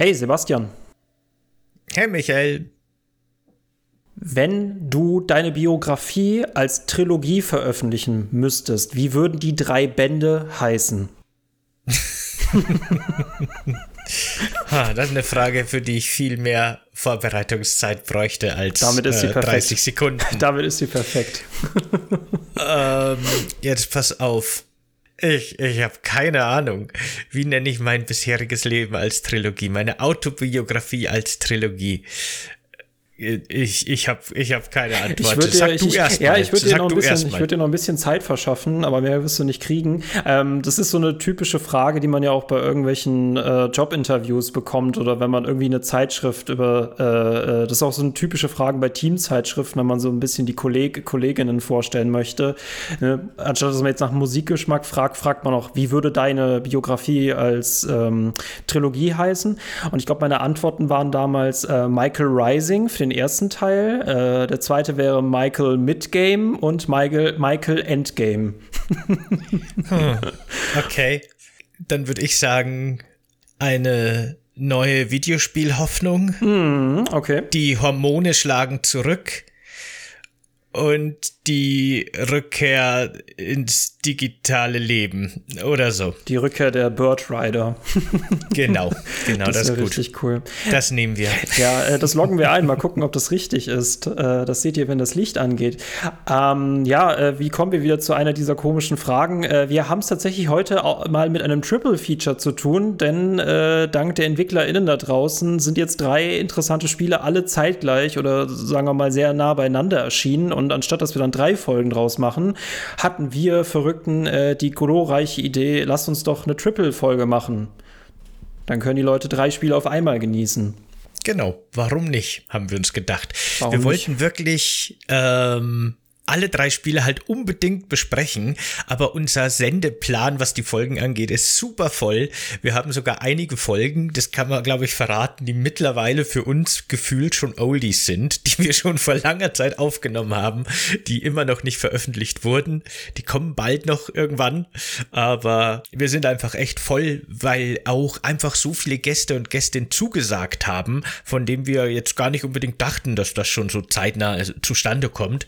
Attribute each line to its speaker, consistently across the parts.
Speaker 1: Hey Sebastian.
Speaker 2: Hey Michael.
Speaker 1: Wenn du deine Biografie als Trilogie veröffentlichen müsstest, wie würden die drei Bände heißen?
Speaker 2: ha, das ist eine Frage, für die ich viel mehr Vorbereitungszeit bräuchte als
Speaker 1: Damit ist sie äh,
Speaker 2: 30 Sekunden.
Speaker 1: Damit ist sie perfekt.
Speaker 2: ähm, jetzt pass auf. Ich, ich habe keine Ahnung. Wie nenne ich mein bisheriges Leben als Trilogie? Meine Autobiografie als Trilogie. Ich, ich habe ich hab keine Antwort.
Speaker 1: Ich Sag dir, du erst Ja, ich würde dir, noch ein bisschen, würd dir noch ein bisschen Zeit verschaffen, aber mehr wirst du nicht kriegen. Ähm, das ist so eine typische Frage, die man ja auch bei irgendwelchen äh, Jobinterviews bekommt oder wenn man irgendwie eine Zeitschrift über, äh, äh, das ist auch so eine typische Frage bei Teamzeitschriften, wenn man so ein bisschen die Kolleg Kolleginnen vorstellen möchte. Ne? Anstatt dass man jetzt nach Musikgeschmack fragt, fragt man auch, wie würde deine Biografie als ähm, Trilogie heißen? Und ich glaube, meine Antworten waren damals äh, Michael Rising für den den ersten Teil. Äh, der zweite wäre Michael Midgame und Michael, Michael Endgame.
Speaker 2: hm. Okay. Dann würde ich sagen, eine neue Videospielhoffnung.
Speaker 1: Hm, okay.
Speaker 2: Die Hormone schlagen zurück und die Rückkehr ins digitale Leben oder so.
Speaker 1: Die Rückkehr der Bird Rider.
Speaker 2: genau, genau, das,
Speaker 1: das ist gut. richtig cool.
Speaker 2: Das nehmen wir.
Speaker 1: Ja, äh, das loggen wir ein. Mal gucken, ob das richtig ist. Äh, das seht ihr, wenn das Licht angeht. Ähm, ja, äh, wie kommen wir wieder zu einer dieser komischen Fragen? Wir haben es tatsächlich heute auch mal mit einem Triple-Feature zu tun, denn äh, dank der EntwicklerInnen da draußen sind jetzt drei interessante Spiele alle zeitgleich oder sagen wir mal sehr nah beieinander erschienen und anstatt, dass wir dann drei Folgen draus machen, hatten wir Verrückten äh, die glorreiche Idee, lasst uns doch eine Triple-Folge machen. Dann können die Leute drei Spiele auf einmal genießen.
Speaker 2: Genau, warum nicht, haben wir uns gedacht. Warum wir wollten nicht? wirklich ähm, alle drei Spiele halt unbedingt besprechen, aber unser Sendeplan, was die Folgen angeht, ist super voll. Wir haben sogar einige Folgen, das kann man, glaube ich, verraten, die mittlerweile für uns gefühlt schon Oldies sind, die wir schon vor langer Zeit aufgenommen haben, die immer noch nicht veröffentlicht wurden. Die kommen bald noch irgendwann, aber wir sind einfach echt voll, weil auch einfach so viele Gäste und Gästinnen zugesagt haben, von dem wir jetzt gar nicht unbedingt dachten, dass das schon so zeitnah äh, zustande kommt.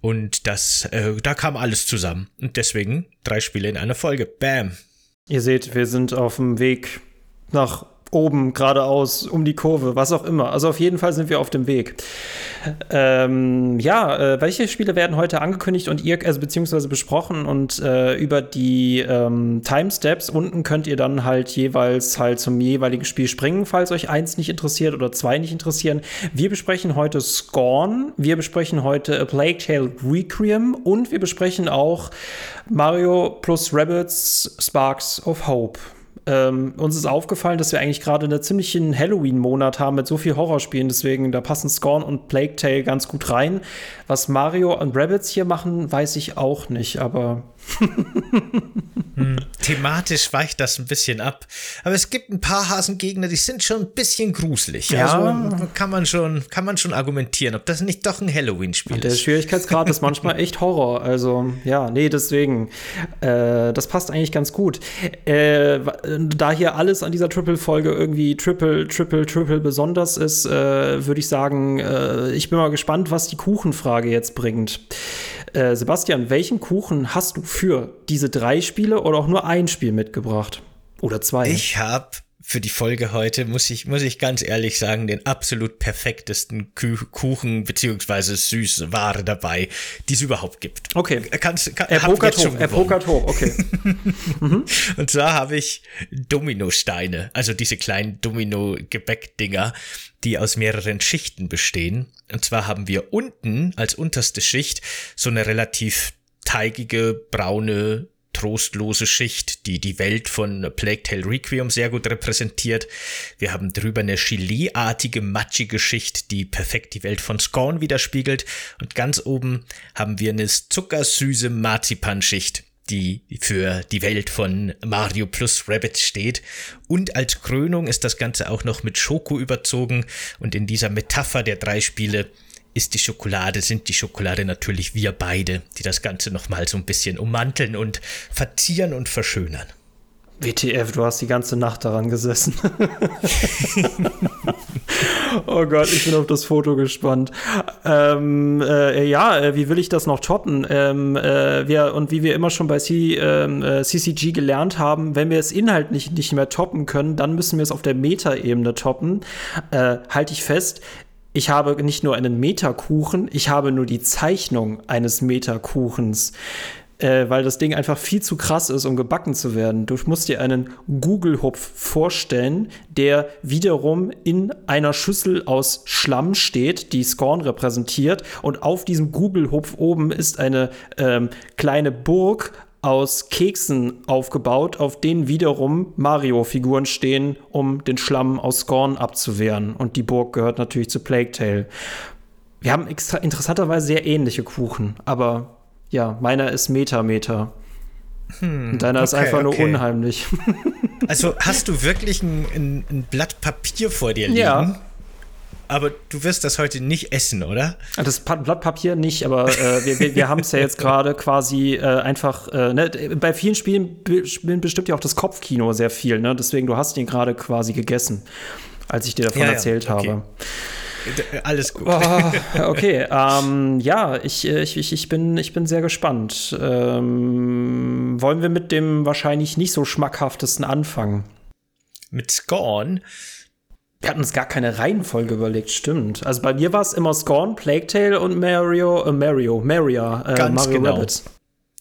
Speaker 2: Und und das, äh, da kam alles zusammen. Und deswegen drei Spiele in einer Folge. Bam.
Speaker 1: Ihr seht, wir sind auf dem Weg nach oben, geradeaus, um die Kurve, was auch immer. Also auf jeden Fall sind wir auf dem Weg. Ähm, ja, äh, welche Spiele werden heute angekündigt und ihr, also beziehungsweise besprochen und äh, über die ähm, Timesteps unten könnt ihr dann halt jeweils halt zum jeweiligen Spiel springen, falls euch eins nicht interessiert oder zwei nicht interessieren. Wir besprechen heute Scorn, wir besprechen heute A Plague Tale Requiem und wir besprechen auch Mario plus Rabbits Sparks of Hope. Ähm, uns ist aufgefallen, dass wir eigentlich gerade einen ziemlichen Halloween-Monat haben mit so viel Horrorspielen. Deswegen, da passen Scorn und Plague Tale ganz gut rein. Was Mario und Rabbits hier machen, weiß ich auch nicht, aber
Speaker 2: hm, thematisch weicht das ein bisschen ab. Aber es gibt ein paar Hasengegner, die sind schon ein bisschen gruselig. Ja. Also kann man schon, kann man schon argumentieren, ob das nicht doch ein Halloween-Spiel ist.
Speaker 1: Der Schwierigkeitsgrad ist manchmal echt Horror. Also, ja, nee, deswegen. Äh, das passt eigentlich ganz gut. Äh, da hier alles an dieser Triple-Folge irgendwie Triple, Triple, Triple besonders ist, äh, würde ich sagen, äh, ich bin mal gespannt, was die Kuchenfrage jetzt bringt. Äh, Sebastian, welchen Kuchen hast du für diese drei Spiele oder auch nur ein Spiel mitgebracht? Oder zwei?
Speaker 2: Ich habe für die Folge heute, muss ich, muss ich ganz ehrlich sagen, den absolut perfektesten Kuchen beziehungsweise süße Ware dabei, die es überhaupt gibt.
Speaker 1: Okay. Kannst, kann, er pokert hoch, er pokert hoch, okay.
Speaker 2: mhm. Und zwar habe ich Dominosteine, also diese kleinen Domino-Gebäckdinger, die aus mehreren Schichten bestehen. Und zwar haben wir unten als unterste Schicht so eine relativ teigige, braune, trostlose Schicht, die die Welt von Plague Tale Requiem sehr gut repräsentiert. Wir haben drüber eine Gelee-artige, matschige Schicht, die perfekt die Welt von Scorn widerspiegelt. Und ganz oben haben wir eine zuckersüße Marzipanschicht, die für die Welt von Mario plus Rabbit steht. Und als Krönung ist das Ganze auch noch mit Schoko überzogen. Und in dieser Metapher der drei Spiele ist die Schokolade, sind die Schokolade natürlich wir beide, die das Ganze nochmal so ein bisschen ummanteln und verzieren und verschönern.
Speaker 1: WTF, du hast die ganze Nacht daran gesessen. oh Gott, ich bin auf das Foto gespannt. Ähm, äh, ja, äh, wie will ich das noch toppen? Ähm, äh, wir, und wie wir immer schon bei C, ähm, äh, CCG gelernt haben, wenn wir es inhaltlich nicht mehr toppen können, dann müssen wir es auf der Meta-Ebene toppen. Äh, halte ich fest, ich habe nicht nur einen Meterkuchen, ich habe nur die Zeichnung eines Meterkuchens äh, weil das Ding einfach viel zu krass ist, um gebacken zu werden. Du musst dir einen Google-Hupf vorstellen, der wiederum in einer Schüssel aus Schlamm steht, die Scorn repräsentiert. Und auf diesem Google-Hupf oben ist eine ähm, kleine Burg aus Keksen aufgebaut, auf denen wiederum Mario-Figuren stehen, um den Schlamm aus Scorn abzuwehren. Und die Burg gehört natürlich zu Plague Tale. Wir haben extra interessanterweise sehr ähnliche Kuchen, aber ja, meiner ist Metameter. Hm, Und deiner okay, ist einfach nur unheimlich.
Speaker 2: Also hast du wirklich ein, ein, ein, Blatt Papier vor dir liegen? Ja. Aber du wirst das heute nicht essen, oder?
Speaker 1: Das pa Blatt Papier nicht, aber äh, wir, wir, wir haben es ja jetzt gerade quasi äh, einfach. Äh, ne? Bei vielen Spielen bestimmt ja auch das Kopfkino sehr viel, ne? Deswegen, du hast ihn gerade quasi gegessen, als ich dir davon ja, erzählt ja, okay. habe.
Speaker 2: Alles gut.
Speaker 1: Oh, okay, ähm, ja, ich, ich, ich, bin, ich bin sehr gespannt. Ähm, wollen wir mit dem wahrscheinlich nicht so schmackhaftesten anfangen?
Speaker 2: Mit Scorn?
Speaker 1: Wir hatten uns gar keine Reihenfolge überlegt, stimmt. Also bei mir war es immer Scorn, Plague Tale und Mario, äh, Mario, Maria,
Speaker 2: äh, Ganz Mario genau. Rabbit.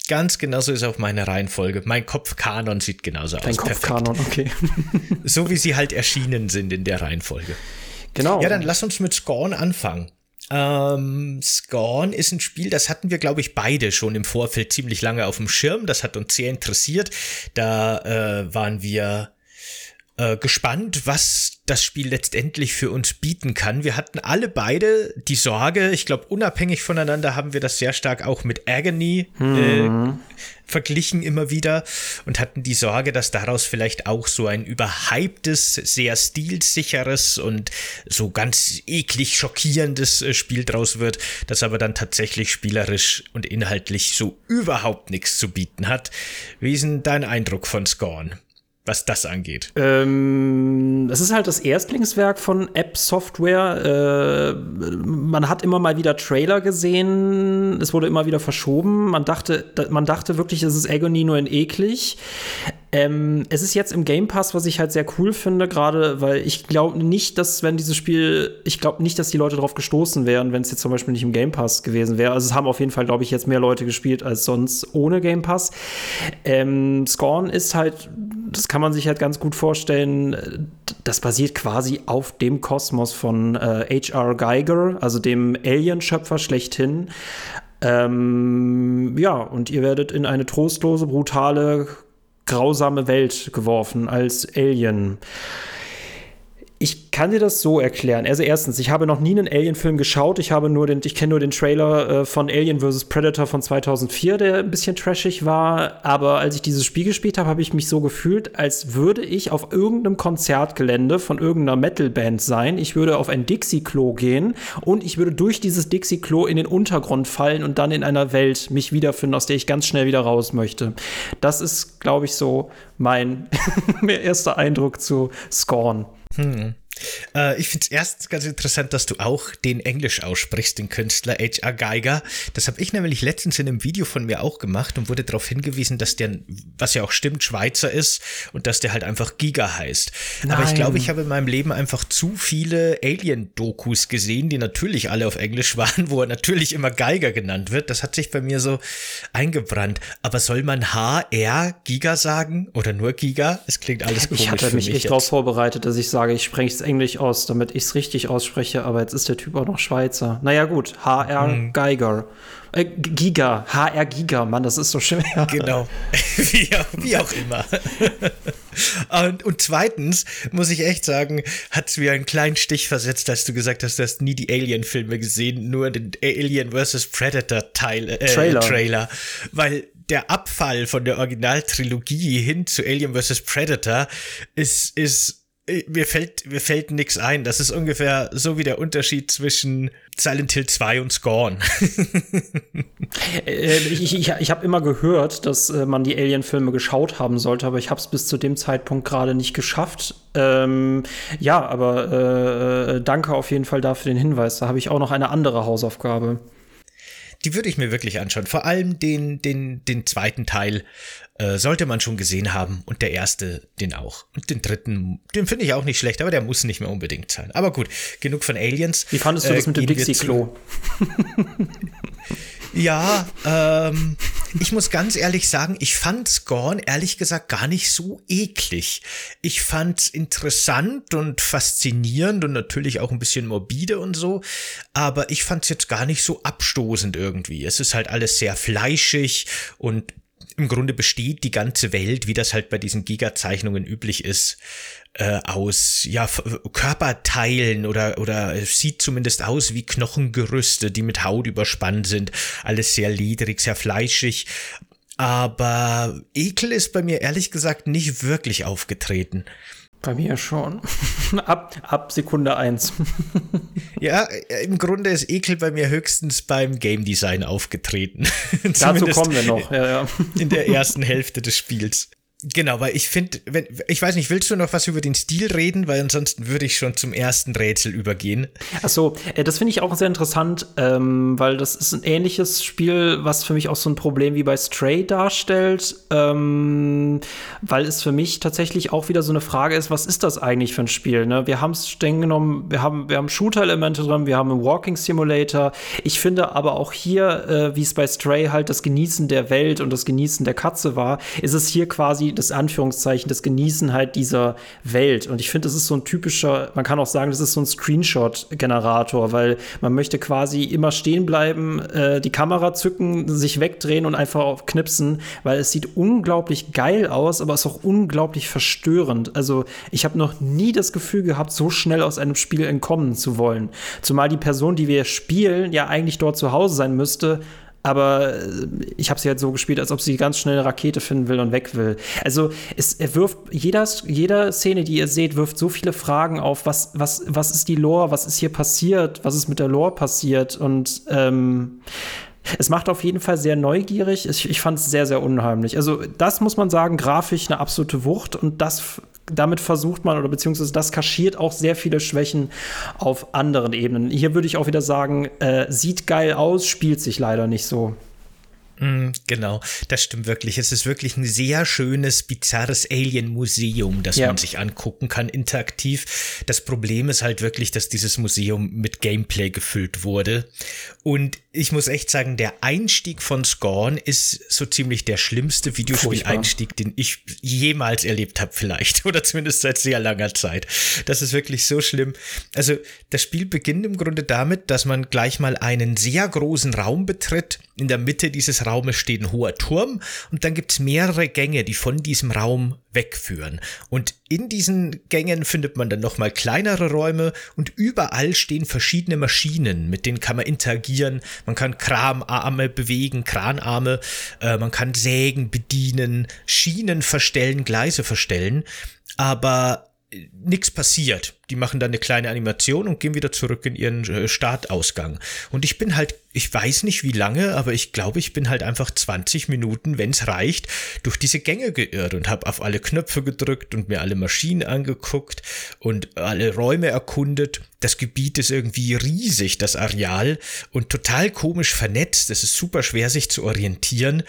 Speaker 2: Ganz genauso ist auch meine Reihenfolge. Mein Kopfkanon sieht genauso
Speaker 1: Dein aus. Dein Kopfkanon, okay.
Speaker 2: so wie sie halt erschienen sind in der Reihenfolge.
Speaker 1: Genau.
Speaker 2: Ja, dann lass uns mit Scorn anfangen. Ähm, Scorn ist ein Spiel, das hatten wir, glaube ich, beide schon im Vorfeld ziemlich lange auf dem Schirm. Das hat uns sehr interessiert. Da äh, waren wir äh, gespannt, was das Spiel letztendlich für uns bieten kann. Wir hatten alle beide die Sorge, ich glaube, unabhängig voneinander haben wir das sehr stark auch mit Agony äh, mhm. äh, verglichen immer wieder und hatten die Sorge, dass daraus vielleicht auch so ein überhyptes, sehr stilsicheres und so ganz eklig schockierendes äh, Spiel draus wird, das aber dann tatsächlich spielerisch und inhaltlich so überhaupt nichts zu bieten hat. Wie ist denn dein Eindruck von Scorn? Was das angeht?
Speaker 1: Ähm, das ist halt das Erstlingswerk von App Software. Äh, man hat immer mal wieder Trailer gesehen. Es wurde immer wieder verschoben. Man dachte, man dachte wirklich, es ist Agony nur in eklig. Ähm, es ist jetzt im Game Pass, was ich halt sehr cool finde, gerade weil ich glaube nicht, dass, wenn dieses Spiel, ich glaube nicht, dass die Leute darauf gestoßen wären, wenn es jetzt zum Beispiel nicht im Game Pass gewesen wäre. Also es haben auf jeden Fall, glaube ich, jetzt mehr Leute gespielt als sonst ohne Game Pass. Ähm, Scorn ist halt, das kann man sich halt ganz gut vorstellen, das basiert quasi auf dem Kosmos von äh, H.R. Geiger, also dem Alien-Schöpfer schlechthin. Ähm, ja, und ihr werdet in eine trostlose, brutale grausame Welt geworfen als Alien. Ich kann dir das so erklären. Also erstens, ich habe noch nie einen Alien-Film geschaut. Ich habe nur den, ich kenne nur den Trailer äh, von Alien vs. Predator von 2004, der ein bisschen trashig war. Aber als ich dieses Spiel gespielt habe, habe ich mich so gefühlt, als würde ich auf irgendeinem Konzertgelände von irgendeiner Metal-Band sein. Ich würde auf ein Dixie-Klo gehen und ich würde durch dieses Dixie-Klo in den Untergrund fallen und dann in einer Welt mich wiederfinden, aus der ich ganz schnell wieder raus möchte. Das ist, glaube ich, so mein erster Eindruck zu Scorn.
Speaker 2: Hm. Äh, ich finde es erstens ganz interessant, dass du auch den Englisch aussprichst, den Künstler H.R. Geiger. Das habe ich nämlich letztens in einem Video von mir auch gemacht und wurde darauf hingewiesen, dass der, was ja auch stimmt, Schweizer ist und dass der halt einfach Giga heißt. Nein. Aber ich glaube, ich habe in meinem Leben einfach zu viele Alien-Dokus gesehen, die natürlich alle auf Englisch waren, wo er natürlich immer Geiger genannt wird. Das hat sich bei mir so eingebrannt. Aber soll man HR Giga sagen oder nur Giga? Es klingt alles komisch.
Speaker 1: Ich hatte mich echt darauf vorbereitet, dass ich sage, ich spreche es Englisch aus, damit ich es richtig ausspreche, aber jetzt ist der Typ auch noch Schweizer. Naja, gut, HR hm. Geiger. Äh, Giga, HR Giga, Mann, das ist so schwer.
Speaker 2: Genau. wie, auch, wie auch immer. und, und, zweitens muss ich echt sagen, hat es mir einen kleinen Stich versetzt, als du gesagt hast, du hast nie die Alien-Filme gesehen, nur den Alien vs. Predator-Teil, äh, Trailer. Trailer. Weil der Abfall von der Originaltrilogie hin zu Alien vs. Predator ist, ist mir fällt, mir fällt nix ein. Das ist ungefähr so wie der Unterschied zwischen Silent Hill 2 und Scorn.
Speaker 1: äh, ich ich, ich habe immer gehört, dass äh, man die Alien-Filme geschaut haben sollte, aber ich habe es bis zu dem Zeitpunkt gerade nicht geschafft. Ähm, ja, aber äh, äh, danke auf jeden Fall dafür den Hinweis. Da habe ich auch noch eine andere Hausaufgabe.
Speaker 2: Die würde ich mir wirklich anschauen. Vor allem den, den, den zweiten Teil äh, sollte man schon gesehen haben und der erste den auch. Und den dritten, den finde ich auch nicht schlecht, aber der muss nicht mehr unbedingt sein. Aber gut, genug von Aliens.
Speaker 1: Wie fandest du äh, das mit dem Dixie-Klo?
Speaker 2: ja, ähm, ich muss ganz ehrlich sagen, ich fand Scorn ehrlich gesagt gar nicht so eklig. Ich fand's interessant und faszinierend und natürlich auch ein bisschen morbide und so, aber ich fand's jetzt gar nicht so abstoßend irgendwie. Es ist halt alles sehr fleischig und im Grunde besteht die ganze Welt, wie das halt bei diesen Giga-Zeichnungen üblich ist, äh, aus ja Körperteilen oder oder sieht zumindest aus wie Knochengerüste, die mit Haut überspannt sind. Alles sehr ledrig, sehr fleischig. Aber Ekel ist bei mir ehrlich gesagt nicht wirklich aufgetreten.
Speaker 1: Bei mir schon. ab, ab Sekunde eins.
Speaker 2: ja, im Grunde ist Ekel bei mir höchstens beim Game Design aufgetreten.
Speaker 1: Dazu kommen wir noch, ja, ja.
Speaker 2: in der ersten Hälfte des Spiels. Genau, weil ich finde, wenn, ich weiß nicht, willst du noch was über den Stil reden? Weil ansonsten würde ich schon zum ersten Rätsel übergehen.
Speaker 1: Ach so, äh, das finde ich auch sehr interessant, ähm, weil das ist ein ähnliches Spiel, was für mich auch so ein Problem wie bei Stray darstellt, ähm, weil es für mich tatsächlich auch wieder so eine Frage ist, was ist das eigentlich für ein Spiel? Ne? Wir haben es streng genommen, wir haben, wir haben Shooter-Elemente drin, wir haben einen Walking Simulator. Ich finde aber auch hier, äh, wie es bei Stray halt das Genießen der Welt und das Genießen der Katze war, ist es hier quasi das Anführungszeichen, das Genießen halt dieser Welt. Und ich finde, das ist so ein typischer, man kann auch sagen, das ist so ein Screenshot-Generator, weil man möchte quasi immer stehen bleiben, äh, die Kamera zücken, sich wegdrehen und einfach auf knipsen, weil es sieht unglaublich geil aus, aber es ist auch unglaublich verstörend. Also ich habe noch nie das Gefühl gehabt, so schnell aus einem Spiel entkommen zu wollen. Zumal die Person, die wir spielen, ja eigentlich dort zu Hause sein müsste, aber äh, ich habe sie halt so gespielt, als ob sie ganz schnell eine Rakete finden will und weg will. Also es wirft jeder, jeder Szene, die ihr seht, wirft so viele Fragen auf. Was, was, was ist die Lore? Was ist hier passiert? Was ist mit der Lore passiert? Und ähm, es macht auf jeden Fall sehr neugierig. Ich, ich fand es sehr, sehr unheimlich. Also, das muss man sagen, grafisch eine absolute Wucht. Und das damit versucht man oder beziehungsweise das kaschiert auch sehr viele Schwächen auf anderen Ebenen. Hier würde ich auch wieder sagen, äh, sieht geil aus, spielt sich leider nicht so.
Speaker 2: Mm, genau, das stimmt wirklich. Es ist wirklich ein sehr schönes, bizarres Alien-Museum, das ja. man sich angucken kann, interaktiv. Das Problem ist halt wirklich, dass dieses Museum mit Gameplay gefüllt wurde. Und ich muss echt sagen, der Einstieg von Scorn ist so ziemlich der schlimmste Videospieleinstieg, den ich jemals erlebt habe, vielleicht. Oder zumindest seit sehr langer Zeit. Das ist wirklich so schlimm. Also, das Spiel beginnt im Grunde damit, dass man gleich mal einen sehr großen Raum betritt. In der Mitte dieses Raumes steht ein hoher Turm und dann gibt's mehrere Gänge, die von diesem Raum wegführen. Und in diesen Gängen findet man dann nochmal kleinere Räume und überall stehen verschiedene Maschinen, mit denen kann man interagieren. Man kann Kramarme bewegen, Kranarme, äh, man kann Sägen bedienen, Schienen verstellen, Gleise verstellen. Aber nichts passiert. Die machen dann eine kleine Animation und gehen wieder zurück in ihren äh, Startausgang. Und ich bin halt ich weiß nicht wie lange, aber ich glaube, ich bin halt einfach 20 Minuten, wenn es reicht, durch diese Gänge geirrt und habe auf alle Knöpfe gedrückt und mir alle Maschinen angeguckt und alle Räume erkundet. Das Gebiet ist irgendwie riesig, das Areal, und total komisch vernetzt. Es ist super schwer, sich zu orientieren.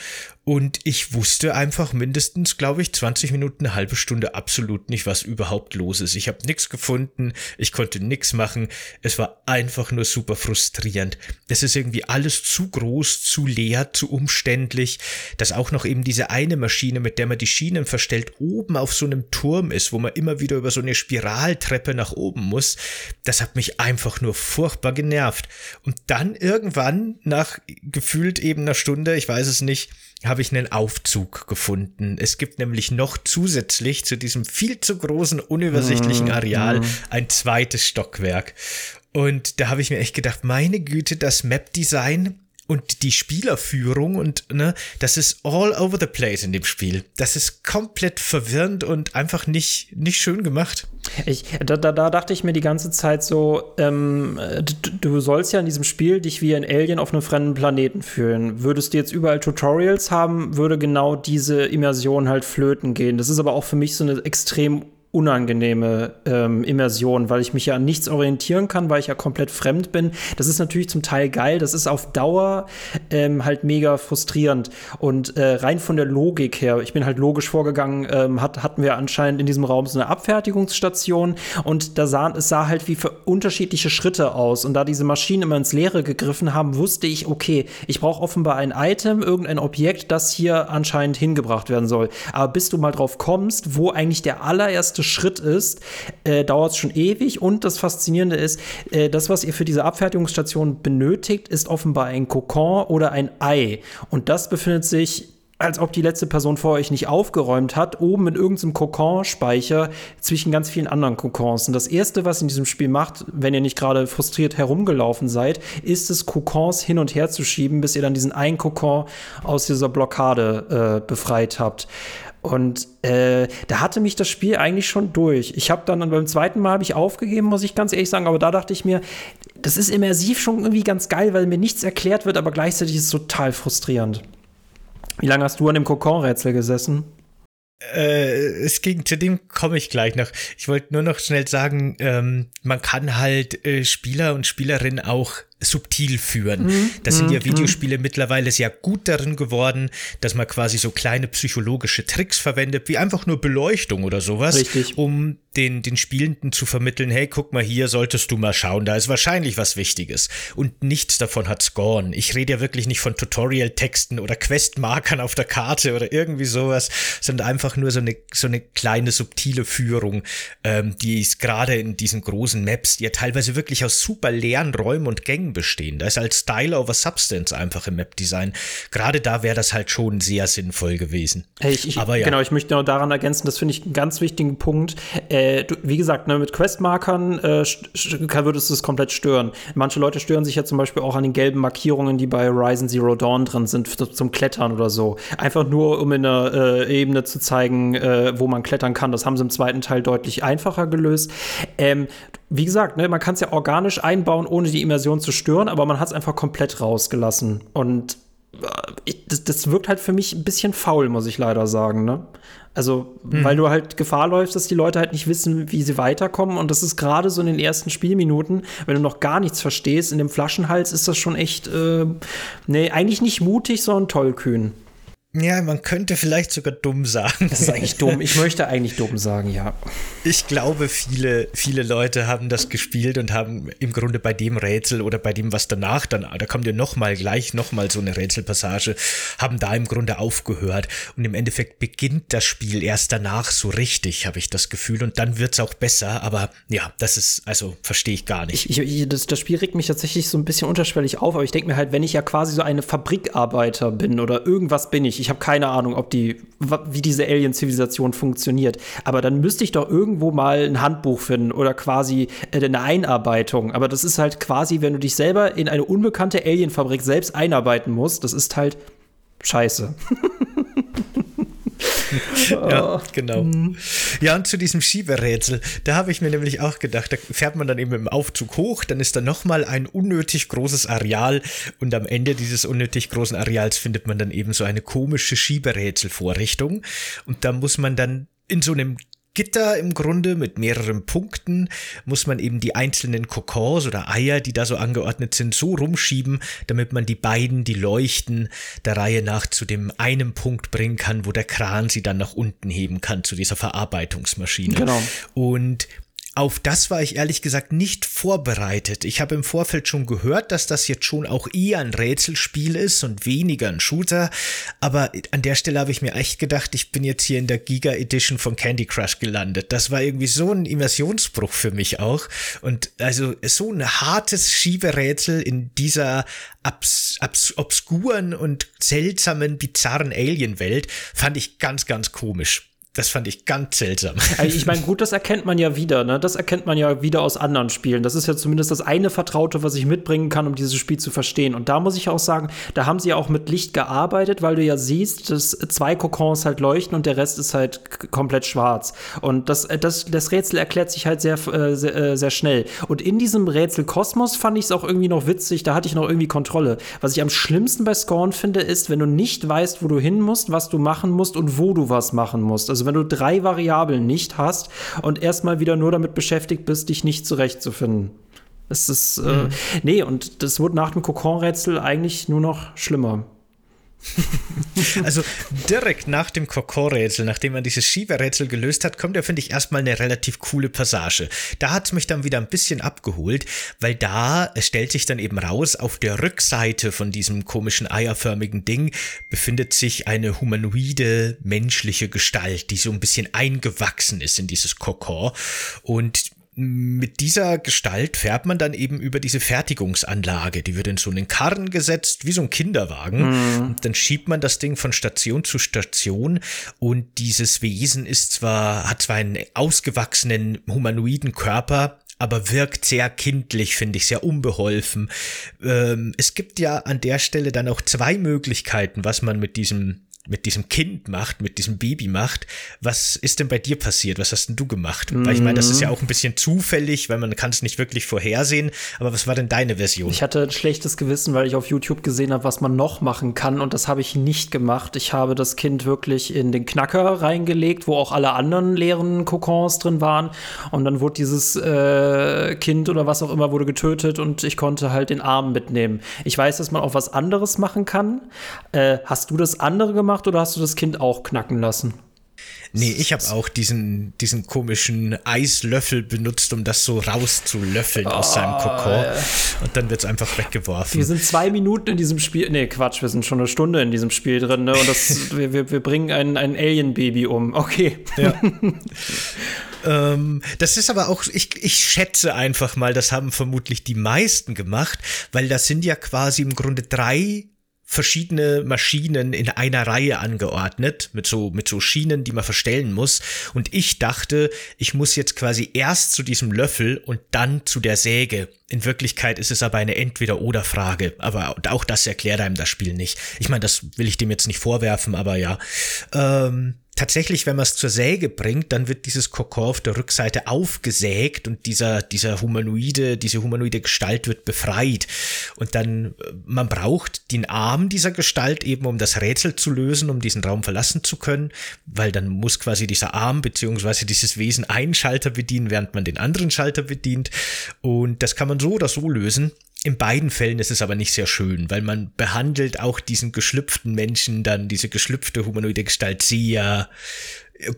Speaker 2: Und ich wusste einfach mindestens, glaube ich, 20 Minuten, eine halbe Stunde absolut nicht, was überhaupt los ist. Ich habe nichts gefunden, ich konnte nichts machen. Es war einfach nur super frustrierend. Das ist irgendwie alles zu groß, zu leer, zu umständlich, dass auch noch eben diese eine Maschine, mit der man die Schienen verstellt, oben auf so einem Turm ist, wo man immer wieder über so eine Spiraltreppe nach oben muss. Das hat mich einfach nur furchtbar genervt. Und dann irgendwann, nach gefühlt eben einer Stunde, ich weiß es nicht, habe ich einen Aufzug gefunden. Es gibt nämlich noch zusätzlich zu diesem viel zu großen, unübersichtlichen mhm, Areal mhm. ein zweites Stockwerk. Und da habe ich mir echt gedacht, meine Güte, das Map-Design und die Spielerführung und ne, das ist all over the place in dem Spiel. Das ist komplett verwirrend und einfach nicht, nicht schön gemacht.
Speaker 1: Ich, da, da, da dachte ich mir die ganze Zeit so, ähm, du, sollst ja in diesem Spiel dich wie ein Alien auf einem fremden Planeten fühlen. Würdest du jetzt überall Tutorials haben, würde genau diese Immersion halt flöten gehen. Das ist aber auch für mich so eine extrem unangenehme ähm, Immersion, weil ich mich ja an nichts orientieren kann, weil ich ja komplett fremd bin. Das ist natürlich zum Teil geil, das ist auf Dauer ähm, halt mega frustrierend. Und äh, rein von der Logik her, ich bin halt logisch vorgegangen, ähm, hat, hatten wir anscheinend in diesem Raum so eine Abfertigungsstation und da sah es sah halt wie für unterschiedliche Schritte aus. Und da diese Maschinen immer ins Leere gegriffen haben, wusste ich, okay, ich brauche offenbar ein Item, irgendein Objekt, das hier anscheinend hingebracht werden soll. Aber bis du mal drauf kommst, wo eigentlich der allererste erste Schritt ist, äh, dauert es schon ewig. Und das Faszinierende ist, äh, das, was ihr für diese Abfertigungsstation benötigt, ist offenbar ein Kokon oder ein Ei. Und das befindet sich als ob die letzte Person vor euch nicht aufgeräumt hat, oben in irgendeinem Kokon-Speicher zwischen ganz vielen anderen Kokons. Und das erste, was in diesem Spiel macht, wenn ihr nicht gerade frustriert herumgelaufen seid, ist es, Kokons hin und her zu schieben, bis ihr dann diesen einen Kokon aus dieser Blockade äh, befreit habt. Und äh, da hatte mich das Spiel eigentlich schon durch. Ich habe dann beim zweiten Mal habe ich aufgegeben, muss ich ganz ehrlich sagen. Aber da dachte ich mir, das ist immersiv schon irgendwie ganz geil, weil mir nichts erklärt wird, aber gleichzeitig ist es total frustrierend. Wie lange hast du an dem Kokon-Rätsel gesessen?
Speaker 2: Äh, es ging, zu dem komme ich gleich noch. Ich wollte nur noch schnell sagen, ähm, man kann halt äh, Spieler und Spielerinnen auch subtil führen. Mhm. Da sind ja mhm. Videospiele mhm. mittlerweile sehr gut darin geworden, dass man quasi so kleine psychologische Tricks verwendet, wie einfach nur Beleuchtung oder sowas,
Speaker 1: Richtig.
Speaker 2: um den, den Spielenden zu vermitteln, hey, guck mal hier, solltest du mal schauen, da ist wahrscheinlich was Wichtiges. Und nichts davon hat Scorn. Ich rede ja wirklich nicht von Tutorial-Texten oder Questmarkern auf der Karte oder irgendwie sowas, sondern einfach nur so eine, so eine kleine subtile Führung, ähm, die ist gerade in diesen großen Maps, die ja teilweise wirklich aus super leeren Räumen und Gängen bestehen. Da ist halt Style over Substance einfach im Map-Design. Gerade da wäre das halt schon sehr sinnvoll gewesen.
Speaker 1: Ich, ich, Aber ja. Genau, ich möchte noch daran ergänzen, das finde ich einen ganz wichtigen Punkt. Äh, du, wie gesagt, ne, mit Questmarkern äh, würdest du es komplett stören. Manche Leute stören sich ja zum Beispiel auch an den gelben Markierungen, die bei Horizon Zero Dawn drin sind, zum Klettern oder so. Einfach nur, um in einer äh, Ebene zu zeigen, äh, wo man klettern kann. Das haben sie im zweiten Teil deutlich einfacher gelöst. Ähm, wie gesagt, ne, man kann es ja organisch einbauen, ohne die Immersion zu stören, aber man hat es einfach komplett rausgelassen. Und äh, ich, das, das, wirkt halt für mich ein bisschen faul, muss ich leider sagen. Ne? Also, mhm. weil du halt Gefahr läufst, dass die Leute halt nicht wissen, wie sie weiterkommen. Und das ist gerade so in den ersten Spielminuten, wenn du noch gar nichts verstehst, in dem Flaschenhals ist das schon echt, äh, nee, eigentlich nicht mutig, sondern tollkühn.
Speaker 2: Ja, man könnte vielleicht sogar dumm sagen.
Speaker 1: Das ist eigentlich dumm. Ich möchte eigentlich dumm sagen, ja.
Speaker 2: Ich glaube, viele, viele Leute haben das gespielt und haben im Grunde bei dem Rätsel oder bei dem, was danach dann, da kommt ja nochmal gleich nochmal so eine Rätselpassage, haben da im Grunde aufgehört. Und im Endeffekt beginnt das Spiel erst danach so richtig, habe ich das Gefühl. Und dann wird es auch besser. Aber ja, das ist, also verstehe ich gar nicht.
Speaker 1: Ich, ich, das, das Spiel regt mich tatsächlich so ein bisschen unterschwellig auf. Aber ich denke mir halt, wenn ich ja quasi so eine Fabrikarbeiter bin oder irgendwas bin ich, ich habe keine Ahnung, ob die, wie diese Alien-Zivilisation funktioniert. Aber dann müsste ich doch irgendwo mal ein Handbuch finden oder quasi äh, eine Einarbeitung. Aber das ist halt quasi, wenn du dich selber in eine unbekannte Alien-Fabrik selbst einarbeiten musst, das ist halt scheiße.
Speaker 2: ja, genau. Mhm. Ja, und zu diesem Schieberätsel, da habe ich mir nämlich auch gedacht, da fährt man dann eben im Aufzug hoch, dann ist da nochmal ein unnötig großes Areal und am Ende dieses unnötig großen Areals findet man dann eben so eine komische Schieberätselvorrichtung und da muss man dann in so einem Gitter im Grunde mit mehreren Punkten muss man eben die einzelnen Kokons oder Eier, die da so angeordnet sind, so rumschieben, damit man die beiden, die leuchten, der Reihe nach zu dem einen Punkt bringen kann, wo der Kran sie dann nach unten heben kann, zu dieser Verarbeitungsmaschine.
Speaker 1: Genau.
Speaker 2: Und auf das war ich ehrlich gesagt nicht vorbereitet. Ich habe im Vorfeld schon gehört, dass das jetzt schon auch eher ein Rätselspiel ist und weniger ein Shooter. Aber an der Stelle habe ich mir echt gedacht, ich bin jetzt hier in der Giga Edition von Candy Crush gelandet. Das war irgendwie so ein Immersionsbruch für mich auch. Und also so ein hartes Schieberätsel in dieser abs abs obskuren und seltsamen, bizarren Alien-Welt fand ich ganz, ganz komisch das fand ich ganz seltsam.
Speaker 1: Ich meine, gut, das erkennt man ja wieder, ne? Das erkennt man ja wieder aus anderen Spielen. Das ist ja zumindest das eine Vertraute, was ich mitbringen kann, um dieses Spiel zu verstehen. Und da muss ich auch sagen, da haben sie ja auch mit Licht gearbeitet, weil du ja siehst, dass zwei Kokons halt leuchten und der Rest ist halt komplett schwarz. Und das, äh, das, das Rätsel erklärt sich halt sehr, äh, sehr, äh, sehr schnell. Und in diesem Rätsel Kosmos fand ich es auch irgendwie noch witzig, da hatte ich noch irgendwie Kontrolle. Was ich am schlimmsten bei Scorn finde, ist, wenn du nicht weißt, wo du hin musst, was du machen musst und wo du was machen musst. Also wenn du drei Variablen nicht hast und erstmal wieder nur damit beschäftigt bist, dich nicht zurechtzufinden. Es ist, äh, mhm. nee, und das wurde nach dem Kokon-Rätsel eigentlich nur noch schlimmer.
Speaker 2: also direkt nach dem Kokor-Rätsel, nachdem man dieses Schieberätsel gelöst hat, kommt ja, finde ich, erstmal eine relativ coole Passage. Da hat es mich dann wieder ein bisschen abgeholt, weil da stellt sich dann eben raus, auf der Rückseite von diesem komischen eierförmigen Ding befindet sich eine humanoide menschliche Gestalt, die so ein bisschen eingewachsen ist in dieses Kokor. Und mit dieser Gestalt fährt man dann eben über diese Fertigungsanlage. Die wird in so einen Karren gesetzt, wie so ein Kinderwagen. Mhm. Und dann schiebt man das Ding von Station zu Station. Und dieses Wesen ist zwar, hat zwar einen ausgewachsenen humanoiden Körper, aber wirkt sehr kindlich, finde ich, sehr unbeholfen. Ähm, es gibt ja an der Stelle dann auch zwei Möglichkeiten, was man mit diesem mit diesem Kind macht, mit diesem Baby macht. Was ist denn bei dir passiert? Was hast denn du gemacht? Mhm. Weil ich meine, das ist ja auch ein bisschen zufällig, weil man kann es nicht wirklich vorhersehen. Aber was war denn deine Version?
Speaker 1: Ich hatte ein schlechtes Gewissen, weil ich auf YouTube gesehen habe, was man noch machen kann. Und das habe ich nicht gemacht. Ich habe das Kind wirklich in den Knacker reingelegt, wo auch alle anderen leeren Kokons drin waren. Und dann wurde dieses äh, Kind oder was auch immer wurde getötet und ich konnte halt den Arm mitnehmen. Ich weiß, dass man auch was anderes machen kann. Äh, hast du das andere gemacht? Gemacht oder hast du das Kind auch knacken lassen?
Speaker 2: Nee, ich habe auch diesen, diesen komischen Eislöffel benutzt, um das so rauszulöffeln oh, aus seinem Kokon. Ja. Und dann wird es einfach weggeworfen.
Speaker 1: Wir sind zwei Minuten in diesem Spiel. Nee, Quatsch, wir sind schon eine Stunde in diesem Spiel drin. Ne? Und das, wir, wir, wir bringen ein, ein Alien-Baby um. Okay. Ja.
Speaker 2: ähm, das ist aber auch, ich, ich schätze einfach mal, das haben vermutlich die meisten gemacht, weil das sind ja quasi im Grunde drei verschiedene Maschinen in einer Reihe angeordnet, mit so, mit so Schienen, die man verstellen muss. Und ich dachte, ich muss jetzt quasi erst zu diesem Löffel und dann zu der Säge. In Wirklichkeit ist es aber eine Entweder-Oder-Frage. Aber auch das erklärt einem das Spiel nicht. Ich meine, das will ich dem jetzt nicht vorwerfen, aber ja. Ähm, tatsächlich, wenn man es zur Säge bringt, dann wird dieses Kokon auf der Rückseite aufgesägt und dieser, dieser humanoide, diese humanoide Gestalt wird befreit. Und dann, äh, man braucht den Arm dieser Gestalt eben, um das Rätsel zu lösen, um diesen Raum verlassen zu können, weil dann muss quasi dieser Arm beziehungsweise dieses Wesen einen Schalter bedienen, während man den anderen Schalter bedient. Und das kann man so oder so lösen. In beiden Fällen ist es aber nicht sehr schön, weil man behandelt auch diesen geschlüpften Menschen dann, diese geschlüpfte humanoide Gestalt sehr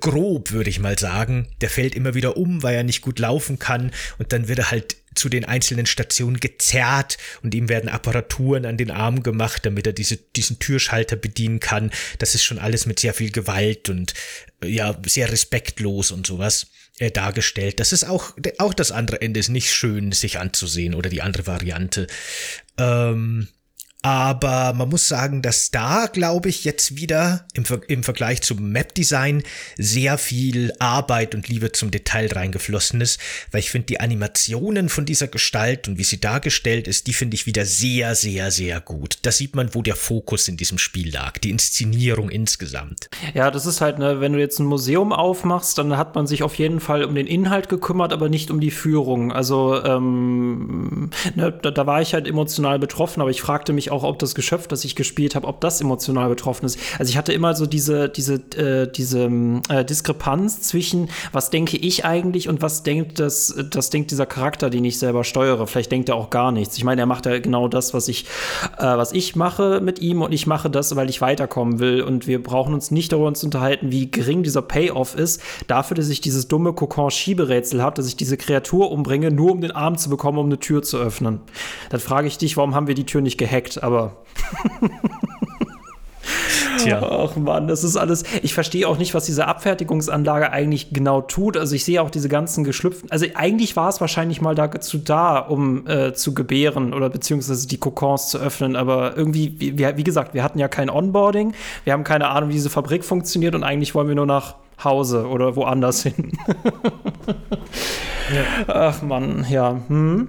Speaker 2: grob, würde ich mal sagen. Der fällt immer wieder um, weil er nicht gut laufen kann und dann wird er halt zu den einzelnen Stationen gezerrt und ihm werden Apparaturen an den Arm gemacht, damit er diese, diesen Türschalter bedienen kann. Das ist schon alles mit sehr viel Gewalt und ja, sehr respektlos und sowas äh, dargestellt. Das ist auch, auch das andere Ende ist nicht schön, sich anzusehen oder die andere Variante. Ähm, aber man muss sagen, dass da, glaube ich, jetzt wieder im, Ver im Vergleich zum Map-Design sehr viel Arbeit und Liebe zum Detail reingeflossen ist, weil ich finde, die Animationen von dieser Gestalt und wie sie dargestellt ist, die finde ich wieder sehr, sehr, sehr gut. Da sieht man, wo der Fokus in diesem Spiel lag, die Inszenierung insgesamt.
Speaker 1: Ja, das ist halt, ne, wenn du jetzt ein Museum aufmachst, dann hat man sich auf jeden Fall um den Inhalt gekümmert, aber nicht um die Führung. Also, ähm, ne, da, da war ich halt emotional betroffen, aber ich fragte mich auch, ob das Geschöpf, das ich gespielt habe, ob das emotional betroffen ist. Also ich hatte immer so diese, diese, äh, diese äh, Diskrepanz zwischen, was denke ich eigentlich und was denkt das, das denkt dieser Charakter, den ich selber steuere. Vielleicht denkt er auch gar nichts. Ich meine, er macht ja genau das, was ich, äh, was ich mache mit ihm und ich mache das, weil ich weiterkommen will. Und wir brauchen uns nicht darüber zu unterhalten, wie gering dieser Payoff ist, dafür, dass ich dieses dumme Kokon-Schieberätsel habe, dass ich diese Kreatur umbringe, nur um den Arm zu bekommen, um eine Tür zu öffnen. Dann frage ich dich, warum haben wir die Tür nicht gehackt? Aber Tja. Ach Mann, das ist alles. Ich verstehe auch nicht, was diese Abfertigungsanlage eigentlich genau tut. Also ich sehe auch diese ganzen geschlüpften. Also eigentlich war es wahrscheinlich mal dazu da, um äh, zu gebären oder beziehungsweise die Kokons zu öffnen. Aber irgendwie, wie, wie gesagt, wir hatten ja kein Onboarding. Wir haben keine Ahnung, wie diese Fabrik funktioniert und eigentlich wollen wir nur nach Hause oder woanders hin. ja. Ach man, ja. Hm?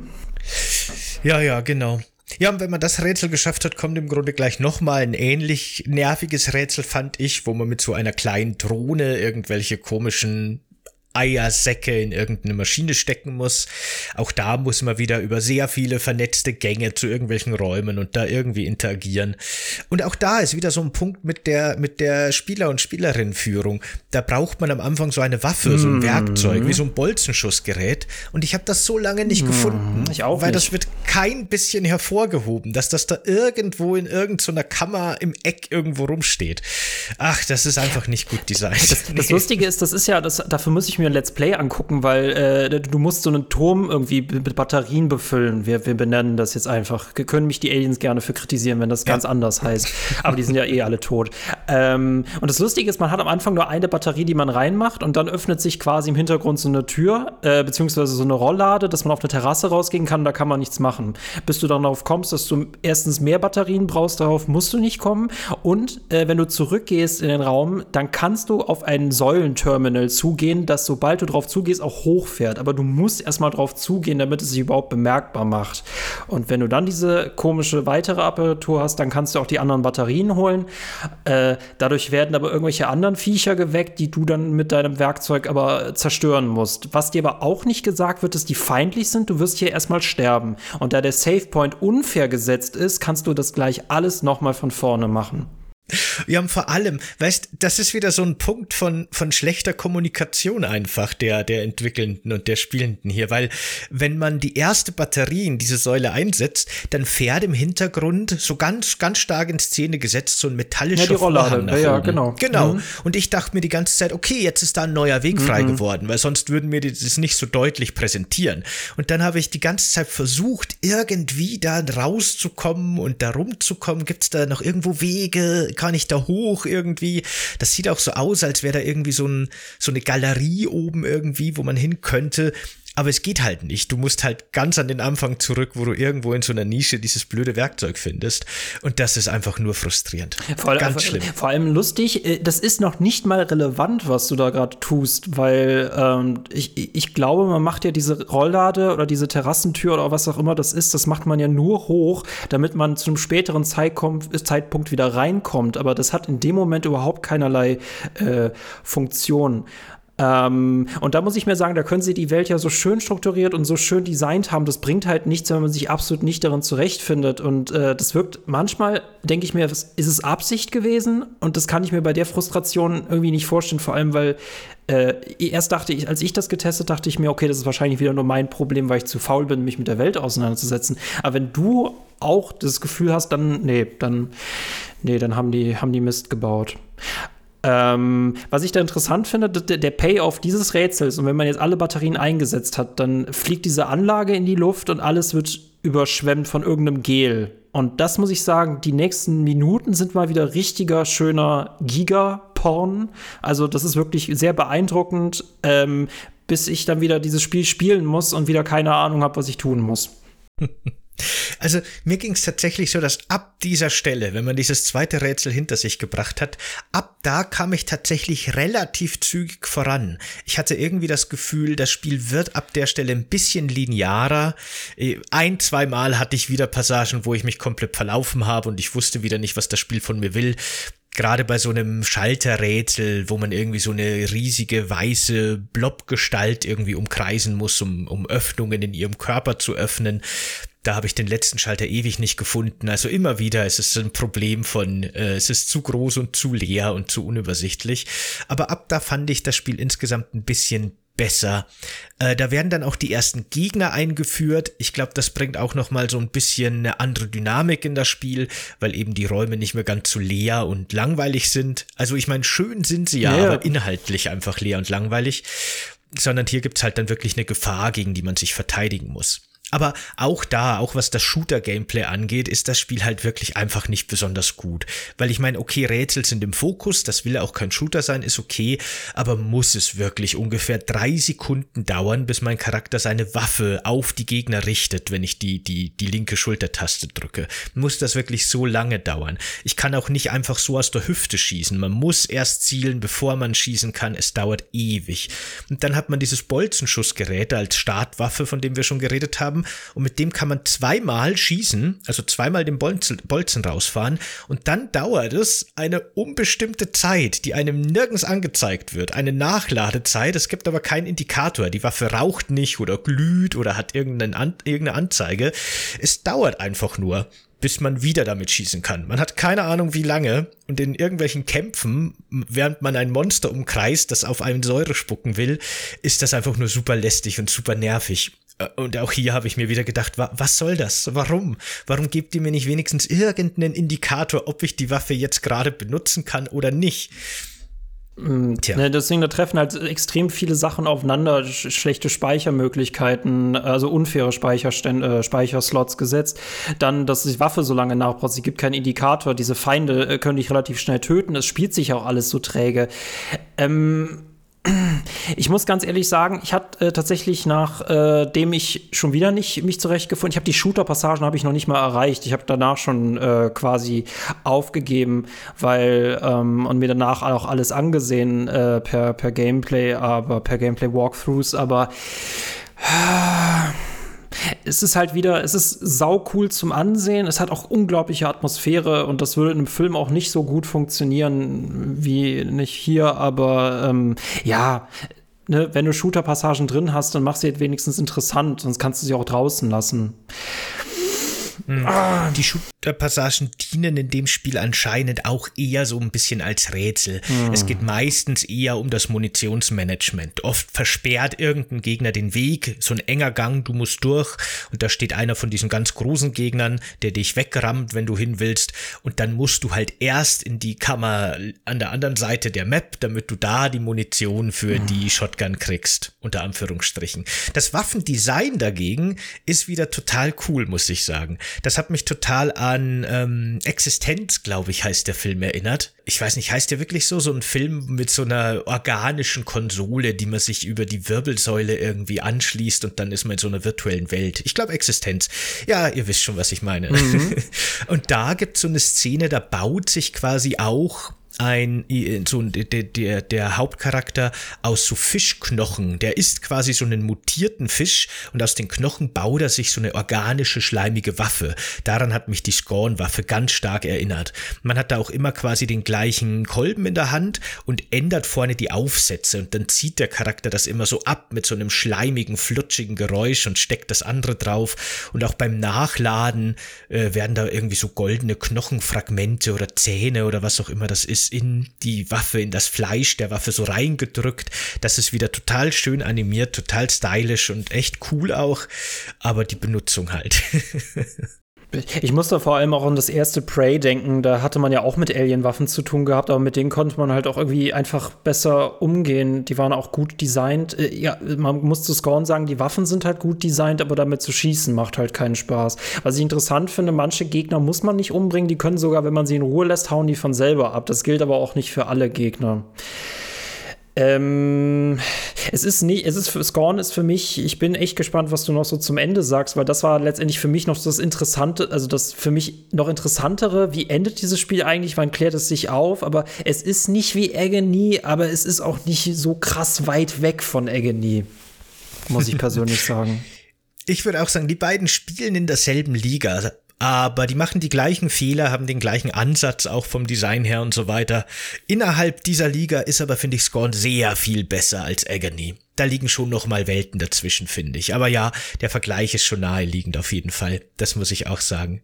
Speaker 2: Ja, ja, genau. Ja, und wenn man das Rätsel geschafft hat, kommt im Grunde gleich nochmal ein ähnlich nerviges Rätsel, fand ich, wo man mit so einer kleinen Drohne irgendwelche komischen Eiersäcke in irgendeine Maschine stecken muss. Auch da muss man wieder über sehr viele vernetzte Gänge zu irgendwelchen Räumen und da irgendwie interagieren. Und auch da ist wieder so ein Punkt mit der, mit der Spieler- und Spielerinnenführung. Da braucht man am Anfang so eine Waffe, so ein mm. Werkzeug, wie so ein Bolzenschussgerät. Und ich habe das so lange nicht mm. gefunden. Ich auch Weil nicht. das wird kein bisschen hervorgehoben, dass das da irgendwo in irgendeiner Kammer im Eck irgendwo rumsteht. Ach, das ist einfach nicht gut designt.
Speaker 1: Das, das Lustige ist, das ist ja, das, dafür muss ich mir ein Let's Play angucken, weil äh, du musst so einen Turm irgendwie mit Batterien befüllen. Wir, wir benennen das jetzt einfach. Können mich die Aliens gerne für kritisieren, wenn das ja. ganz anders heißt. Aber die sind ja eh alle tot. Ähm, und das Lustige ist, man hat am Anfang nur eine Batterie, die man reinmacht und dann öffnet sich quasi im Hintergrund so eine Tür, äh, beziehungsweise so eine Rolllade, dass man auf eine Terrasse rausgehen kann, da kann man nichts machen. Bis du darauf kommst, dass du erstens mehr Batterien brauchst, darauf musst du nicht kommen. Und äh, wenn du zurückgehst in den Raum, dann kannst du auf ein Säulenterminal zugehen, das so sobald du drauf zugehst, auch hochfährt. Aber du musst erstmal drauf zugehen, damit es sich überhaupt bemerkbar macht. Und wenn du dann diese komische weitere Apparatur hast, dann kannst du auch die anderen Batterien holen. Äh, dadurch werden aber irgendwelche anderen Viecher geweckt, die du dann mit deinem Werkzeug aber zerstören musst. Was dir aber auch nicht gesagt wird, ist, die feindlich sind. Du wirst hier erstmal sterben. Und da der Save Point unfair gesetzt ist, kannst du das gleich alles nochmal von vorne machen.
Speaker 2: Ja, und vor allem, weißt, das ist wieder so ein Punkt von, von schlechter Kommunikation einfach der, der Entwickelnden und der Spielenden hier, weil wenn man die erste Batterie in diese Säule einsetzt, dann fährt im Hintergrund so ganz, ganz stark in Szene gesetzt so ein metallischer ja, die
Speaker 1: Vorhang nach ja, genau.
Speaker 2: Genau. Mhm. Und ich dachte mir die ganze Zeit, okay, jetzt ist da ein neuer Weg frei mhm. geworden, weil sonst würden wir das nicht so deutlich präsentieren. Und dann habe ich die ganze Zeit versucht, irgendwie da rauszukommen und da rumzukommen. Gibt es da noch irgendwo Wege? Kann ich da hoch irgendwie? Das sieht auch so aus, als wäre da irgendwie so, ein, so eine Galerie oben irgendwie, wo man hin könnte. Aber es geht halt nicht. Du musst halt ganz an den Anfang zurück, wo du irgendwo in so einer Nische dieses blöde Werkzeug findest. Und das ist einfach nur frustrierend.
Speaker 1: Vor, ganz schlimm. Vor allem lustig, äh, das ist noch nicht mal relevant, was du da gerade tust, weil ähm, ich, ich glaube, man macht ja diese Rolllade oder diese Terrassentür oder was auch immer das ist, das macht man ja nur hoch, damit man zu einem späteren Zeitpunkt wieder reinkommt. Aber das hat in dem Moment überhaupt keinerlei äh, Funktion. Ähm, und da muss ich mir sagen, da können sie die Welt ja so schön strukturiert und so schön designt haben. Das bringt halt nichts, wenn man sich absolut nicht darin zurechtfindet. Und äh, das wirkt manchmal, denke ich mir, ist es Absicht gewesen? Und das kann ich mir bei der Frustration irgendwie nicht vorstellen, vor allem, weil äh, erst dachte ich, als ich das getestet, dachte ich mir, okay, das ist wahrscheinlich wieder nur mein Problem, weil ich zu faul bin, mich mit der Welt auseinanderzusetzen. Aber wenn du auch das Gefühl hast, dann, nee, dann, nee, dann haben die, haben die Mist gebaut. Ähm, was ich da interessant finde, der, Payoff dieses Rätsels, und wenn man jetzt alle Batterien eingesetzt hat, dann fliegt diese Anlage in die Luft und alles wird überschwemmt von irgendeinem Gel. Und das muss ich sagen, die nächsten Minuten sind mal wieder richtiger, schöner Giga-Porn. Also, das ist wirklich sehr beeindruckend, ähm, bis ich dann wieder dieses Spiel spielen muss und wieder keine Ahnung habe, was ich tun muss.
Speaker 2: Also mir ging es tatsächlich so, dass ab dieser Stelle, wenn man dieses zweite Rätsel hinter sich gebracht hat, ab da kam ich tatsächlich relativ zügig voran. Ich hatte irgendwie das Gefühl, das Spiel wird ab der Stelle ein bisschen linearer. Äh, ein, zwei Mal hatte ich wieder Passagen, wo ich mich komplett verlaufen habe und ich wusste wieder nicht, was das Spiel von mir will gerade bei so einem Schalterrätsel, wo man irgendwie so eine riesige weiße Blobgestalt irgendwie umkreisen muss, um, um Öffnungen in ihrem Körper zu öffnen, da habe ich den letzten Schalter ewig nicht gefunden. Also immer wieder ist es ein Problem von, äh, es ist zu groß und zu leer und zu unübersichtlich. Aber ab da fand ich das Spiel insgesamt ein bisschen besser. Äh, da werden dann auch die ersten Gegner eingeführt. Ich glaube, das bringt auch noch mal so ein bisschen eine andere Dynamik in das Spiel, weil eben die Räume nicht mehr ganz so leer und langweilig sind. Also ich meine, schön sind sie ja, ja, aber inhaltlich einfach leer und langweilig. Sondern hier gibt's halt dann wirklich eine Gefahr, gegen die man sich verteidigen muss. Aber auch da, auch was das Shooter-Gameplay angeht, ist das Spiel halt wirklich einfach nicht besonders gut. Weil ich meine, okay, Rätsel sind im Fokus, das will auch kein Shooter sein, ist okay, aber muss es wirklich ungefähr drei Sekunden dauern, bis mein Charakter seine Waffe auf die Gegner richtet, wenn ich die, die, die linke Schultertaste drücke? Muss das wirklich so lange dauern? Ich kann auch nicht einfach so aus der Hüfte schießen. Man muss erst zielen, bevor man schießen kann. Es dauert ewig. Und dann hat man dieses Bolzenschussgerät als Startwaffe, von dem wir schon geredet haben. Und mit dem kann man zweimal schießen, also zweimal den Bolzen, Bolzen rausfahren. Und dann dauert es eine unbestimmte Zeit, die einem nirgends angezeigt wird. Eine Nachladezeit. Es gibt aber keinen Indikator. Die Waffe raucht nicht oder glüht oder hat irgendeine, irgendeine Anzeige. Es dauert einfach nur bis man wieder damit schießen kann. Man hat keine Ahnung, wie lange. Und in irgendwelchen Kämpfen, während man ein Monster umkreist, das auf einen Säure spucken will, ist das einfach nur super lästig und super nervig. Äh, und auch hier habe ich mir wieder gedacht, was soll das? Warum? Warum gebt ihr mir nicht wenigstens irgendeinen Indikator, ob ich die Waffe jetzt gerade benutzen kann oder nicht?
Speaker 1: Mm, tja. Ne, deswegen, da treffen halt extrem viele Sachen aufeinander, schlechte Speichermöglichkeiten, also unfaire Speicherstände, äh, Speicherslots gesetzt. Dann, dass die Waffe so lange nachbraucht, sie gibt keinen Indikator, diese Feinde äh, können dich relativ schnell töten, es spielt sich auch alles so träge. Ähm, ich muss ganz ehrlich sagen, ich hatte äh, tatsächlich nachdem äh, ich schon wieder nicht mich zurechtgefunden, ich habe die Shooter-Passagen habe ich noch nicht mal erreicht. Ich habe danach schon äh, quasi aufgegeben, weil ähm, und mir danach auch alles angesehen äh, per per Gameplay, aber per Gameplay Walkthroughs, aber es ist halt wieder, es ist sau cool zum Ansehen. Es hat auch unglaubliche Atmosphäre und das würde in einem Film auch nicht so gut funktionieren wie nicht hier, aber ähm, ja. Ne, wenn du Shooter-Passagen drin hast, dann machst du sie wenigstens interessant, sonst kannst du sie auch draußen lassen.
Speaker 2: Mhm. Ah. Die Shooter-Passagen dienen in dem Spiel anscheinend auch eher so ein bisschen als Rätsel. Mhm. Es geht meistens eher um das Munitionsmanagement. Oft versperrt irgendein Gegner den Weg, so ein enger Gang, du musst durch und da steht einer von diesen ganz großen Gegnern, der dich wegrammt, wenn du hin willst und dann musst du halt erst in die Kammer an der anderen Seite der Map, damit du da die Munition für mhm. die Shotgun kriegst, unter Anführungsstrichen. Das Waffendesign dagegen ist wieder total cool, muss ich sagen. Das hat mich total an ähm, Existenz, glaube ich, heißt der Film erinnert. Ich weiß nicht, heißt der wirklich so? So ein Film mit so einer organischen Konsole, die man sich über die Wirbelsäule irgendwie anschließt und dann ist man in so einer virtuellen Welt. Ich glaube Existenz. Ja, ihr wisst schon, was ich meine. Mhm. und da gibt es so eine Szene, da baut sich quasi auch ein so der, der, der Hauptcharakter aus so Fischknochen. Der isst quasi so einen mutierten Fisch und aus den Knochen baut er sich so eine organische, schleimige Waffe. Daran hat mich die Scorn-Waffe ganz stark erinnert. Man hat da auch immer quasi den gleichen Kolben in der Hand und ändert vorne die Aufsätze und dann zieht der Charakter das immer so ab mit so einem schleimigen, flutschigen Geräusch und steckt das andere drauf. Und auch beim Nachladen äh, werden da irgendwie so goldene Knochenfragmente oder Zähne oder was auch immer das ist in die Waffe, in das Fleisch der Waffe so reingedrückt. Das ist wieder total schön animiert, total stylisch und echt cool auch, aber die Benutzung halt.
Speaker 1: Ich musste vor allem auch an das erste Prey denken. Da hatte man ja auch mit Alien-Waffen zu tun gehabt, aber mit denen konnte man halt auch irgendwie einfach besser umgehen. Die waren auch gut designt. Äh, ja, man muss zu Scorn sagen, die Waffen sind halt gut designt, aber damit zu schießen macht halt keinen Spaß. Was ich interessant finde, manche Gegner muss man nicht umbringen. Die können sogar, wenn man sie in Ruhe lässt, hauen die von selber ab. Das gilt aber auch nicht für alle Gegner. Ähm, es ist nicht, es ist für Scorn ist für mich, ich bin echt gespannt, was du noch so zum Ende sagst, weil das war letztendlich für mich noch das Interessante, also das für mich noch interessantere, wie endet dieses Spiel eigentlich, wann klärt es sich auf, aber es ist nicht wie Agony, aber es ist auch nicht so krass weit weg von Agony, muss ich persönlich sagen.
Speaker 2: Ich würde auch sagen, die beiden spielen in derselben Liga aber die machen die gleichen Fehler, haben den gleichen Ansatz auch vom Design her und so weiter. Innerhalb dieser Liga ist aber, finde ich, Scorn sehr viel besser als Agony. Da liegen schon noch mal Welten dazwischen, finde ich. Aber ja, der Vergleich ist schon naheliegend auf jeden Fall. Das muss ich auch sagen.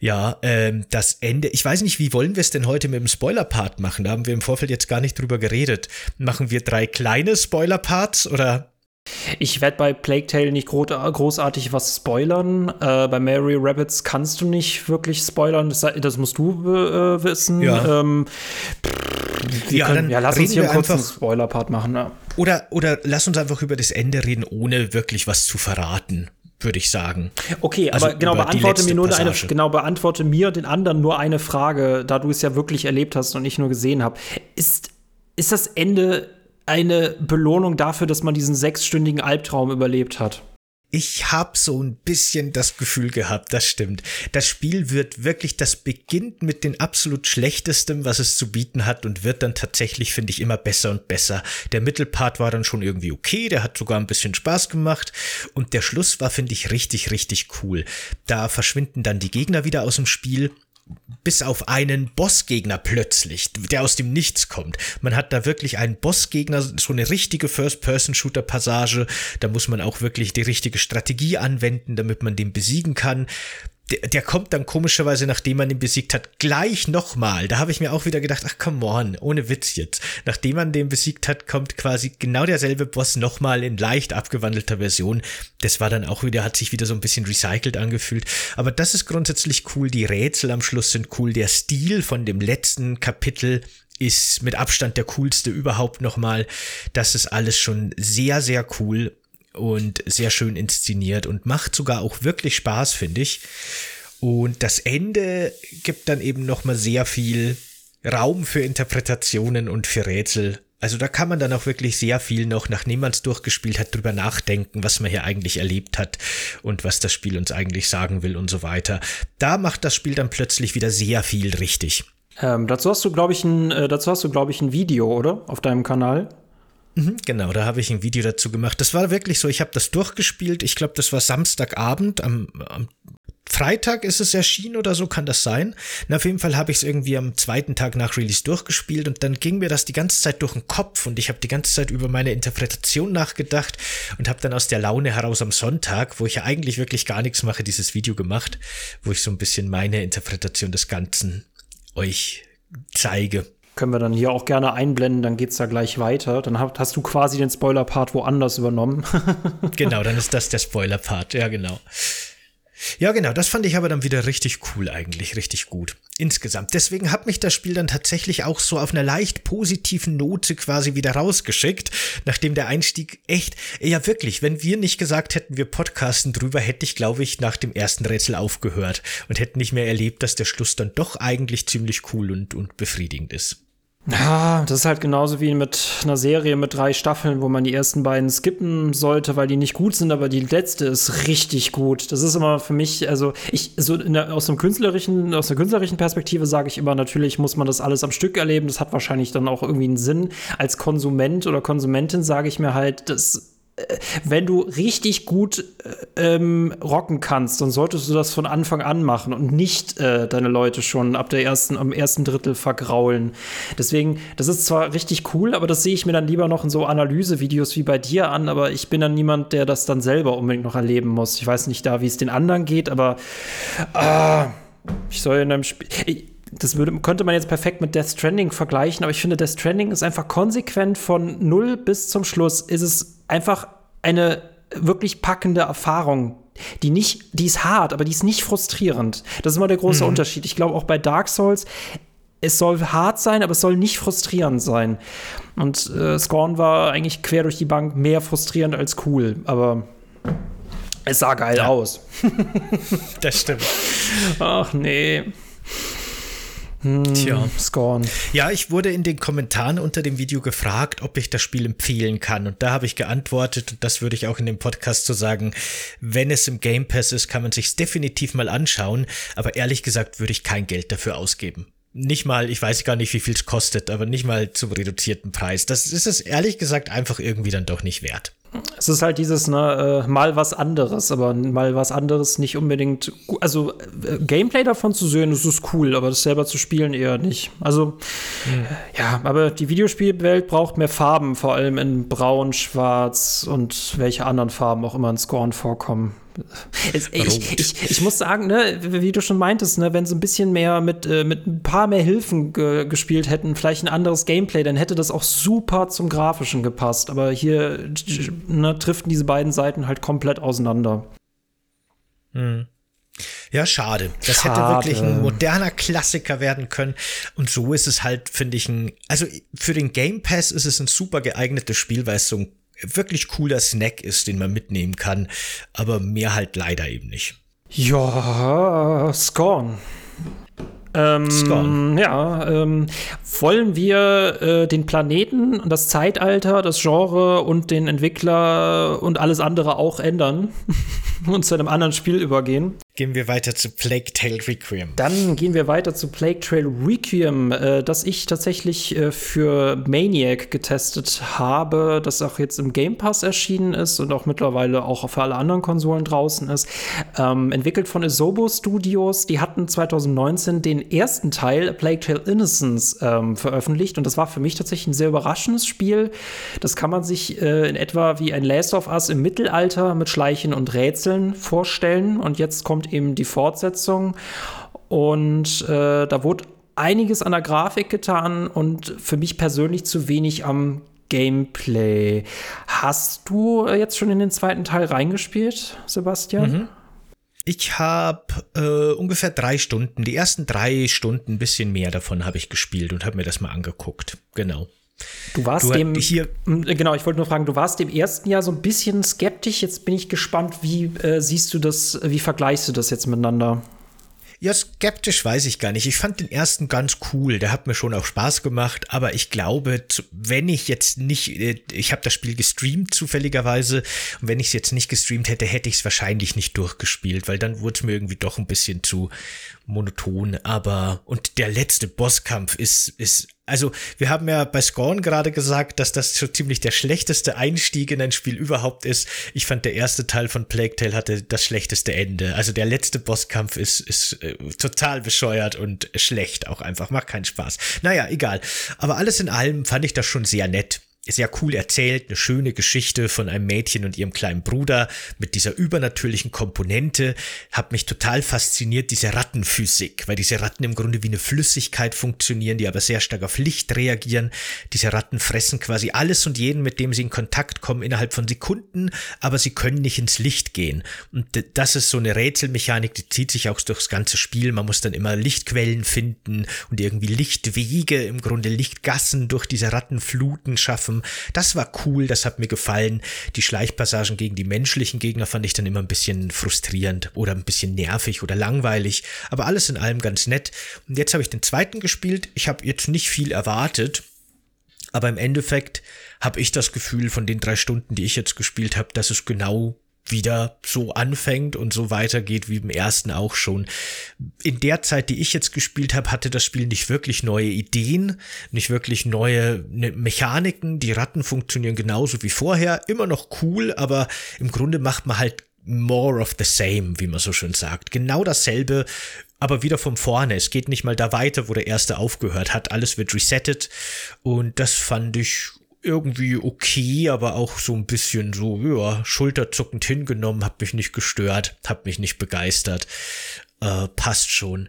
Speaker 2: Ja, ähm, das Ende. Ich weiß nicht, wie wollen wir es denn heute mit dem Spoiler-Part machen? Da haben wir im Vorfeld jetzt gar nicht drüber geredet. Machen wir drei kleine Spoiler-Parts oder
Speaker 1: ich werde bei Plague Tale nicht großartig was spoilern. Äh, bei Mary Rabbits kannst du nicht wirklich spoilern. Das, das musst du äh, wissen. Ja. Ähm, ja, können, dann ja, lass uns hier einen kurzen Spoiler-Part machen. Ja.
Speaker 2: Oder, oder lass uns einfach über das Ende reden, ohne wirklich was zu verraten. würde ich sagen.
Speaker 1: Okay, also aber genau beantworte mir nur Passage. eine, genau beantworte mir den anderen nur eine Frage, da du es ja wirklich erlebt hast und nicht nur gesehen habe. Ist ist das Ende eine Belohnung dafür, dass man diesen sechsstündigen Albtraum überlebt hat?
Speaker 2: Ich habe so ein bisschen das Gefühl gehabt, das stimmt. Das Spiel wird wirklich, das beginnt mit den absolut schlechtestem, was es zu bieten hat und wird dann tatsächlich, finde ich, immer besser und besser. Der Mittelpart war dann schon irgendwie okay, der hat sogar ein bisschen Spaß gemacht und der Schluss war, finde ich, richtig, richtig cool. Da verschwinden dann die Gegner wieder aus dem Spiel bis auf einen Bossgegner plötzlich, der aus dem Nichts kommt. Man hat da wirklich einen Bossgegner, so eine richtige First-Person-Shooter-Passage. Da muss man auch wirklich die richtige Strategie anwenden, damit man den besiegen kann der, der kommt dann komischerweise, nachdem man ihn besiegt hat, gleich nochmal. Da habe ich mir auch wieder gedacht, ach come on, ohne Witz jetzt. Nachdem man den besiegt hat, kommt quasi genau derselbe Boss nochmal in leicht abgewandelter Version. Das war dann auch wieder, hat sich wieder so ein bisschen recycelt angefühlt. Aber das ist grundsätzlich cool. Die Rätsel am Schluss sind cool. Der Stil von dem letzten Kapitel ist mit Abstand der coolste überhaupt nochmal. Das ist alles schon sehr, sehr cool und sehr schön inszeniert und macht sogar auch wirklich Spaß, finde ich. Und das Ende gibt dann eben noch mal sehr viel Raum für Interpretationen und für Rätsel. Also da kann man dann auch wirklich sehr viel noch, nachdem man es durchgespielt hat, drüber nachdenken, was man hier eigentlich erlebt hat und was das Spiel uns eigentlich sagen will und so weiter. Da macht das Spiel dann plötzlich wieder sehr viel richtig.
Speaker 1: Ähm, dazu hast du, glaube ich, ein, äh, dazu hast du, glaube ich, ein Video, oder? Auf deinem Kanal.
Speaker 2: Mhm, genau, da habe ich ein Video dazu gemacht. Das war wirklich so, ich habe das durchgespielt. Ich glaube, das war Samstagabend. Am, am Freitag ist es erschienen oder so, kann das sein? Na, auf jeden Fall habe ich es irgendwie am zweiten Tag nach Release durchgespielt und dann ging mir das die ganze Zeit durch den Kopf und ich habe die ganze Zeit über meine Interpretation nachgedacht und habe dann aus der Laune heraus am Sonntag, wo ich ja eigentlich wirklich gar nichts mache, dieses Video gemacht, wo ich so ein bisschen meine Interpretation des Ganzen euch zeige.
Speaker 1: Können wir dann hier auch gerne einblenden, dann geht es da gleich weiter. Dann hast du quasi den Spoiler-Part woanders übernommen.
Speaker 2: genau, dann ist das der Spoiler-Part, ja, genau. Ja, genau, das fand ich aber dann wieder richtig cool eigentlich, richtig gut. Insgesamt. Deswegen hat mich das Spiel dann tatsächlich auch so auf einer leicht positiven Note quasi wieder rausgeschickt, nachdem der Einstieg echt, ja wirklich, wenn wir nicht gesagt hätten, wir podcasten drüber, hätte ich, glaube ich, nach dem ersten Rätsel aufgehört und hätte nicht mehr erlebt, dass der Schluss dann doch eigentlich ziemlich cool und, und befriedigend ist.
Speaker 1: Ja, das ist halt genauso wie mit einer Serie mit drei Staffeln, wo man die ersten beiden skippen sollte, weil die nicht gut sind, aber die letzte ist richtig gut. Das ist immer für mich, also ich, so der, aus dem künstlerischen, aus der künstlerischen Perspektive sage ich immer, natürlich muss man das alles am Stück erleben. Das hat wahrscheinlich dann auch irgendwie einen Sinn. Als Konsument oder Konsumentin sage ich mir halt, das wenn du richtig gut äh, ähm, rocken kannst, dann solltest du das von Anfang an machen und nicht äh, deine Leute schon ab der ersten, am ersten Drittel vergraulen. Deswegen, das ist zwar richtig cool, aber das sehe ich mir dann lieber noch in so Analysevideos wie bei dir an, aber ich bin dann niemand, der das dann selber unbedingt noch erleben muss. Ich weiß nicht da, wie es den anderen geht, aber ah, ich soll in einem Spiel das würde, könnte man jetzt perfekt mit Death Stranding vergleichen, aber ich finde, Death Stranding ist einfach konsequent von null bis zum Schluss, ist es einfach eine wirklich packende Erfahrung. Die nicht, die ist hart, aber die ist nicht frustrierend. Das ist immer der große mhm. Unterschied. Ich glaube auch bei Dark Souls, es soll hart sein, aber es soll nicht frustrierend sein. Und äh, Scorn war eigentlich quer durch die Bank mehr frustrierend als cool, aber es sah geil ja. aus.
Speaker 2: das stimmt.
Speaker 1: Ach nee.
Speaker 2: Hm, Tja. Scorn. Ja, ich wurde in den Kommentaren unter dem Video gefragt, ob ich das Spiel empfehlen kann. Und da habe ich geantwortet, und das würde ich auch in dem Podcast so sagen, wenn es im Game Pass ist, kann man sich definitiv mal anschauen. Aber ehrlich gesagt würde ich kein Geld dafür ausgeben. Nicht mal, ich weiß gar nicht, wie viel es kostet, aber nicht mal zum reduzierten Preis. Das ist es ehrlich gesagt einfach irgendwie dann doch nicht wert
Speaker 1: es ist halt dieses, ne, äh, mal was anderes, aber mal was anderes nicht unbedingt. Also, äh, Gameplay davon zu sehen, das ist cool, aber das selber zu spielen eher nicht. Also, mhm. ja, aber die Videospielwelt braucht mehr Farben, vor allem in Braun, Schwarz und welche anderen Farben auch immer in Scorn vorkommen. Ich, ich, ich, muss sagen, ne, wie du schon meintest, ne, wenn sie ein bisschen mehr mit, äh, mit ein paar mehr Hilfen ge gespielt hätten, vielleicht ein anderes Gameplay, dann hätte das auch super zum Grafischen gepasst. Aber hier ne, driften diese beiden Seiten halt komplett auseinander.
Speaker 2: Hm. Ja, schade. Das schade. hätte wirklich ein moderner Klassiker werden können. Und so ist es halt, finde ich, ein, also für den Game Pass ist es ein super geeignetes Spiel, weil es so ein wirklich cooler Snack ist, den man mitnehmen kann, aber mehr halt leider eben nicht.
Speaker 1: Ja, Scorn. Ähm, ja, ähm, wollen wir äh, den Planeten und das Zeitalter, das Genre und den Entwickler und alles andere auch ändern und zu einem anderen Spiel übergehen?
Speaker 2: Gehen wir weiter zu Plague Tale Requiem.
Speaker 1: Dann gehen wir weiter zu Plague Tale Requiem, äh, das ich tatsächlich äh, für Maniac getestet habe, das auch jetzt im Game Pass erschienen ist und auch mittlerweile auch für alle anderen Konsolen draußen ist. Ähm, entwickelt von Isobo Studios. Die hatten 2019 den ersten Teil, Plague Tale Innocence, ähm, veröffentlicht und das war für mich tatsächlich ein sehr überraschendes Spiel. Das kann man sich äh, in etwa wie ein Last of Us im Mittelalter mit Schleichen und Rätseln vorstellen und jetzt kommt eben die Fortsetzung. Und äh, da wurde einiges an der Grafik getan und für mich persönlich zu wenig am Gameplay. Hast du jetzt schon in den zweiten Teil reingespielt, Sebastian? Mhm.
Speaker 2: Ich habe äh, ungefähr drei Stunden, die ersten drei Stunden, ein bisschen mehr davon habe ich gespielt und habe mir das mal angeguckt. Genau.
Speaker 1: Du warst du, dem hier genau, ich wollte nur fragen, du warst dem ersten Jahr so ein bisschen skeptisch. Jetzt bin ich gespannt, wie äh, siehst du das, wie vergleichst du das jetzt miteinander?
Speaker 2: Ja, skeptisch weiß ich gar nicht. Ich fand den ersten ganz cool. Der hat mir schon auch Spaß gemacht. Aber ich glaube, wenn ich jetzt nicht, äh, ich habe das Spiel gestreamt zufälligerweise. Und wenn ich es jetzt nicht gestreamt hätte, hätte ich es wahrscheinlich nicht durchgespielt, weil dann wurde es mir irgendwie doch ein bisschen zu monoton. Aber und der letzte Bosskampf ist ist also, wir haben ja bei Scorn gerade gesagt, dass das so ziemlich der schlechteste Einstieg in ein Spiel überhaupt ist. Ich fand, der erste Teil von Plague Tale hatte das schlechteste Ende. Also, der letzte Bosskampf ist, ist äh, total bescheuert und schlecht auch einfach. Macht keinen Spaß. Naja, egal. Aber alles in allem fand ich das schon sehr nett sehr cool erzählt, eine schöne Geschichte von einem Mädchen und ihrem kleinen Bruder mit dieser übernatürlichen Komponente. Hat mich total fasziniert, diese Rattenphysik, weil diese Ratten im Grunde wie eine Flüssigkeit funktionieren, die aber sehr stark auf Licht reagieren. Diese Ratten fressen quasi alles und jeden, mit dem sie in Kontakt kommen, innerhalb von Sekunden, aber sie können nicht ins Licht gehen. Und das ist so eine Rätselmechanik, die zieht sich auch durchs ganze Spiel. Man muss dann immer Lichtquellen finden und irgendwie Lichtwege, im Grunde Lichtgassen durch diese Rattenfluten schaffen das war cool, das hat mir gefallen. Die Schleichpassagen gegen die menschlichen Gegner fand ich dann immer ein bisschen frustrierend oder ein bisschen nervig oder langweilig, aber alles in allem ganz nett. Und jetzt habe ich den zweiten gespielt. Ich habe jetzt nicht viel erwartet, aber im Endeffekt habe ich das Gefühl von den drei Stunden, die ich jetzt gespielt habe, dass es genau wieder so anfängt und so weitergeht wie im ersten auch schon. In der Zeit, die ich jetzt gespielt habe, hatte das Spiel nicht wirklich neue Ideen, nicht wirklich neue ne, Mechaniken. Die Ratten funktionieren genauso wie vorher, immer noch cool, aber im Grunde macht man halt more of the same, wie man so schön sagt. Genau dasselbe, aber wieder von vorne. Es geht nicht mal da weiter, wo der erste aufgehört hat. Alles wird resettet und das fand ich irgendwie okay, aber auch so ein bisschen so, ja, schulterzuckend hingenommen, hat mich nicht gestört, hat mich nicht begeistert. Äh, passt schon.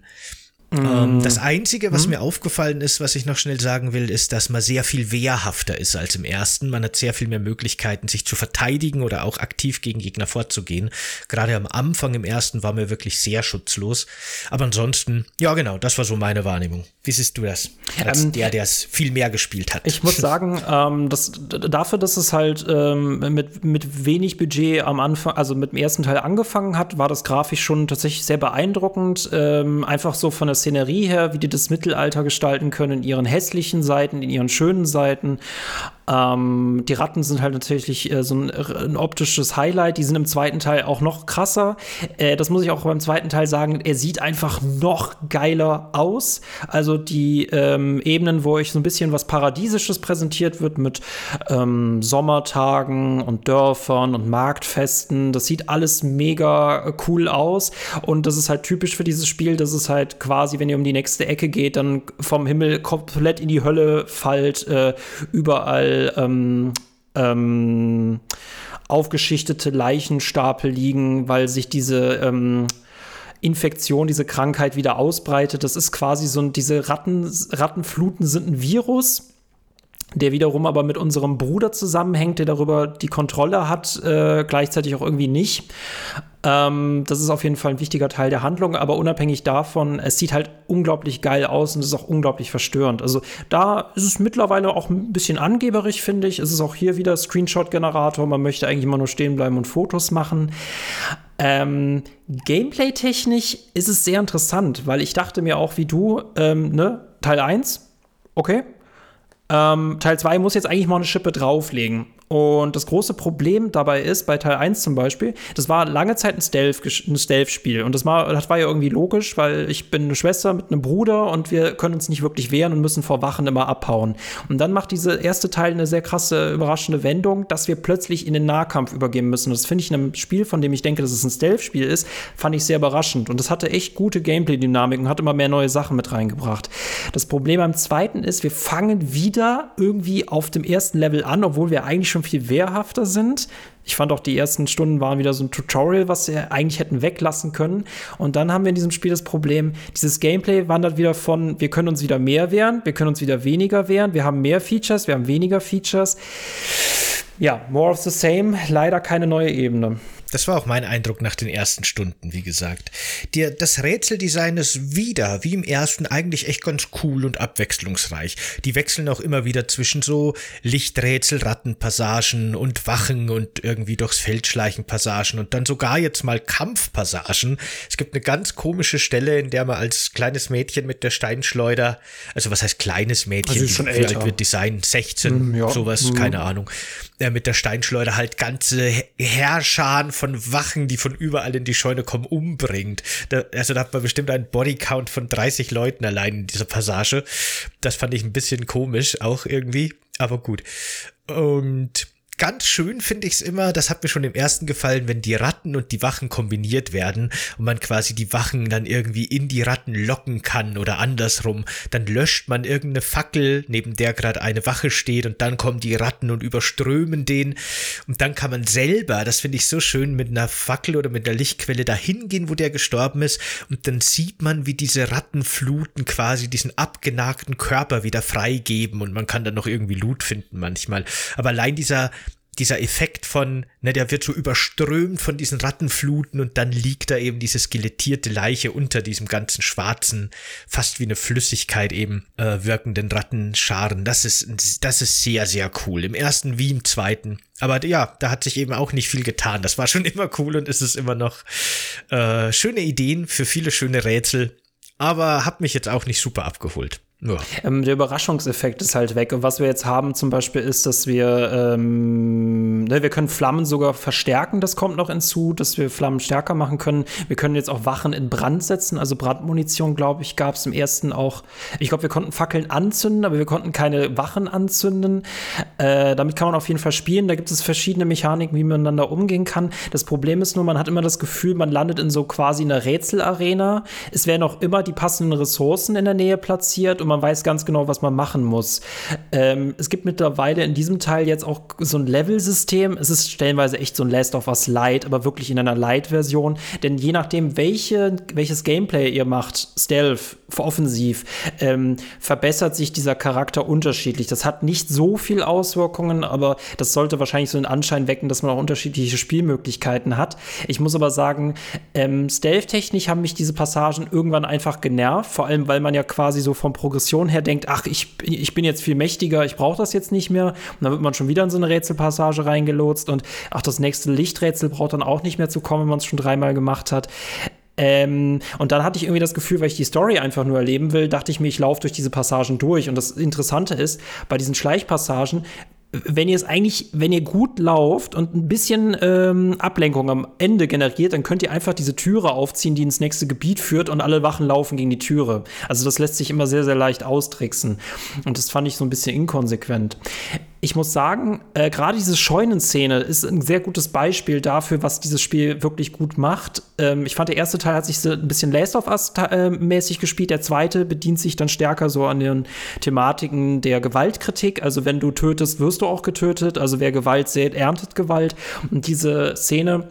Speaker 2: Mm. das Einzige, was mm. mir aufgefallen ist, was ich noch schnell sagen will, ist, dass man sehr viel wehrhafter ist als im ersten. Man hat sehr viel mehr Möglichkeiten, sich zu verteidigen oder auch aktiv gegen Gegner vorzugehen. Gerade am Anfang im ersten war mir wirklich sehr schutzlos. Aber ansonsten, ja genau, das war so meine Wahrnehmung. Wie siehst du das? Als ähm, der, der es viel mehr gespielt hat.
Speaker 1: Ich muss sagen, ähm, dass, dafür, dass es halt ähm, mit, mit wenig Budget am Anfang, also mit dem ersten Teil angefangen hat, war das grafisch schon tatsächlich sehr beeindruckend. Ähm, einfach so von der Szenerie her, wie die das Mittelalter gestalten können, in ihren hässlichen Seiten, in ihren schönen Seiten. Ähm, die Ratten sind halt natürlich äh, so ein, ein, optisches Highlight. Die sind im zweiten Teil auch noch krasser. Äh, das muss ich auch beim zweiten Teil sagen. Er sieht einfach noch geiler aus. Also die ähm, Ebenen, wo euch so ein bisschen was Paradiesisches präsentiert wird mit ähm, Sommertagen und Dörfern und Marktfesten. Das sieht alles mega cool aus. Und das ist halt typisch für dieses Spiel, dass es halt quasi, wenn ihr um die nächste Ecke geht, dann vom Himmel komplett in die Hölle fallt. Äh, überall ähm, ähm, aufgeschichtete Leichenstapel liegen, weil sich diese ähm, Infektion, diese Krankheit wieder ausbreitet. Das ist quasi so, diese Ratten, Rattenfluten sind ein Virus der wiederum aber mit unserem Bruder zusammenhängt, der darüber die Kontrolle hat, äh, gleichzeitig auch irgendwie nicht. Ähm, das ist auf jeden Fall ein wichtiger Teil der Handlung, aber unabhängig davon, es sieht halt unglaublich geil aus und es ist auch unglaublich verstörend. Also da ist es mittlerweile auch ein bisschen angeberig, finde ich. Es ist auch hier wieder Screenshot-Generator. Man möchte eigentlich immer nur stehen bleiben und Fotos machen. Ähm, Gameplay-technisch ist es sehr interessant, weil ich dachte mir auch wie du, ähm, ne, Teil 1, okay, ähm, Teil 2 muss jetzt eigentlich mal eine Schippe drauflegen. Und das große Problem dabei ist, bei Teil 1 zum Beispiel, das war lange Zeit ein Stealth-Spiel. Stealth und das war, das war ja irgendwie logisch, weil ich bin eine Schwester mit einem Bruder und wir können uns nicht wirklich wehren und müssen vor Wachen immer abhauen. Und dann macht dieser erste Teil eine sehr krasse, überraschende Wendung, dass wir plötzlich in den Nahkampf übergehen müssen. Das finde ich in einem Spiel, von dem ich denke, dass es ein Stealth-Spiel ist, fand ich sehr überraschend. Und das hatte echt gute Gameplay-Dynamik und hat immer mehr neue Sachen mit reingebracht. Das Problem beim zweiten ist, wir fangen wieder irgendwie auf dem ersten Level an, obwohl wir eigentlich schon schon viel wehrhafter sind. Ich fand auch, die ersten Stunden waren wieder so ein Tutorial, was wir eigentlich hätten weglassen können. Und dann haben wir in diesem Spiel das Problem, dieses Gameplay wandert wieder von, wir können uns wieder mehr wehren, wir können uns wieder weniger wehren, wir haben mehr Features, wir haben weniger Features. Ja, more of the same, leider keine neue Ebene.
Speaker 2: Das war auch mein Eindruck nach den ersten Stunden, wie gesagt. Der, das Rätseldesign ist wieder, wie im ersten, eigentlich echt ganz cool und abwechslungsreich. Die wechseln auch immer wieder zwischen so Lichträtsel, Rattenpassagen und Wachen und irgendwie durchs Feld schleichen Passagen und dann sogar jetzt mal Kampfpassagen. Es gibt eine ganz komische Stelle, in der man als kleines Mädchen mit der Steinschleuder, also was heißt kleines Mädchen, also
Speaker 1: schon älter. alt
Speaker 2: wird Design 16, mm, ja. sowas, mm. keine Ahnung, äh, mit der Steinschleuder halt ganze Herrscharen von Wachen, die von überall in die Scheune kommen, umbringt. Da, also da hat man bestimmt einen Bodycount von 30 Leuten allein in dieser Passage. Das fand ich ein bisschen komisch, auch irgendwie, aber gut. Und ganz schön finde ich es immer, das hat mir schon im ersten gefallen, wenn die Ratten und die Wachen kombiniert werden und man quasi die Wachen dann irgendwie in die Ratten locken kann oder andersrum. Dann löscht man irgendeine Fackel, neben der gerade eine Wache steht und dann kommen die Ratten und überströmen den. Und dann kann man selber, das finde ich so schön, mit einer Fackel oder mit einer Lichtquelle dahin gehen, wo der gestorben ist. Und dann sieht man, wie diese Rattenfluten quasi diesen abgenagten Körper wieder freigeben und man kann dann noch irgendwie Loot finden manchmal. Aber allein dieser dieser Effekt von, ne, der wird so überströmt von diesen Rattenfluten und dann liegt da eben diese skelettierte Leiche unter diesem ganzen schwarzen, fast wie eine Flüssigkeit eben äh, wirkenden Rattenscharen. Das ist, das ist sehr, sehr cool. Im ersten wie im zweiten. Aber ja, da hat sich eben auch nicht viel getan. Das war schon immer cool und ist es immer noch äh, schöne Ideen für viele schöne Rätsel. Aber hat mich jetzt auch nicht super abgeholt.
Speaker 1: Ja. Ähm, der Überraschungseffekt ist halt weg. Und was wir jetzt haben zum Beispiel ist, dass wir, ähm, ne, wir können Flammen sogar verstärken, das kommt noch hinzu, dass wir Flammen stärker machen können. Wir können jetzt auch Wachen in Brand setzen, also Brandmunition, glaube ich, gab es im ersten auch. Ich glaube, wir konnten Fackeln anzünden, aber wir konnten keine Wachen anzünden. Äh, damit kann man auf jeden Fall spielen. Da gibt es verschiedene Mechaniken, wie man miteinander umgehen kann. Das Problem ist nur, man hat immer das Gefühl, man landet in so quasi einer Rätselarena. Es werden auch immer die passenden Ressourcen in der Nähe platziert und man weiß ganz genau, was man machen muss. Ähm, es gibt mittlerweile in diesem Teil jetzt auch so ein Level-System. Es ist stellenweise echt so ein Last of Us Light, aber wirklich in einer Light-Version. Denn je nachdem, welche, welches Gameplay ihr macht, Stealth, offensiv, ähm, verbessert sich dieser Charakter unterschiedlich. Das hat nicht so viel Auswirkungen, aber das sollte wahrscheinlich so einen Anschein wecken, dass man auch unterschiedliche Spielmöglichkeiten hat. Ich muss aber sagen, ähm, Stealth-technisch haben mich diese Passagen irgendwann einfach genervt, vor allem weil man ja quasi so Progress Progression her denkt, ach, ich, ich bin jetzt viel mächtiger, ich brauche das jetzt nicht mehr. Und dann wird man schon wieder in so eine Rätselpassage reingelotst und ach, das nächste Lichträtsel braucht dann auch nicht mehr zu kommen, wenn man es schon dreimal gemacht hat. Ähm, und dann hatte ich irgendwie das Gefühl, weil ich die Story einfach nur erleben will, dachte ich mir, ich laufe durch diese Passagen durch. Und das Interessante ist, bei diesen Schleichpassagen wenn ihr es eigentlich, wenn ihr gut lauft und ein bisschen ähm, Ablenkung am Ende generiert, dann könnt ihr einfach diese Türe aufziehen, die ins nächste Gebiet führt und alle Wachen laufen gegen die Türe. Also das lässt sich immer sehr, sehr leicht austricksen. Und das fand ich so ein bisschen inkonsequent ich muss sagen, äh, gerade diese Scheunenszene ist ein sehr gutes Beispiel dafür, was dieses Spiel wirklich gut macht. Ähm, ich fand, der erste Teil hat sich so ein bisschen Last of Us äh, gespielt. Der zweite bedient sich dann stärker so an den Thematiken der Gewaltkritik. Also, wenn du tötest, wirst du auch getötet. Also, wer Gewalt sät, erntet Gewalt. Und diese Szene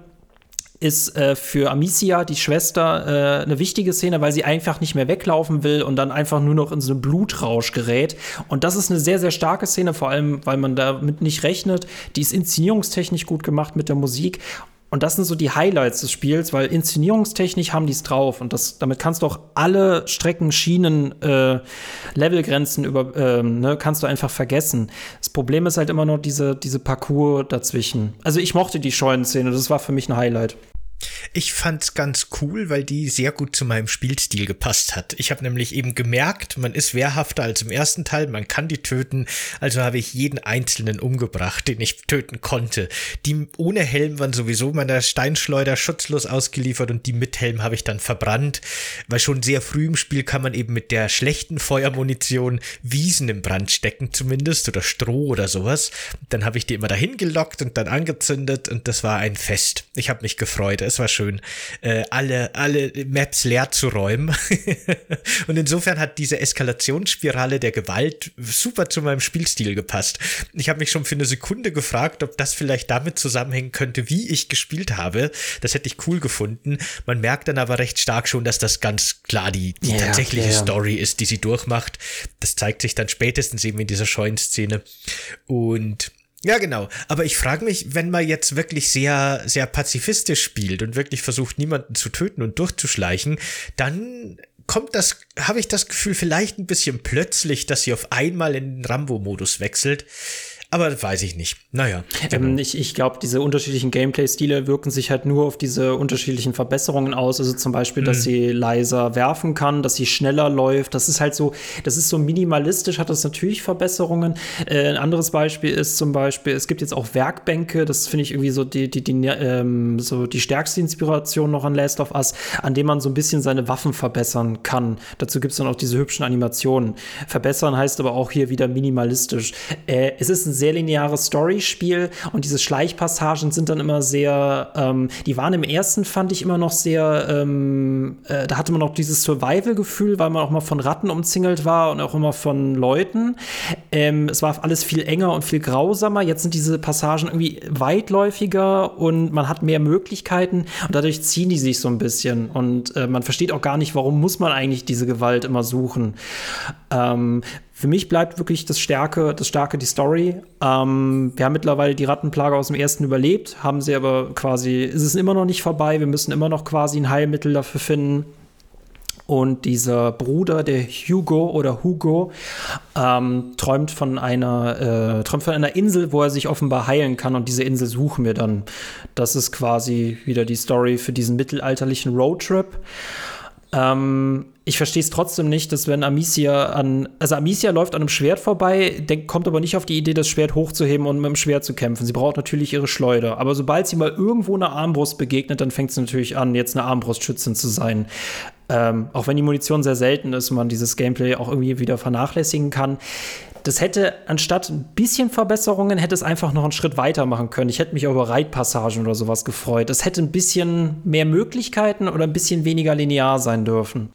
Speaker 1: ist äh, für Amicia, die Schwester, äh, eine wichtige Szene, weil sie einfach nicht mehr weglaufen will und dann einfach nur noch in so einen Blutrausch gerät. Und das ist eine sehr, sehr starke Szene, vor allem, weil man damit nicht rechnet. Die ist inszenierungstechnisch gut gemacht mit der Musik. Und das sind so die Highlights des Spiels, weil inszenierungstechnisch haben die es drauf. Und das, damit kannst du auch alle Strecken, Schienen, äh, Levelgrenzen über, ähm, ne, kannst du einfach vergessen. Das Problem ist halt immer nur diese, diese Parcours dazwischen. Also ich mochte die Scheunenszene, das war für mich ein Highlight.
Speaker 2: Ich fand's ganz cool, weil die sehr gut zu meinem Spielstil gepasst hat. Ich habe nämlich eben gemerkt, man ist wehrhafter als im ersten Teil, man kann die töten, also habe ich jeden einzelnen umgebracht, den ich töten konnte. Die ohne Helm waren sowieso meiner Steinschleuder schutzlos ausgeliefert und die mit Helm habe ich dann verbrannt, weil schon sehr früh im Spiel kann man eben mit der schlechten Feuermunition Wiesen im Brand stecken zumindest oder Stroh oder sowas. Dann habe ich die immer dahin gelockt und dann angezündet und das war ein Fest. Ich habe mich gefreut es war schön, äh, alle, alle Maps leer zu räumen. und insofern hat diese Eskalationsspirale der Gewalt super zu meinem Spielstil gepasst. Ich habe mich schon für eine Sekunde gefragt, ob das vielleicht damit zusammenhängen könnte, wie ich gespielt habe. Das hätte ich cool gefunden. Man merkt dann aber recht stark schon, dass das ganz klar die, die yeah, tatsächliche yeah. Story ist, die sie durchmacht. Das zeigt sich dann spätestens eben in dieser Scheunenszene. Und ja, genau. Aber ich frage mich, wenn man jetzt wirklich sehr, sehr pazifistisch spielt und wirklich versucht, niemanden zu töten und durchzuschleichen, dann kommt das, habe ich das Gefühl, vielleicht ein bisschen plötzlich, dass sie auf einmal in den Rambo-Modus wechselt. Aber weiß ich nicht. Naja.
Speaker 1: Ähm, ich ich glaube, diese unterschiedlichen Gameplay-Stile wirken sich halt nur auf diese unterschiedlichen Verbesserungen aus. Also zum Beispiel, dass mhm. sie leiser werfen kann, dass sie schneller läuft. Das ist halt so, das ist so minimalistisch, hat das natürlich Verbesserungen. Äh, ein anderes Beispiel ist zum Beispiel, es gibt jetzt auch Werkbänke, das finde ich irgendwie so die, die, die, ähm, so die stärkste Inspiration noch an Last of Us, an dem man so ein bisschen seine Waffen verbessern kann. Dazu gibt es dann auch diese hübschen Animationen. Verbessern heißt aber auch hier wieder minimalistisch. Äh, es ist ein sehr lineares Story-Spiel und diese Schleichpassagen sind dann immer sehr, ähm, die waren im ersten, fand ich immer noch sehr, ähm, äh, da hatte man noch dieses Survival-Gefühl, weil man auch mal von Ratten umzingelt war und auch immer von Leuten. Ähm, es war alles viel enger und viel grausamer. Jetzt sind diese Passagen irgendwie weitläufiger und man hat mehr Möglichkeiten und dadurch ziehen die sich so ein bisschen und äh, man versteht auch gar nicht, warum muss man eigentlich diese Gewalt immer suchen. Ähm, für mich bleibt wirklich das Stärke, das Starke die Story. Ähm, wir haben mittlerweile die Rattenplage aus dem ersten überlebt, haben sie aber quasi, ist es immer noch nicht vorbei. Wir müssen immer noch quasi ein Heilmittel dafür finden. Und dieser Bruder, der Hugo oder Hugo, ähm, träumt von einer, äh, träumt von einer Insel, wo er sich offenbar heilen kann. Und diese Insel suchen wir dann. Das ist quasi wieder die Story für diesen mittelalterlichen Roadtrip. Ähm, ich verstehe es trotzdem nicht, dass wenn Amicia an, also Amicia läuft an einem Schwert vorbei, denkt, kommt aber nicht auf die Idee, das Schwert hochzuheben und mit dem Schwert zu kämpfen. Sie braucht natürlich ihre Schleuder. Aber sobald sie mal irgendwo eine Armbrust begegnet, dann fängt sie natürlich an, jetzt eine Armbrustschützin zu sein. Ähm, auch wenn die Munition sehr selten ist und man dieses Gameplay auch irgendwie wieder vernachlässigen kann das hätte anstatt ein bisschen Verbesserungen, hätte es einfach noch einen Schritt weiter machen können. Ich hätte mich über Reitpassagen oder sowas gefreut. Es hätte ein bisschen mehr Möglichkeiten oder ein bisschen weniger linear sein dürfen.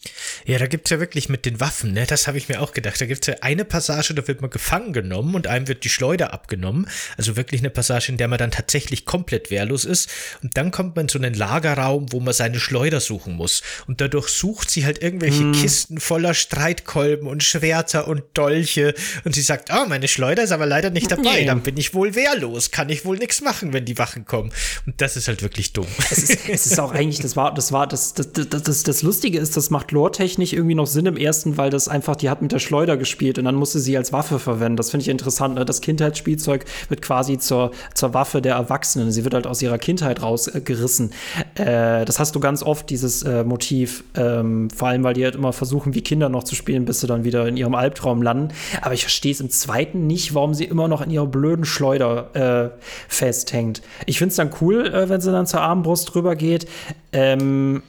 Speaker 2: Ja, da gibt es ja wirklich mit den Waffen, ne? Das habe ich mir auch gedacht. Da gibt es ja eine Passage, da wird man gefangen genommen und einem wird die Schleuder abgenommen. Also wirklich eine Passage, in der man dann tatsächlich komplett wehrlos ist. Und dann kommt man in so einen Lagerraum, wo man seine Schleuder suchen muss. Und dadurch sucht sie halt irgendwelche hm. Kisten voller Streitkolben und Schwerter und Dolche und sie sagt, ah, oh, meine Schleuder ist aber leider nicht dabei, nee. dann bin ich wohl wehrlos, kann ich wohl nichts machen, wenn die Wachen kommen. Und das ist halt wirklich dumm.
Speaker 1: Es ist, es ist auch eigentlich, das war, das war, das, das, das, das, das Lustige ist, das macht lore-technisch irgendwie noch Sinn im ersten, weil das einfach, die hat mit der Schleuder gespielt und dann musste sie als Waffe verwenden. Das finde ich interessant. Ne? Das Kindheitsspielzeug wird quasi zur, zur Waffe der Erwachsenen. Sie wird halt aus ihrer Kindheit rausgerissen. Äh, das hast du ganz oft, dieses äh, Motiv. Ähm, vor allem, weil die halt immer versuchen, wie Kinder noch zu spielen, bis sie dann wieder in ihrem Albtraum landen. Aber ich verstehe verstehe es im zweiten nicht, warum sie immer noch in ihrer blöden Schleuder äh, festhängt. Ich finde es dann cool, äh, wenn sie dann zur Armbrust drüber geht. Ähm,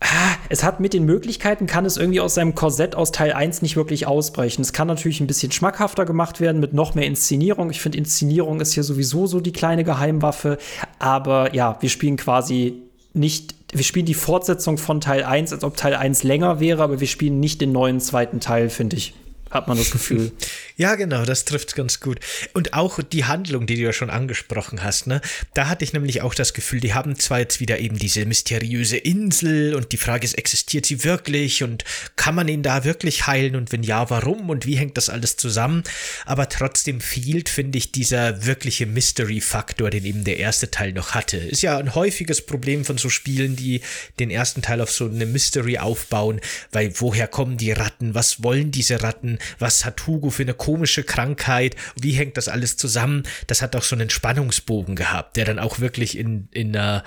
Speaker 1: ah, es hat mit den Möglichkeiten, kann es irgendwie aus seinem Korsett aus Teil 1 nicht wirklich ausbrechen. Es kann natürlich ein bisschen schmackhafter gemacht werden mit noch mehr Inszenierung. Ich finde, Inszenierung ist hier sowieso so die kleine Geheimwaffe. Aber ja, wir spielen quasi nicht, wir spielen die Fortsetzung von Teil 1, als ob Teil 1 länger wäre, aber wir spielen nicht den neuen zweiten Teil, finde ich hat man das Gefühl.
Speaker 2: Ja, genau, das trifft ganz gut. Und auch die Handlung, die du ja schon angesprochen hast, ne? Da hatte ich nämlich auch das Gefühl, die haben zwar jetzt wieder eben diese mysteriöse Insel und die Frage ist, existiert sie wirklich und kann man ihn da wirklich heilen und wenn ja, warum und wie hängt das alles zusammen? Aber trotzdem fehlt, finde ich, dieser wirkliche Mystery-Faktor, den eben der erste Teil noch hatte. Ist ja ein häufiges Problem von so Spielen, die den ersten Teil auf so eine Mystery aufbauen, weil woher kommen die Ratten? Was wollen diese Ratten? Was hat Hugo für eine komische Krankheit? Wie hängt das alles zusammen? Das hat auch so einen Spannungsbogen gehabt, der dann auch wirklich in, in einer,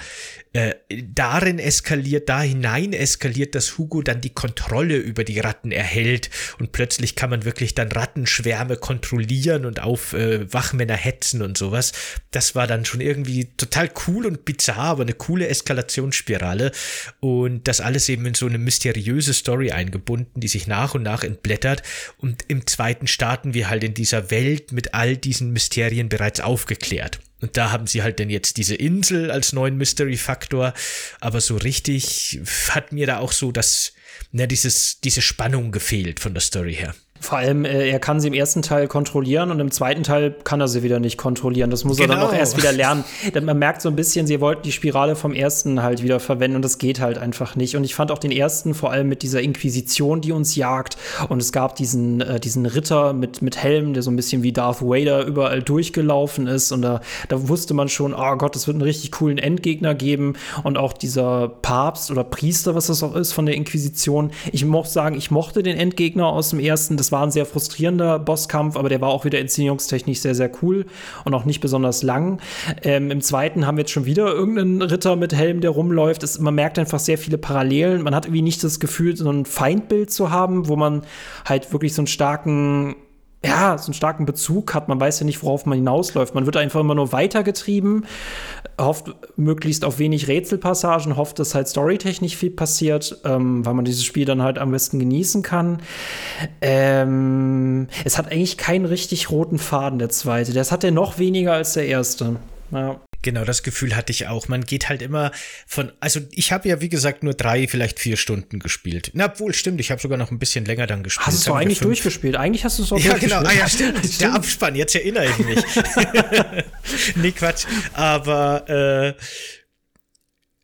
Speaker 2: äh, darin eskaliert, da hinein eskaliert, dass Hugo dann die Kontrolle über die Ratten erhält und plötzlich kann man wirklich dann Rattenschwärme kontrollieren und auf äh, Wachmänner hetzen und sowas. Das war dann schon irgendwie total cool und bizarr, aber eine coole Eskalationsspirale und das alles eben in so eine mysteriöse Story eingebunden, die sich nach und nach entblättert und im zweiten starten wir halt in dieser Welt mit all diesen Mysterien bereits aufgeklärt. Und da haben sie halt dann jetzt diese Insel als neuen Mystery-Faktor. Aber so richtig hat mir da auch so das, ne, dieses, diese Spannung gefehlt von der Story her.
Speaker 1: Vor allem, äh, er kann sie im ersten Teil kontrollieren und im zweiten Teil kann er sie wieder nicht kontrollieren. Das muss genau. er dann auch genau. erst wieder lernen. Denn man merkt so ein bisschen, sie wollten die Spirale vom ersten halt wieder verwenden und das geht halt einfach nicht. Und ich fand auch den ersten vor allem mit dieser Inquisition, die uns jagt. Und es gab diesen, äh, diesen Ritter mit, mit Helm, der so ein bisschen wie Darth Vader überall durchgelaufen ist. Und da, da wusste man schon, oh Gott, es wird einen richtig coolen Endgegner geben. Und auch dieser Papst oder Priester, was das auch ist von der Inquisition. Ich muss sagen, ich mochte den Endgegner aus dem ersten. Das das war ein sehr frustrierender Bosskampf, aber der war auch wieder inszenierungstechnisch sehr, sehr cool und auch nicht besonders lang. Ähm, Im zweiten haben wir jetzt schon wieder irgendeinen Ritter mit Helm, der rumläuft. Es, man merkt einfach sehr viele Parallelen. Man hat irgendwie nicht das Gefühl, so ein Feindbild zu haben, wo man halt wirklich so einen starken ja, so einen starken Bezug hat. Man weiß ja nicht, worauf man hinausläuft. Man wird einfach immer nur weitergetrieben, hofft möglichst auf wenig Rätselpassagen, hofft, dass halt storytechnisch viel passiert, ähm, weil man dieses Spiel dann halt am besten genießen kann. Ähm, es hat eigentlich keinen richtig roten Faden, der zweite. Das hat er noch weniger als der erste. Ja.
Speaker 2: Genau, das Gefühl hatte ich auch. Man geht halt immer von, also ich habe ja wie gesagt nur drei, vielleicht vier Stunden gespielt. Na, obwohl, stimmt, ich habe sogar noch ein bisschen länger dann gespielt.
Speaker 1: Hast du es eigentlich durchgespielt? Eigentlich hast du es auch
Speaker 2: Ja, genau, ah, ja, stimmt. stimmt. Der Abspann, jetzt erinnere ich mich. nee, Quatsch. Aber, äh,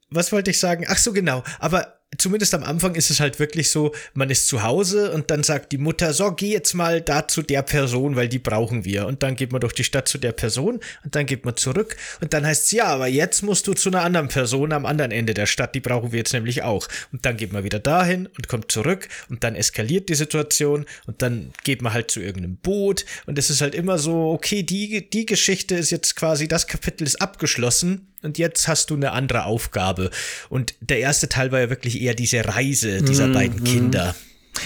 Speaker 2: was wollte ich sagen? Ach so, genau. Aber zumindest am Anfang ist es halt wirklich so, man ist zu Hause und dann sagt die Mutter, so, geh jetzt mal da zu der Person, weil die brauchen wir. Und dann geht man durch die Stadt zu der Person und dann geht man zurück und dann heißt es, ja, aber jetzt musst du zu einer anderen Person am anderen Ende der Stadt, die brauchen wir jetzt nämlich auch. Und dann geht man wieder dahin und kommt zurück und dann eskaliert die Situation und dann geht man halt zu irgendeinem Boot und es ist halt immer so, okay, die, die Geschichte ist jetzt quasi, das Kapitel ist abgeschlossen und jetzt hast du eine andere Aufgabe. Und der erste Teil war ja wirklich eher diese Reise dieser mm, beiden Kinder.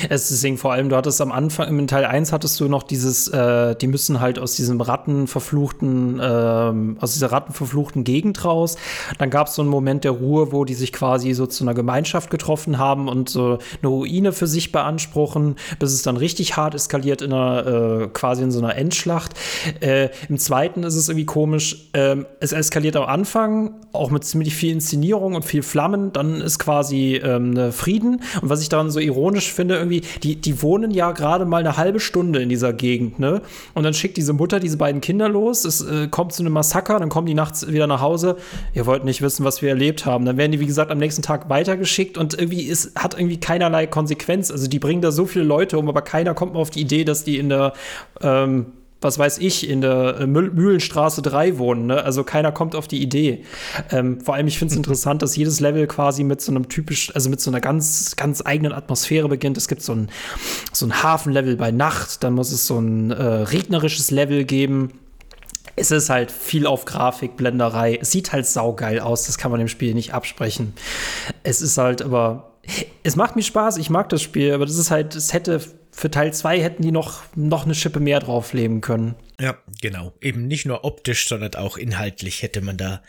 Speaker 1: Es ist deswegen vor allem, du hattest am Anfang, im Teil 1 hattest du noch dieses, äh, die müssen halt aus diesem rattenverfluchten, äh, aus dieser rattenverfluchten Gegend raus. Dann gab es so einen Moment der Ruhe, wo die sich quasi so zu einer Gemeinschaft getroffen haben und so eine Ruine für sich beanspruchen, bis es dann richtig hart eskaliert in einer, äh, quasi in so einer Endschlacht. Äh, Im zweiten ist es irgendwie komisch, ähm, es eskaliert am Anfang, auch mit ziemlich viel Inszenierung und viel Flammen, dann ist quasi ähm, Frieden. Und was ich daran so ironisch finde, irgendwie, die, die wohnen ja gerade mal eine halbe Stunde in dieser Gegend, ne? Und dann schickt diese Mutter diese beiden Kinder los, es äh, kommt zu einem Massaker, dann kommen die nachts wieder nach Hause. Ihr wollt nicht wissen, was wir erlebt haben. Dann werden die, wie gesagt, am nächsten Tag weitergeschickt und irgendwie ist, hat irgendwie keinerlei Konsequenz. Also die bringen da so viele Leute um, aber keiner kommt mal auf die Idee, dass die in der ähm, was weiß ich, in der äh, Mühlenstraße 3 wohnen. Ne? Also keiner kommt auf die Idee. Ähm, vor allem, ich finde es interessant, dass jedes Level quasi mit so einem typisch, also mit so einer ganz, ganz eigenen Atmosphäre beginnt. Es gibt so ein, so ein Hafenlevel bei Nacht, dann muss es so ein äh, regnerisches Level geben. Es ist halt viel auf Grafik, Blenderei. Es sieht halt saugeil aus, das kann man dem Spiel nicht absprechen. Es ist halt aber, es macht mir Spaß, ich mag das Spiel, aber das ist halt, es hätte für Teil 2 hätten die noch, noch eine Schippe mehr draufleben können.
Speaker 2: Ja, genau. Eben nicht nur optisch, sondern auch inhaltlich hätte man da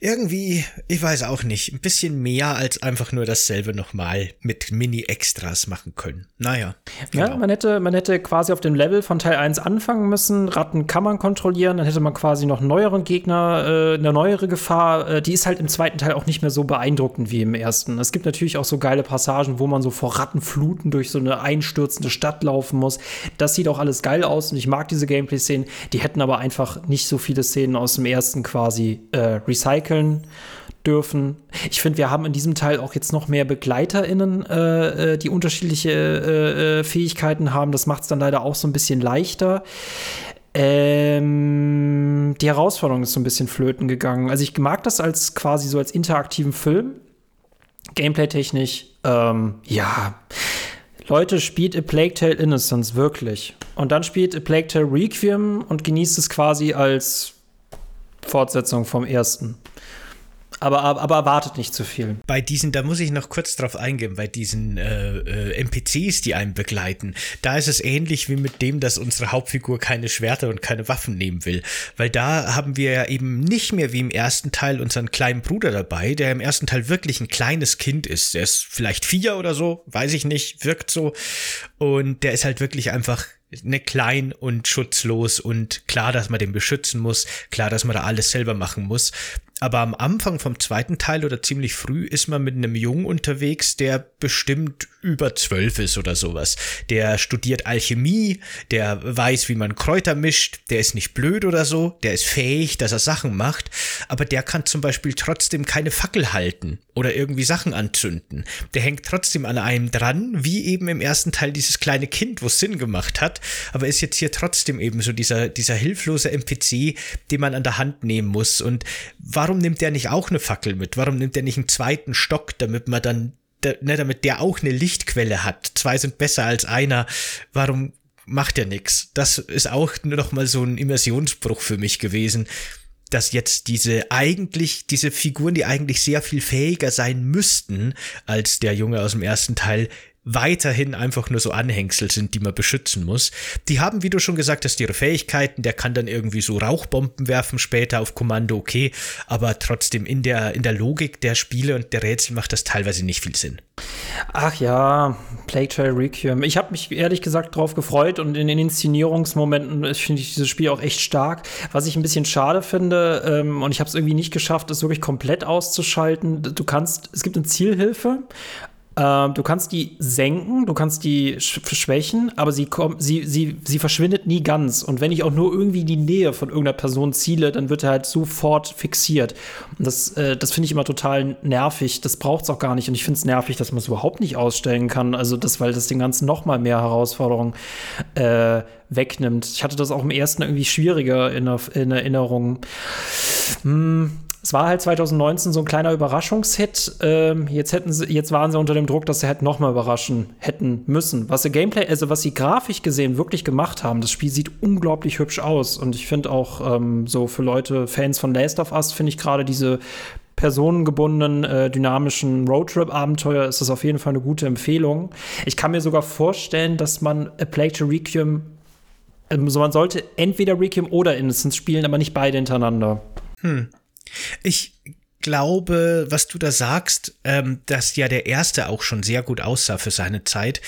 Speaker 2: irgendwie, ich weiß auch nicht, ein bisschen mehr als einfach nur dasselbe nochmal mit Mini-Extras machen können. Naja.
Speaker 1: Genau. Ja, man hätte, man hätte quasi auf dem Level von Teil 1 anfangen müssen. Ratten kann man kontrollieren, dann hätte man quasi noch neueren Gegner, äh, eine neuere Gefahr. Äh, die ist halt im zweiten Teil auch nicht mehr so beeindruckend wie im ersten. Es gibt natürlich auch so geile Passagen, wo man so vor Rattenfluten durch so eine einstürzende Stadt laufen muss. Das sieht auch alles geil aus und ich mag diese Gameplay-Szenen Szenen. Die hätten aber einfach nicht so viele Szenen aus dem ersten quasi äh, recyceln dürfen. Ich finde, wir haben in diesem Teil auch jetzt noch mehr BegleiterInnen, äh, äh die unterschiedliche äh, äh, Fähigkeiten haben. Das macht es dann leider auch so ein bisschen leichter. Ähm, die Herausforderung ist so ein bisschen flöten gegangen. Also ich mag das als quasi so als interaktiven Film. Gameplay-technisch, ähm, ja. Leute, spielt A Plague Tale Innocence, wirklich. Und dann spielt A Plague Tale Requiem und genießt es quasi als Fortsetzung vom ersten aber, aber erwartet nicht zu viel.
Speaker 2: Bei diesen, da muss ich noch kurz drauf eingehen, bei diesen äh, äh, NPCs, die einen begleiten, da ist es ähnlich wie mit dem, dass unsere Hauptfigur keine Schwerter und keine Waffen nehmen will. Weil da haben wir ja eben nicht mehr wie im ersten Teil unseren kleinen Bruder dabei, der im ersten Teil wirklich ein kleines Kind ist. Der ist vielleicht vier oder so, weiß ich nicht, wirkt so. Und der ist halt wirklich einfach ne, klein und schutzlos und klar, dass man den beschützen muss, klar, dass man da alles selber machen muss. Aber am Anfang vom zweiten Teil oder ziemlich früh ist man mit einem Jungen unterwegs, der bestimmt über zwölf ist oder sowas. Der studiert Alchemie, der weiß, wie man Kräuter mischt, der ist nicht blöd oder so, der ist fähig, dass er Sachen macht, aber der kann zum Beispiel trotzdem keine Fackel halten oder irgendwie Sachen anzünden. Der hängt trotzdem an einem dran, wie eben im ersten Teil dieses kleine Kind, wo es Sinn gemacht hat, aber ist jetzt hier trotzdem eben so dieser, dieser hilflose NPC, den man an der Hand nehmen muss. Und warum nimmt der nicht auch eine Fackel mit? Warum nimmt der nicht einen zweiten Stock, damit man dann ne, damit der auch eine Lichtquelle hat. Zwei sind besser als einer. Warum macht er nix? Das ist auch nur noch mal so ein Immersionsbruch für mich gewesen, dass jetzt diese eigentlich, diese Figuren, die eigentlich sehr viel fähiger sein müssten als der Junge aus dem ersten Teil, weiterhin einfach nur so Anhängsel sind, die man beschützen muss. Die haben, wie du schon gesagt hast, ihre Fähigkeiten. Der kann dann irgendwie so Rauchbomben werfen später auf Kommando, okay. Aber trotzdem in der, in der Logik der Spiele und der Rätsel macht das teilweise nicht viel Sinn.
Speaker 1: Ach ja, Plague Trail Requiem. Ich habe mich ehrlich gesagt drauf gefreut und in den Inszenierungsmomenten finde ich dieses Spiel auch echt stark. Was ich ein bisschen schade finde, ähm, und ich habe es irgendwie nicht geschafft, es wirklich komplett auszuschalten. Du kannst, es gibt eine Zielhilfe, du kannst die senken, du kannst die sch schwächen, aber sie, sie, sie, sie verschwindet nie ganz. Und wenn ich auch nur irgendwie die Nähe von irgendeiner Person ziele, dann wird er halt sofort fixiert. Und das, äh, das finde ich immer total nervig. Das braucht es auch gar nicht. Und ich finde es nervig, dass man es überhaupt nicht ausstellen kann. Also das, weil das den ganzen noch mal mehr Herausforderungen äh, wegnimmt. Ich hatte das auch im ersten irgendwie schwieriger in, in Erinnerung. Hm, es war halt 2019 so ein kleiner Überraschungshit. Ähm, jetzt hätten sie, jetzt waren sie unter dem Druck, dass sie halt noch mal überraschen hätten müssen. Was sie Gameplay, also was sie grafisch gesehen wirklich gemacht haben, das Spiel sieht unglaublich hübsch aus. Und ich finde auch ähm, so für Leute, Fans von Last of Us, finde ich gerade diese personengebundenen, äh, dynamischen Roadtrip-Abenteuer ist das auf jeden Fall eine gute Empfehlung. Ich kann mir sogar vorstellen, dass man A Plague to Requiem, also man sollte entweder Requiem oder Innocence spielen, aber nicht beide hintereinander.
Speaker 2: Hm. Ich glaube, was du da sagst, ähm, dass ja der erste auch schon sehr gut aussah für seine Zeit,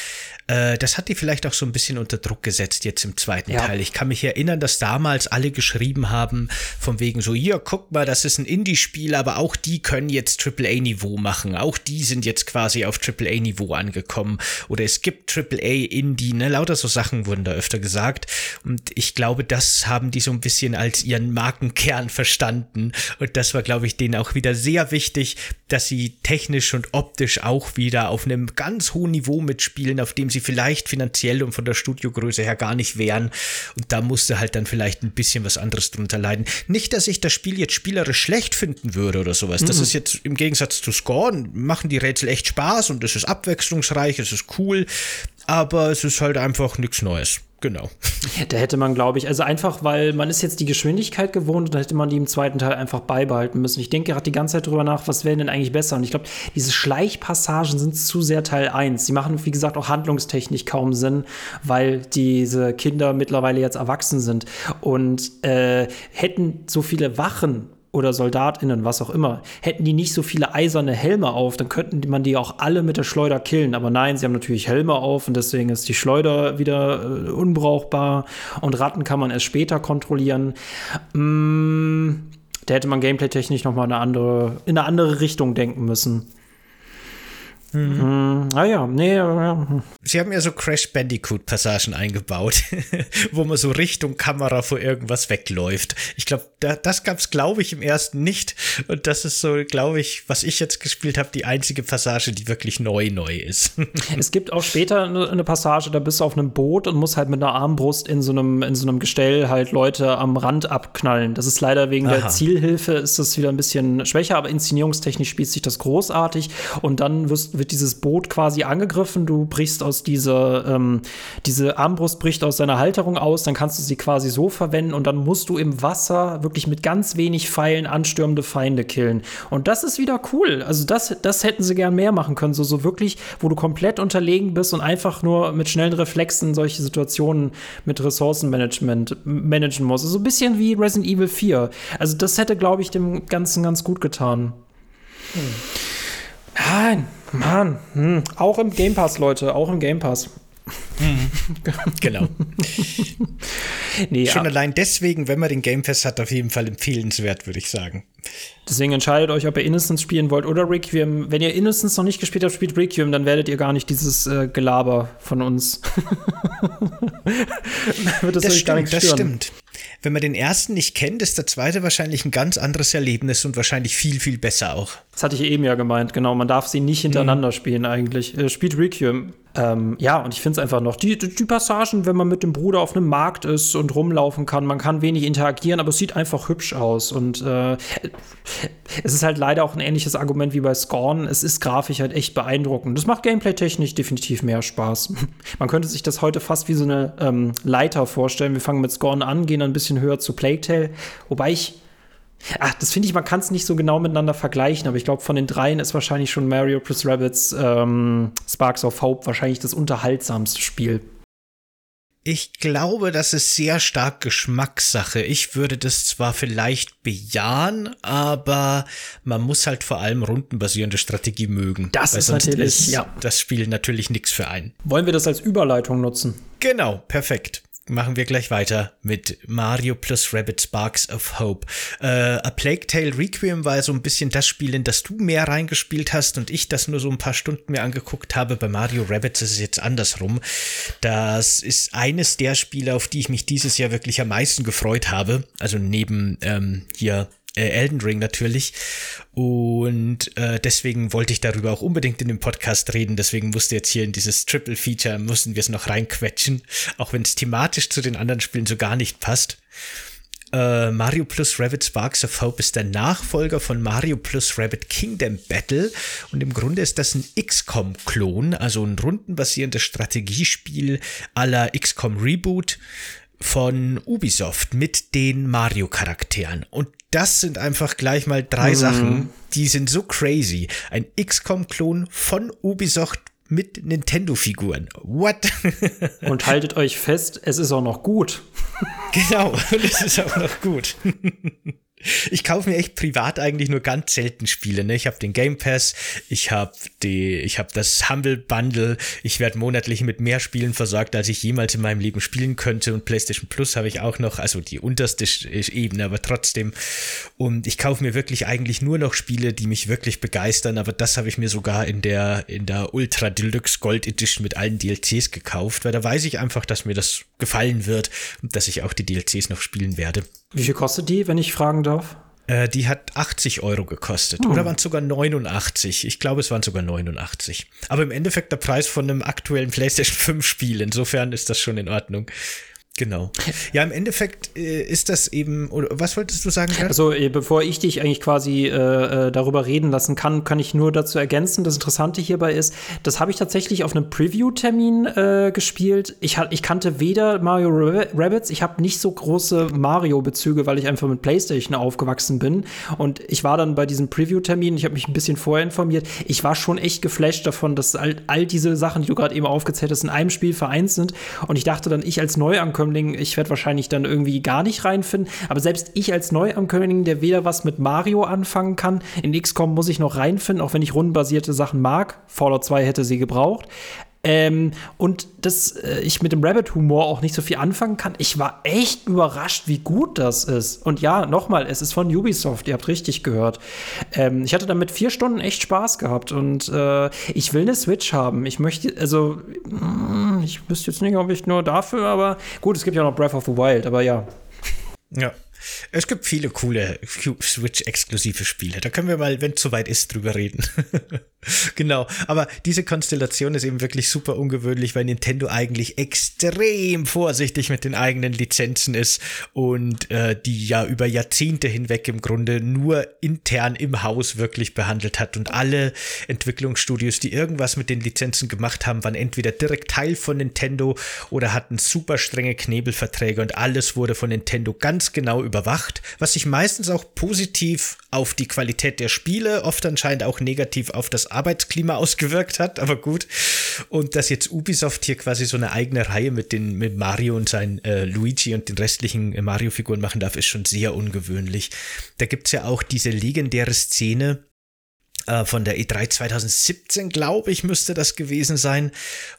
Speaker 2: äh, das hat die vielleicht auch so ein bisschen unter Druck gesetzt jetzt im zweiten ja. Teil. Ich kann mich erinnern, dass damals alle geschrieben haben, von wegen so, hier, guck mal, das ist ein Indie-Spiel, aber auch die können jetzt AAA-Niveau machen. Auch die sind jetzt quasi auf AAA-Niveau angekommen. Oder es gibt AAA-Indie, ne? Lauter so Sachen wurden da öfter gesagt. Und ich glaube, das haben die so ein bisschen als ihren Markenkern verstanden. Und das war, glaube ich, denen auch wieder sehr wichtig, dass sie technisch und optisch auch wieder auf einem ganz hohen Niveau mitspielen, auf dem sie vielleicht finanziell und von der Studiogröße her gar nicht wären. Und da musste halt dann vielleicht ein bisschen was anderes drunter leiden. Nicht, dass ich das Spiel jetzt spielerisch schlecht finden würde oder sowas. Mhm. Das ist jetzt im Gegensatz zu Scorn, machen die Rätsel echt Spaß und es ist abwechslungsreich, es ist cool, aber es ist halt einfach nichts Neues genau.
Speaker 1: Da hätte man, glaube ich, also einfach, weil man ist jetzt die Geschwindigkeit gewohnt und da hätte man die im zweiten Teil einfach beibehalten müssen. Ich denke gerade die ganze Zeit drüber nach, was wäre denn eigentlich besser? Und ich glaube, diese Schleichpassagen sind zu sehr Teil 1. Die machen, wie gesagt, auch handlungstechnisch kaum Sinn, weil diese Kinder mittlerweile jetzt erwachsen sind. Und äh, hätten so viele Wachen oder SoldatInnen, was auch immer, hätten die nicht so viele eiserne Helme auf, dann könnten man die auch alle mit der Schleuder killen. Aber nein, sie haben natürlich Helme auf und deswegen ist die Schleuder wieder äh, unbrauchbar und Ratten kann man erst später kontrollieren. Mm, da hätte man gameplay-technisch noch mal eine andere, in eine andere Richtung denken müssen. Mhm. Ah ja, nee.
Speaker 2: Sie haben ja so Crash Bandicoot-Passagen eingebaut, wo man so Richtung Kamera vor irgendwas wegläuft. Ich glaube, da, das gab es, glaube ich, im ersten nicht. Und das ist so, glaube ich, was ich jetzt gespielt habe, die einzige Passage, die wirklich neu neu ist.
Speaker 1: es gibt auch später eine, eine, Passage, da bist du auf einem Boot und musst halt mit einer Armbrust in so einem, in so einem Gestell halt Leute am Rand abknallen. Das ist leider wegen Aha. der Zielhilfe ist das wieder ein bisschen schwächer, aber inszenierungstechnisch spielt sich das großartig. Und dann wirst, wird dieses Boot quasi angegriffen, du brichst aus dieser, ähm, diese Armbrust bricht aus seiner Halterung aus, dann kannst du sie quasi so verwenden und dann musst du im Wasser wirklich mit ganz wenig Pfeilen anstürmende Feinde killen. Und das ist wieder cool. Also das, das hätten sie gern mehr machen können, so, so wirklich, wo du komplett unterlegen bist und einfach nur mit schnellen Reflexen solche Situationen mit Ressourcenmanagement managen musst. So also ein bisschen wie Resident Evil 4. Also das hätte, glaube ich, dem Ganzen ganz gut getan. Hm. Nein, Mann. Hm. Auch im Game Pass, Leute, auch im Game Pass.
Speaker 2: Mhm. genau. nee, Schon ja. allein deswegen, wenn man den Game Pass hat, auf jeden Fall empfehlenswert, würde ich sagen.
Speaker 1: Deswegen entscheidet euch, ob ihr Innocence spielen wollt oder Requiem. Wenn ihr Innocence noch nicht gespielt habt, spielt Requiem, dann werdet ihr gar nicht dieses äh, Gelaber von uns.
Speaker 2: Wird das, das stimmt, das stimmt. Wenn man den ersten nicht kennt, ist der zweite wahrscheinlich ein ganz anderes Erlebnis und wahrscheinlich viel, viel besser auch.
Speaker 1: Das hatte ich eben ja gemeint, genau. Man darf sie nicht hintereinander mhm. spielen eigentlich. Äh, spielt Requiem. Ähm, ja, und ich finde es einfach noch, die, die, Passagen, wenn man mit dem Bruder auf einem Markt ist und rumlaufen kann, man kann wenig interagieren, aber es sieht einfach hübsch aus. Und äh, es ist halt leider auch ein ähnliches Argument wie bei Scorn. Es ist grafisch halt echt beeindruckend. Das macht gameplay-technisch definitiv mehr Spaß. man könnte sich das heute fast wie so eine ähm, Leiter vorstellen. Wir fangen mit Scorn an, gehen dann ein bisschen höher zu Plague Tale, wobei ich Ach, das finde ich, man kann es nicht so genau miteinander vergleichen, aber ich glaube, von den dreien ist wahrscheinlich schon Mario plus Rabbits ähm, Sparks of Hope wahrscheinlich das unterhaltsamste Spiel.
Speaker 2: Ich glaube, das ist sehr stark Geschmackssache. Ich würde das zwar vielleicht bejahen, aber man muss halt vor allem rundenbasierende Strategie mögen.
Speaker 1: Das ist natürlich, ist
Speaker 2: ja. Das Spiel natürlich nichts für einen.
Speaker 1: Wollen wir das als Überleitung nutzen?
Speaker 2: Genau, perfekt machen wir gleich weiter mit Mario plus Rabbit Sparks of Hope. Äh, A Plague Tale Requiem war so ein bisschen das Spiel, in das du mehr reingespielt hast und ich das nur so ein paar Stunden mir angeguckt habe. Bei Mario Rabbits ist es jetzt andersrum. Das ist eines der Spiele, auf die ich mich dieses Jahr wirklich am meisten gefreut habe. Also neben ähm, hier äh, Elden Ring natürlich. Und äh, deswegen wollte ich darüber auch unbedingt in dem Podcast reden. Deswegen musste jetzt hier in dieses Triple Feature, mussten wir es noch reinquetschen, auch wenn es thematisch zu den anderen Spielen so gar nicht passt. Äh, Mario plus Rabbit Sparks of Hope ist der Nachfolger von Mario plus Rabbit Kingdom Battle und im Grunde ist das ein XCOM-Klon, also ein rundenbasierendes Strategiespiel aller XCOM Reboot von Ubisoft mit den Mario-Charakteren. Und das sind einfach gleich mal drei mhm. Sachen, die sind so crazy. Ein XCOM-Klon von Ubisoft mit Nintendo-Figuren. What?
Speaker 1: Und haltet euch fest, es ist auch noch gut.
Speaker 2: Genau, und es ist auch noch gut. Ich kaufe mir echt privat eigentlich nur ganz selten Spiele. Ne? Ich habe den Game Pass, ich habe habe das Humble Bundle. Ich werde monatlich mit mehr Spielen versorgt, als ich jemals in meinem Leben spielen könnte. Und PlayStation Plus habe ich auch noch, also die unterste Ebene, aber trotzdem. Und ich kaufe mir wirklich eigentlich nur noch Spiele, die mich wirklich begeistern. Aber das habe ich mir sogar in der in der Ultra Deluxe Gold Edition mit allen DLCs gekauft, weil da weiß ich einfach, dass mir das gefallen wird und dass ich auch die DLCs noch spielen werde.
Speaker 1: Wie viel kostet die, wenn ich fragen darf?
Speaker 2: Äh, die hat 80 Euro gekostet. Hm. Oder waren es sogar 89? Ich glaube, es waren sogar 89. Aber im Endeffekt der Preis von einem aktuellen PlayStation 5 Spiel. Insofern ist das schon in Ordnung. Genau. Ja, im Endeffekt äh, ist das eben, oder was wolltest du sagen?
Speaker 1: Grad? Also, äh, bevor ich dich eigentlich quasi äh, äh, darüber reden lassen kann, kann ich nur dazu ergänzen, das Interessante hierbei ist, das habe ich tatsächlich auf einem Preview-Termin äh, gespielt. Ich, ich kannte weder Mario Rabbits, ich habe nicht so große Mario-Bezüge, weil ich einfach mit PlayStation aufgewachsen bin. Und ich war dann bei diesem Preview-Termin, ich habe mich ein bisschen vorher informiert. Ich war schon echt geflasht davon, dass all, all diese Sachen, die du gerade eben aufgezählt hast, in einem Spiel vereint sind. Und ich dachte dann, ich als Neuankömmling Neuankömmling, ich werde wahrscheinlich dann irgendwie gar nicht reinfinden. Aber selbst ich als Neuankömmling, der weder was mit Mario anfangen kann, in XCOM muss ich noch reinfinden, auch wenn ich rundenbasierte Sachen mag. Fallout 2 hätte sie gebraucht. Ähm, und dass äh, ich mit dem Rabbit-Humor auch nicht so viel anfangen kann. Ich war echt überrascht, wie gut das ist. Und ja, nochmal, es ist von Ubisoft, ihr habt richtig gehört. Ähm, ich hatte damit vier Stunden echt Spaß gehabt und äh, ich will eine Switch haben. Ich möchte, also, mm, ich wüsste jetzt nicht, ob ich nur dafür, aber gut, es gibt ja noch Breath of the Wild, aber ja.
Speaker 2: Ja. Es gibt viele coole Switch-exklusive Spiele. Da können wir mal, wenn es soweit ist, drüber reden. genau. Aber diese Konstellation ist eben wirklich super ungewöhnlich, weil Nintendo eigentlich extrem vorsichtig mit den eigenen Lizenzen ist und äh, die ja über Jahrzehnte hinweg im Grunde nur intern im Haus wirklich behandelt hat. Und alle Entwicklungsstudios, die irgendwas mit den Lizenzen gemacht haben, waren entweder direkt Teil von Nintendo oder hatten super strenge Knebelverträge und alles wurde von Nintendo ganz genau überwacht, was sich meistens auch positiv auf die Qualität der Spiele, oft anscheinend auch negativ auf das Arbeitsklima ausgewirkt hat, aber gut. Und dass jetzt Ubisoft hier quasi so eine eigene Reihe mit den mit Mario und seinen äh, Luigi und den restlichen äh, Mario-Figuren machen darf, ist schon sehr ungewöhnlich. Da gibt's ja auch diese legendäre Szene, äh, von der E3 2017, glaube ich, müsste das gewesen sein,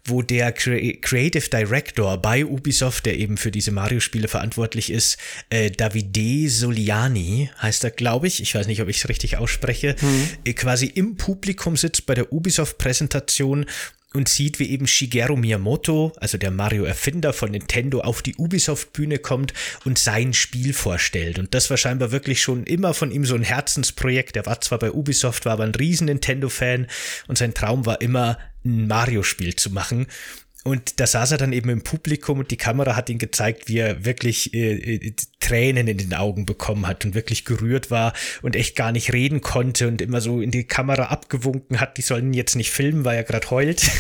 Speaker 2: wo der Creative Director bei Ubisoft, der eben für diese Mario-Spiele verantwortlich ist, äh, Davide Soliani, heißt er, glaube ich, ich weiß nicht, ob ich es richtig ausspreche, mhm. äh, quasi im Publikum sitzt bei der Ubisoft-Präsentation und sieht, wie eben Shigeru Miyamoto, also der Mario-Erfinder von Nintendo, auf die Ubisoft-Bühne kommt und sein Spiel vorstellt. Und das war scheinbar wirklich schon immer von ihm so ein Herzensprojekt. Er war zwar bei Ubisoft, war aber ein riesen Nintendo-Fan und sein Traum war immer, ein Mario-Spiel zu machen. Und da saß er dann eben im Publikum und die Kamera hat ihn gezeigt, wie er wirklich äh, äh, Tränen in den Augen bekommen hat und wirklich gerührt war und echt gar nicht reden konnte und immer so in die Kamera abgewunken hat, die sollen jetzt nicht filmen, weil er gerade heult.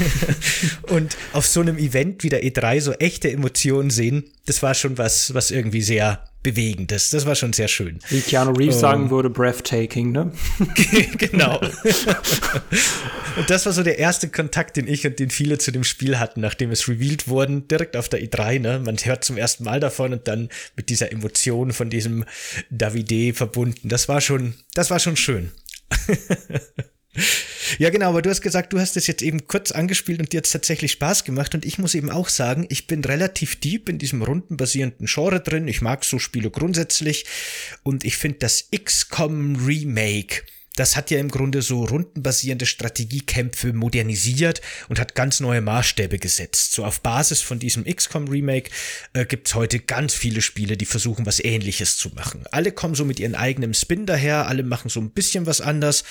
Speaker 2: und auf so einem Event wie der E3 so echte Emotionen sehen, das war schon was, was irgendwie sehr Bewegendes. Das war schon sehr schön.
Speaker 1: Wie Keanu Reeves um, sagen würde, breathtaking, ne?
Speaker 2: genau. und das war so der erste Kontakt, den ich und den viele zu dem Spiel hatten, nachdem es revealed wurden, direkt auf der E3, ne? Man hört zum ersten Mal davon und dann mit dieser Emotion von diesem Davide verbunden. Das war schon, das war schon schön. Ja, genau, aber du hast gesagt, du hast es jetzt eben kurz angespielt und dir hat tatsächlich Spaß gemacht. Und ich muss eben auch sagen, ich bin relativ deep in diesem rundenbasierenden Genre drin. Ich mag so Spiele grundsätzlich. Und ich finde das XCOM Remake, das hat ja im Grunde so rundenbasierende Strategiekämpfe modernisiert und hat ganz neue Maßstäbe gesetzt. So auf Basis von diesem XCOM Remake äh, gibt's heute ganz viele Spiele, die versuchen, was ähnliches zu machen. Alle kommen so mit ihren eigenen Spin daher, alle machen so ein bisschen was anders.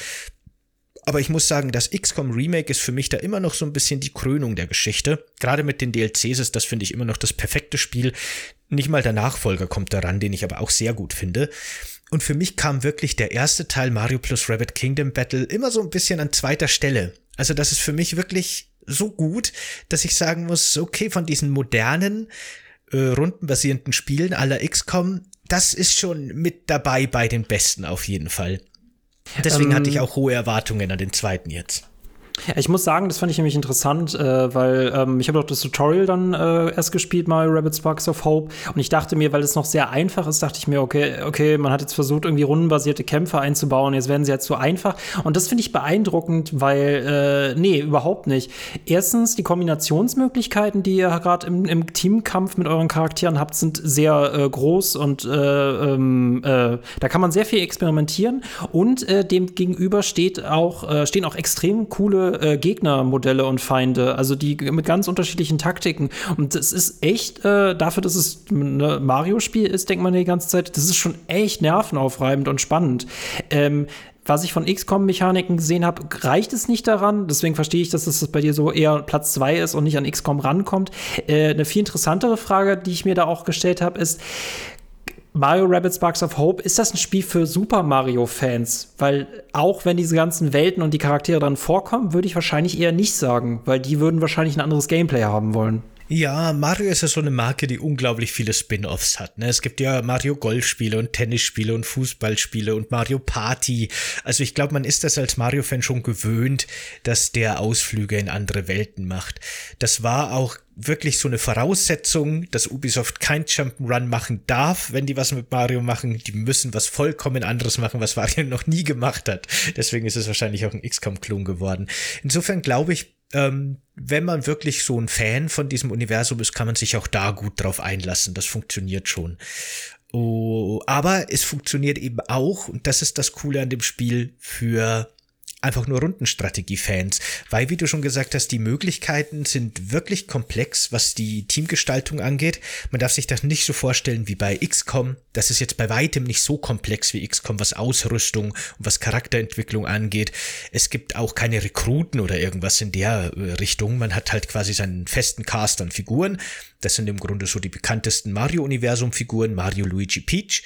Speaker 2: Aber ich muss sagen, das XCOM Remake ist für mich da immer noch so ein bisschen die Krönung der Geschichte. Gerade mit den DLCs ist das, finde ich, immer noch das perfekte Spiel. Nicht mal der Nachfolger kommt daran, den ich aber auch sehr gut finde. Und für mich kam wirklich der erste Teil Mario plus Rabbit Kingdom Battle immer so ein bisschen an zweiter Stelle. Also das ist für mich wirklich so gut, dass ich sagen muss, okay, von diesen modernen, äh, rundenbasierenden Spielen aller XCOM, das ist schon mit dabei bei den besten auf jeden Fall. Deswegen ähm, hatte ich ähm, auch hohe Erwartungen an den zweiten jetzt.
Speaker 1: Ich muss sagen, das fand ich nämlich interessant, äh, weil ähm, ich habe doch das Tutorial dann äh, erst gespielt, mal Rabbit Sparks of Hope. Und ich dachte mir, weil es noch sehr einfach ist, dachte ich mir, okay, okay, man hat jetzt versucht, irgendwie rundenbasierte Kämpfe einzubauen, jetzt werden sie jetzt so einfach. Und das finde ich beeindruckend, weil, äh, nee, überhaupt nicht. Erstens, die Kombinationsmöglichkeiten, die ihr gerade im, im, Teamkampf mit euren Charakteren habt, sind sehr äh, groß und äh, ähm, äh, da kann man sehr viel experimentieren. Und äh, dem gegenüber steht auch, stehen auch extrem coole äh, Gegnermodelle und Feinde, also die mit ganz unterschiedlichen Taktiken. Und das ist echt, äh, dafür, dass es ein Mario-Spiel ist, denkt man die ganze Zeit, das ist schon echt nervenaufreibend und spannend. Ähm, was ich von XCOM-Mechaniken gesehen habe, reicht es nicht daran. Deswegen verstehe ich, dass es bei dir so eher Platz 2 ist und nicht an XCOM rankommt. Äh, eine viel interessantere Frage, die ich mir da auch gestellt habe, ist, Mario Rabbit Sparks of Hope, ist das ein Spiel für Super Mario-Fans? Weil auch wenn diese ganzen Welten und die Charaktere dann vorkommen, würde ich wahrscheinlich eher nicht sagen, weil die würden wahrscheinlich ein anderes Gameplay haben wollen.
Speaker 2: Ja, Mario ist ja so eine Marke, die unglaublich viele Spin-offs hat. Ne? Es gibt ja Mario Golfspiele und Tennisspiele und Fußballspiele und Mario Party. Also ich glaube, man ist das als Mario-Fan schon gewöhnt, dass der Ausflüge in andere Welten macht. Das war auch wirklich so eine Voraussetzung, dass Ubisoft kein Jump'n'Run machen darf, wenn die was mit Mario machen. Die müssen was vollkommen anderes machen, was Mario noch nie gemacht hat. Deswegen ist es wahrscheinlich auch ein XCOM-Klon geworden. Insofern glaube ich, ähm, wenn man wirklich so ein Fan von diesem Universum ist, kann man sich auch da gut drauf einlassen. Das funktioniert schon. Oh, aber es funktioniert eben auch, und das ist das Coole an dem Spiel, für einfach nur Rundenstrategie-Fans, weil, wie du schon gesagt hast, die Möglichkeiten sind wirklich komplex, was die Teamgestaltung angeht. Man darf sich das nicht so vorstellen wie bei XCOM. Das ist jetzt bei weitem nicht so komplex wie XCOM, was Ausrüstung und was Charakterentwicklung angeht. Es gibt auch keine Rekruten oder irgendwas in der äh, Richtung. Man hat halt quasi seinen festen Cast an Figuren. Das sind im Grunde so die bekanntesten Mario-Universum-Figuren, Mario, Luigi, Peach.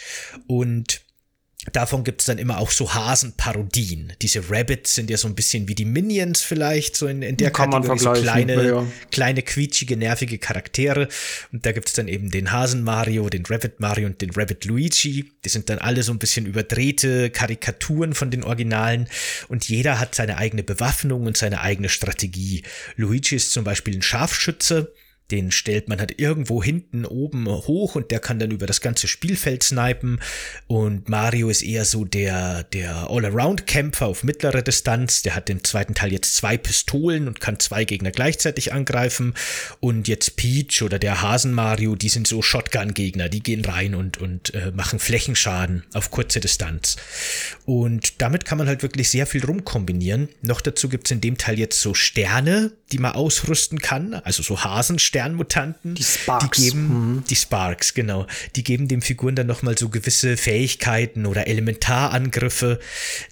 Speaker 2: Und Davon gibt's dann immer auch so Hasenparodien. Diese Rabbits sind ja so ein bisschen wie die Minions vielleicht, so in, in der
Speaker 1: Kann
Speaker 2: Kategorie,
Speaker 1: so
Speaker 2: kleine,
Speaker 1: ja.
Speaker 2: kleine, quietschige, nervige Charaktere. Und da gibt's dann eben den Hasen Mario, den Rabbit Mario und den Rabbit Luigi. Die sind dann alle so ein bisschen überdrehte Karikaturen von den Originalen. Und jeder hat seine eigene Bewaffnung und seine eigene Strategie. Luigi ist zum Beispiel ein Scharfschütze den stellt man halt irgendwo hinten oben hoch und der kann dann über das ganze Spielfeld snipen. Und Mario ist eher so der, der All-Around-Kämpfer auf mittlere Distanz. Der hat im zweiten Teil jetzt zwei Pistolen und kann zwei Gegner gleichzeitig angreifen. Und jetzt Peach oder der Hasen Mario, die sind so Shotgun-Gegner. Die gehen rein und, und äh, machen Flächenschaden auf kurze Distanz. Und damit kann man halt wirklich sehr viel rumkombinieren. Noch dazu gibt's in dem Teil jetzt so Sterne, die man ausrüsten kann. Also so Hasensterne Sternmutanten.
Speaker 1: Die Sparks.
Speaker 2: Die geben, mhm. die Sparks, genau. Die geben den Figuren dann nochmal so gewisse Fähigkeiten oder Elementarangriffe.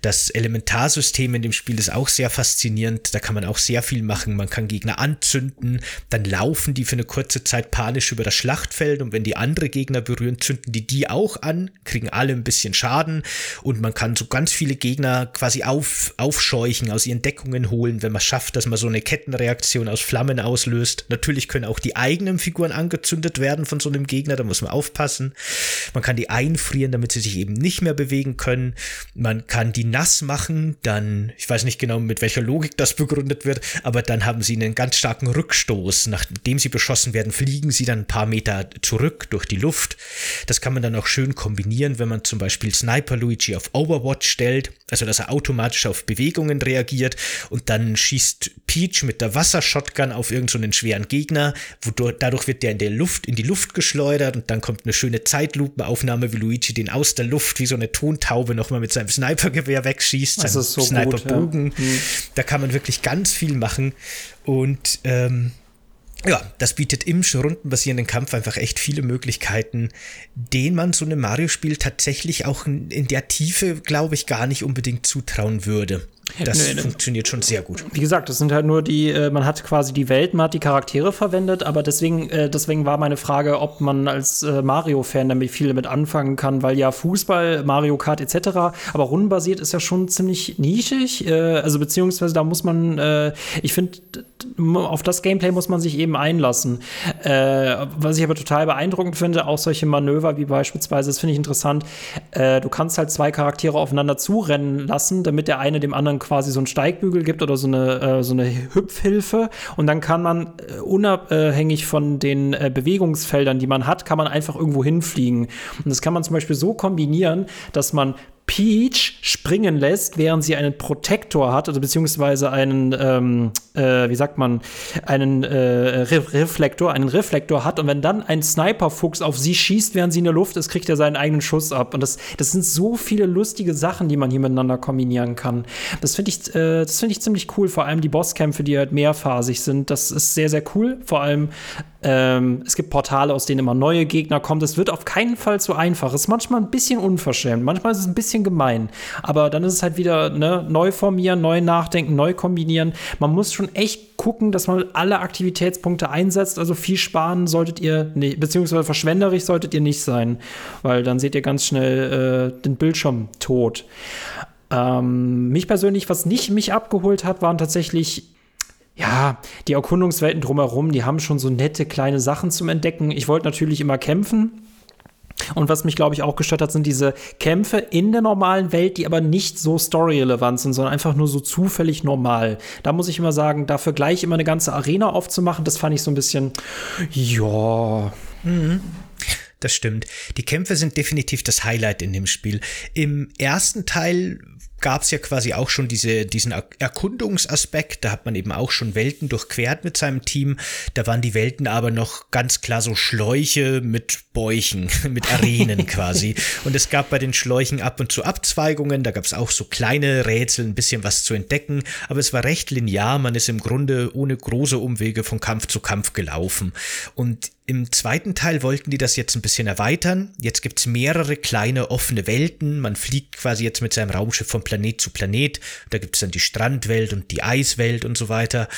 Speaker 2: Das Elementarsystem in dem Spiel ist auch sehr faszinierend. Da kann man auch sehr viel machen. Man kann Gegner anzünden, dann laufen die für eine kurze Zeit panisch über das Schlachtfeld und wenn die andere Gegner berühren, zünden die die auch an, kriegen alle ein bisschen Schaden und man kann so ganz viele Gegner quasi auf, aufscheuchen, aus ihren Deckungen holen, wenn man schafft, dass man so eine Kettenreaktion aus Flammen auslöst. Natürlich können auch auch die eigenen Figuren angezündet werden von so einem Gegner, da muss man aufpassen. Man kann die einfrieren, damit sie sich eben nicht mehr bewegen können. Man kann die nass machen, dann, ich weiß nicht genau, mit welcher Logik das begründet wird, aber dann haben sie einen ganz starken Rückstoß. Nachdem sie beschossen werden, fliegen sie dann ein paar Meter zurück durch die Luft. Das kann man dann auch schön kombinieren, wenn man zum Beispiel Sniper Luigi auf Overwatch stellt, also dass er automatisch auf Bewegungen reagiert und dann schießt Peach mit der Wassershotgun auf irgendeinen so schweren Gegner, wodurch, dadurch wird der in der Luft, in die Luft geschleudert und dann kommt eine schöne Zeitlupenaufnahme, wie Luigi den aus der Luft wie so eine Tontaube nochmal mit seinem Snipergewehr wegschießt, seinem
Speaker 1: so
Speaker 2: Sniperbogen.
Speaker 1: Ja. Mhm.
Speaker 2: Da kann man wirklich ganz viel machen und ähm, ja, das bietet im rundenbasierenden Kampf einfach echt viele Möglichkeiten, denen man so einem Mario-Spiel tatsächlich auch in der Tiefe, glaube ich, gar nicht unbedingt zutrauen würde. Das nee, funktioniert schon sehr gut.
Speaker 1: Wie gesagt, das sind halt nur die, äh, man hat quasi die Welt, man hat die Charaktere verwendet, aber deswegen, äh, deswegen war meine Frage, ob man als äh, Mario-Fan damit viel damit anfangen kann, weil ja Fußball, Mario Kart etc., aber rundenbasiert ist ja schon ziemlich nischig, also beziehungsweise da muss man, ich finde, auf das Gameplay muss man sich eben einlassen. Was ich aber total beeindruckend finde, auch solche Manöver wie beispielsweise, das finde ich interessant, du kannst halt zwei Charaktere aufeinander zurennen lassen, damit der eine dem anderen dann quasi so einen Steigbügel gibt oder so eine, äh, so eine Hüpfhilfe. Und dann kann man äh, unabhängig von den äh, Bewegungsfeldern, die man hat, kann man einfach irgendwo hinfliegen. Und das kann man zum Beispiel so kombinieren, dass man Peach springen lässt, während sie einen Protektor hat, also beziehungsweise einen, ähm, äh, wie sagt man, einen äh, Re Reflektor, einen Reflektor hat und wenn dann ein Sniperfuchs auf sie schießt, während sie in der Luft ist, kriegt er seinen eigenen Schuss ab. Und das, das sind so viele lustige Sachen, die man hier miteinander kombinieren kann. Das finde ich, äh, das finde ich ziemlich cool, vor allem die Bosskämpfe, die halt mehrphasig sind. Das ist sehr, sehr cool. Vor allem Ähm, es gibt Portale, aus denen immer neue Gegner kommen. Das wird auf keinen Fall so einfach. Es ist manchmal ein bisschen unverschämt, manchmal ist es ein bisschen gemein. Aber dann ist es halt wieder ne, neu formieren, neu nachdenken, neu kombinieren. Man muss schon echt gucken, dass man alle Aktivitätspunkte einsetzt. Also viel sparen solltet ihr nicht, beziehungsweise verschwenderisch solltet ihr nicht sein, weil dann seht ihr ganz schnell äh, den Bildschirm tot. Ähm, mich persönlich, was nicht mich abgeholt hat, waren tatsächlich ja, die Erkundungswelten drumherum, die haben schon so nette kleine Sachen zum Entdecken. Ich wollte natürlich immer kämpfen. Und was mich, glaube ich, auch gestört hat, sind diese Kämpfe in der normalen Welt, die aber nicht so storyrelevant sind, sondern einfach nur so zufällig normal. Da muss ich immer sagen, dafür gleich immer eine ganze Arena aufzumachen, das fand ich so ein bisschen, ja. Mhm.
Speaker 2: Das stimmt. Die Kämpfe sind definitiv das Highlight in dem Spiel. Im ersten Teil gab es ja quasi auch schon diese, diesen Erkundungsaspekt. Da hat man eben auch schon Welten durchquert mit seinem Team. Da waren die Welten aber noch ganz klar so Schläuche mit Bäuchen, mit Arenen quasi. Und es gab bei den Schläuchen ab und zu Abzweigungen. Da gab es auch so kleine Rätsel, ein bisschen was zu entdecken. Aber es war recht linear. Man ist im Grunde ohne große Umwege von Kampf zu Kampf gelaufen. Und im zweiten Teil wollten die das jetzt ein bisschen erweitern. Jetzt gibt's mehrere kleine offene Welten. Man fliegt quasi jetzt mit seinem Raumschiff von Planet zu Planet. Da gibt's dann die Strandwelt und die Eiswelt und so weiter.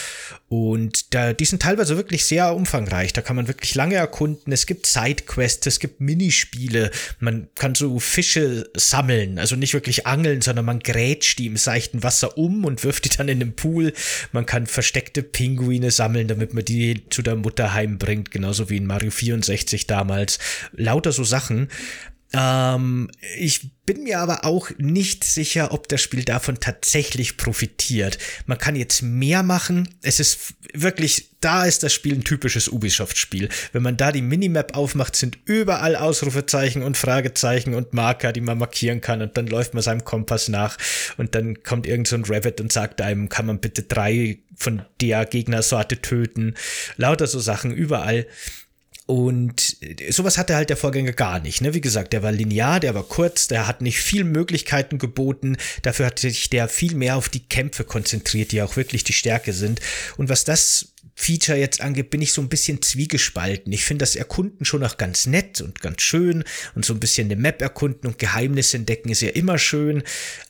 Speaker 2: Und da, die sind teilweise wirklich sehr umfangreich. Da kann man wirklich lange erkunden. Es gibt Sidequests, es gibt Minispiele. Man kann so Fische sammeln. Also nicht wirklich angeln, sondern man grätscht die im seichten Wasser um und wirft die dann in den Pool. Man kann versteckte Pinguine sammeln, damit man die zu der Mutter heimbringt. Genauso wie in Mario 64 damals. Lauter so Sachen. Ähm, ich bin mir aber auch nicht sicher, ob das Spiel davon tatsächlich profitiert. Man kann jetzt mehr machen. Es ist wirklich, da ist das Spiel ein typisches Ubisoft-Spiel. Wenn man da die Minimap aufmacht, sind überall Ausrufezeichen und Fragezeichen und Marker, die man markieren kann und dann läuft man seinem Kompass nach und dann kommt irgend so ein Rabbit und sagt einem, kann man bitte drei von der Gegnersorte töten. Lauter so Sachen überall. Und sowas hatte halt der Vorgänger gar nicht. Ne? Wie gesagt, der war linear, der war kurz, der hat nicht viel Möglichkeiten geboten. Dafür hat sich der viel mehr auf die Kämpfe konzentriert, die auch wirklich die Stärke sind. Und was das Feature jetzt angeht, bin ich so ein bisschen zwiegespalten. Ich finde das Erkunden schon auch ganz nett und ganz schön und so ein bisschen eine Map erkunden und Geheimnisse entdecken ist ja immer schön.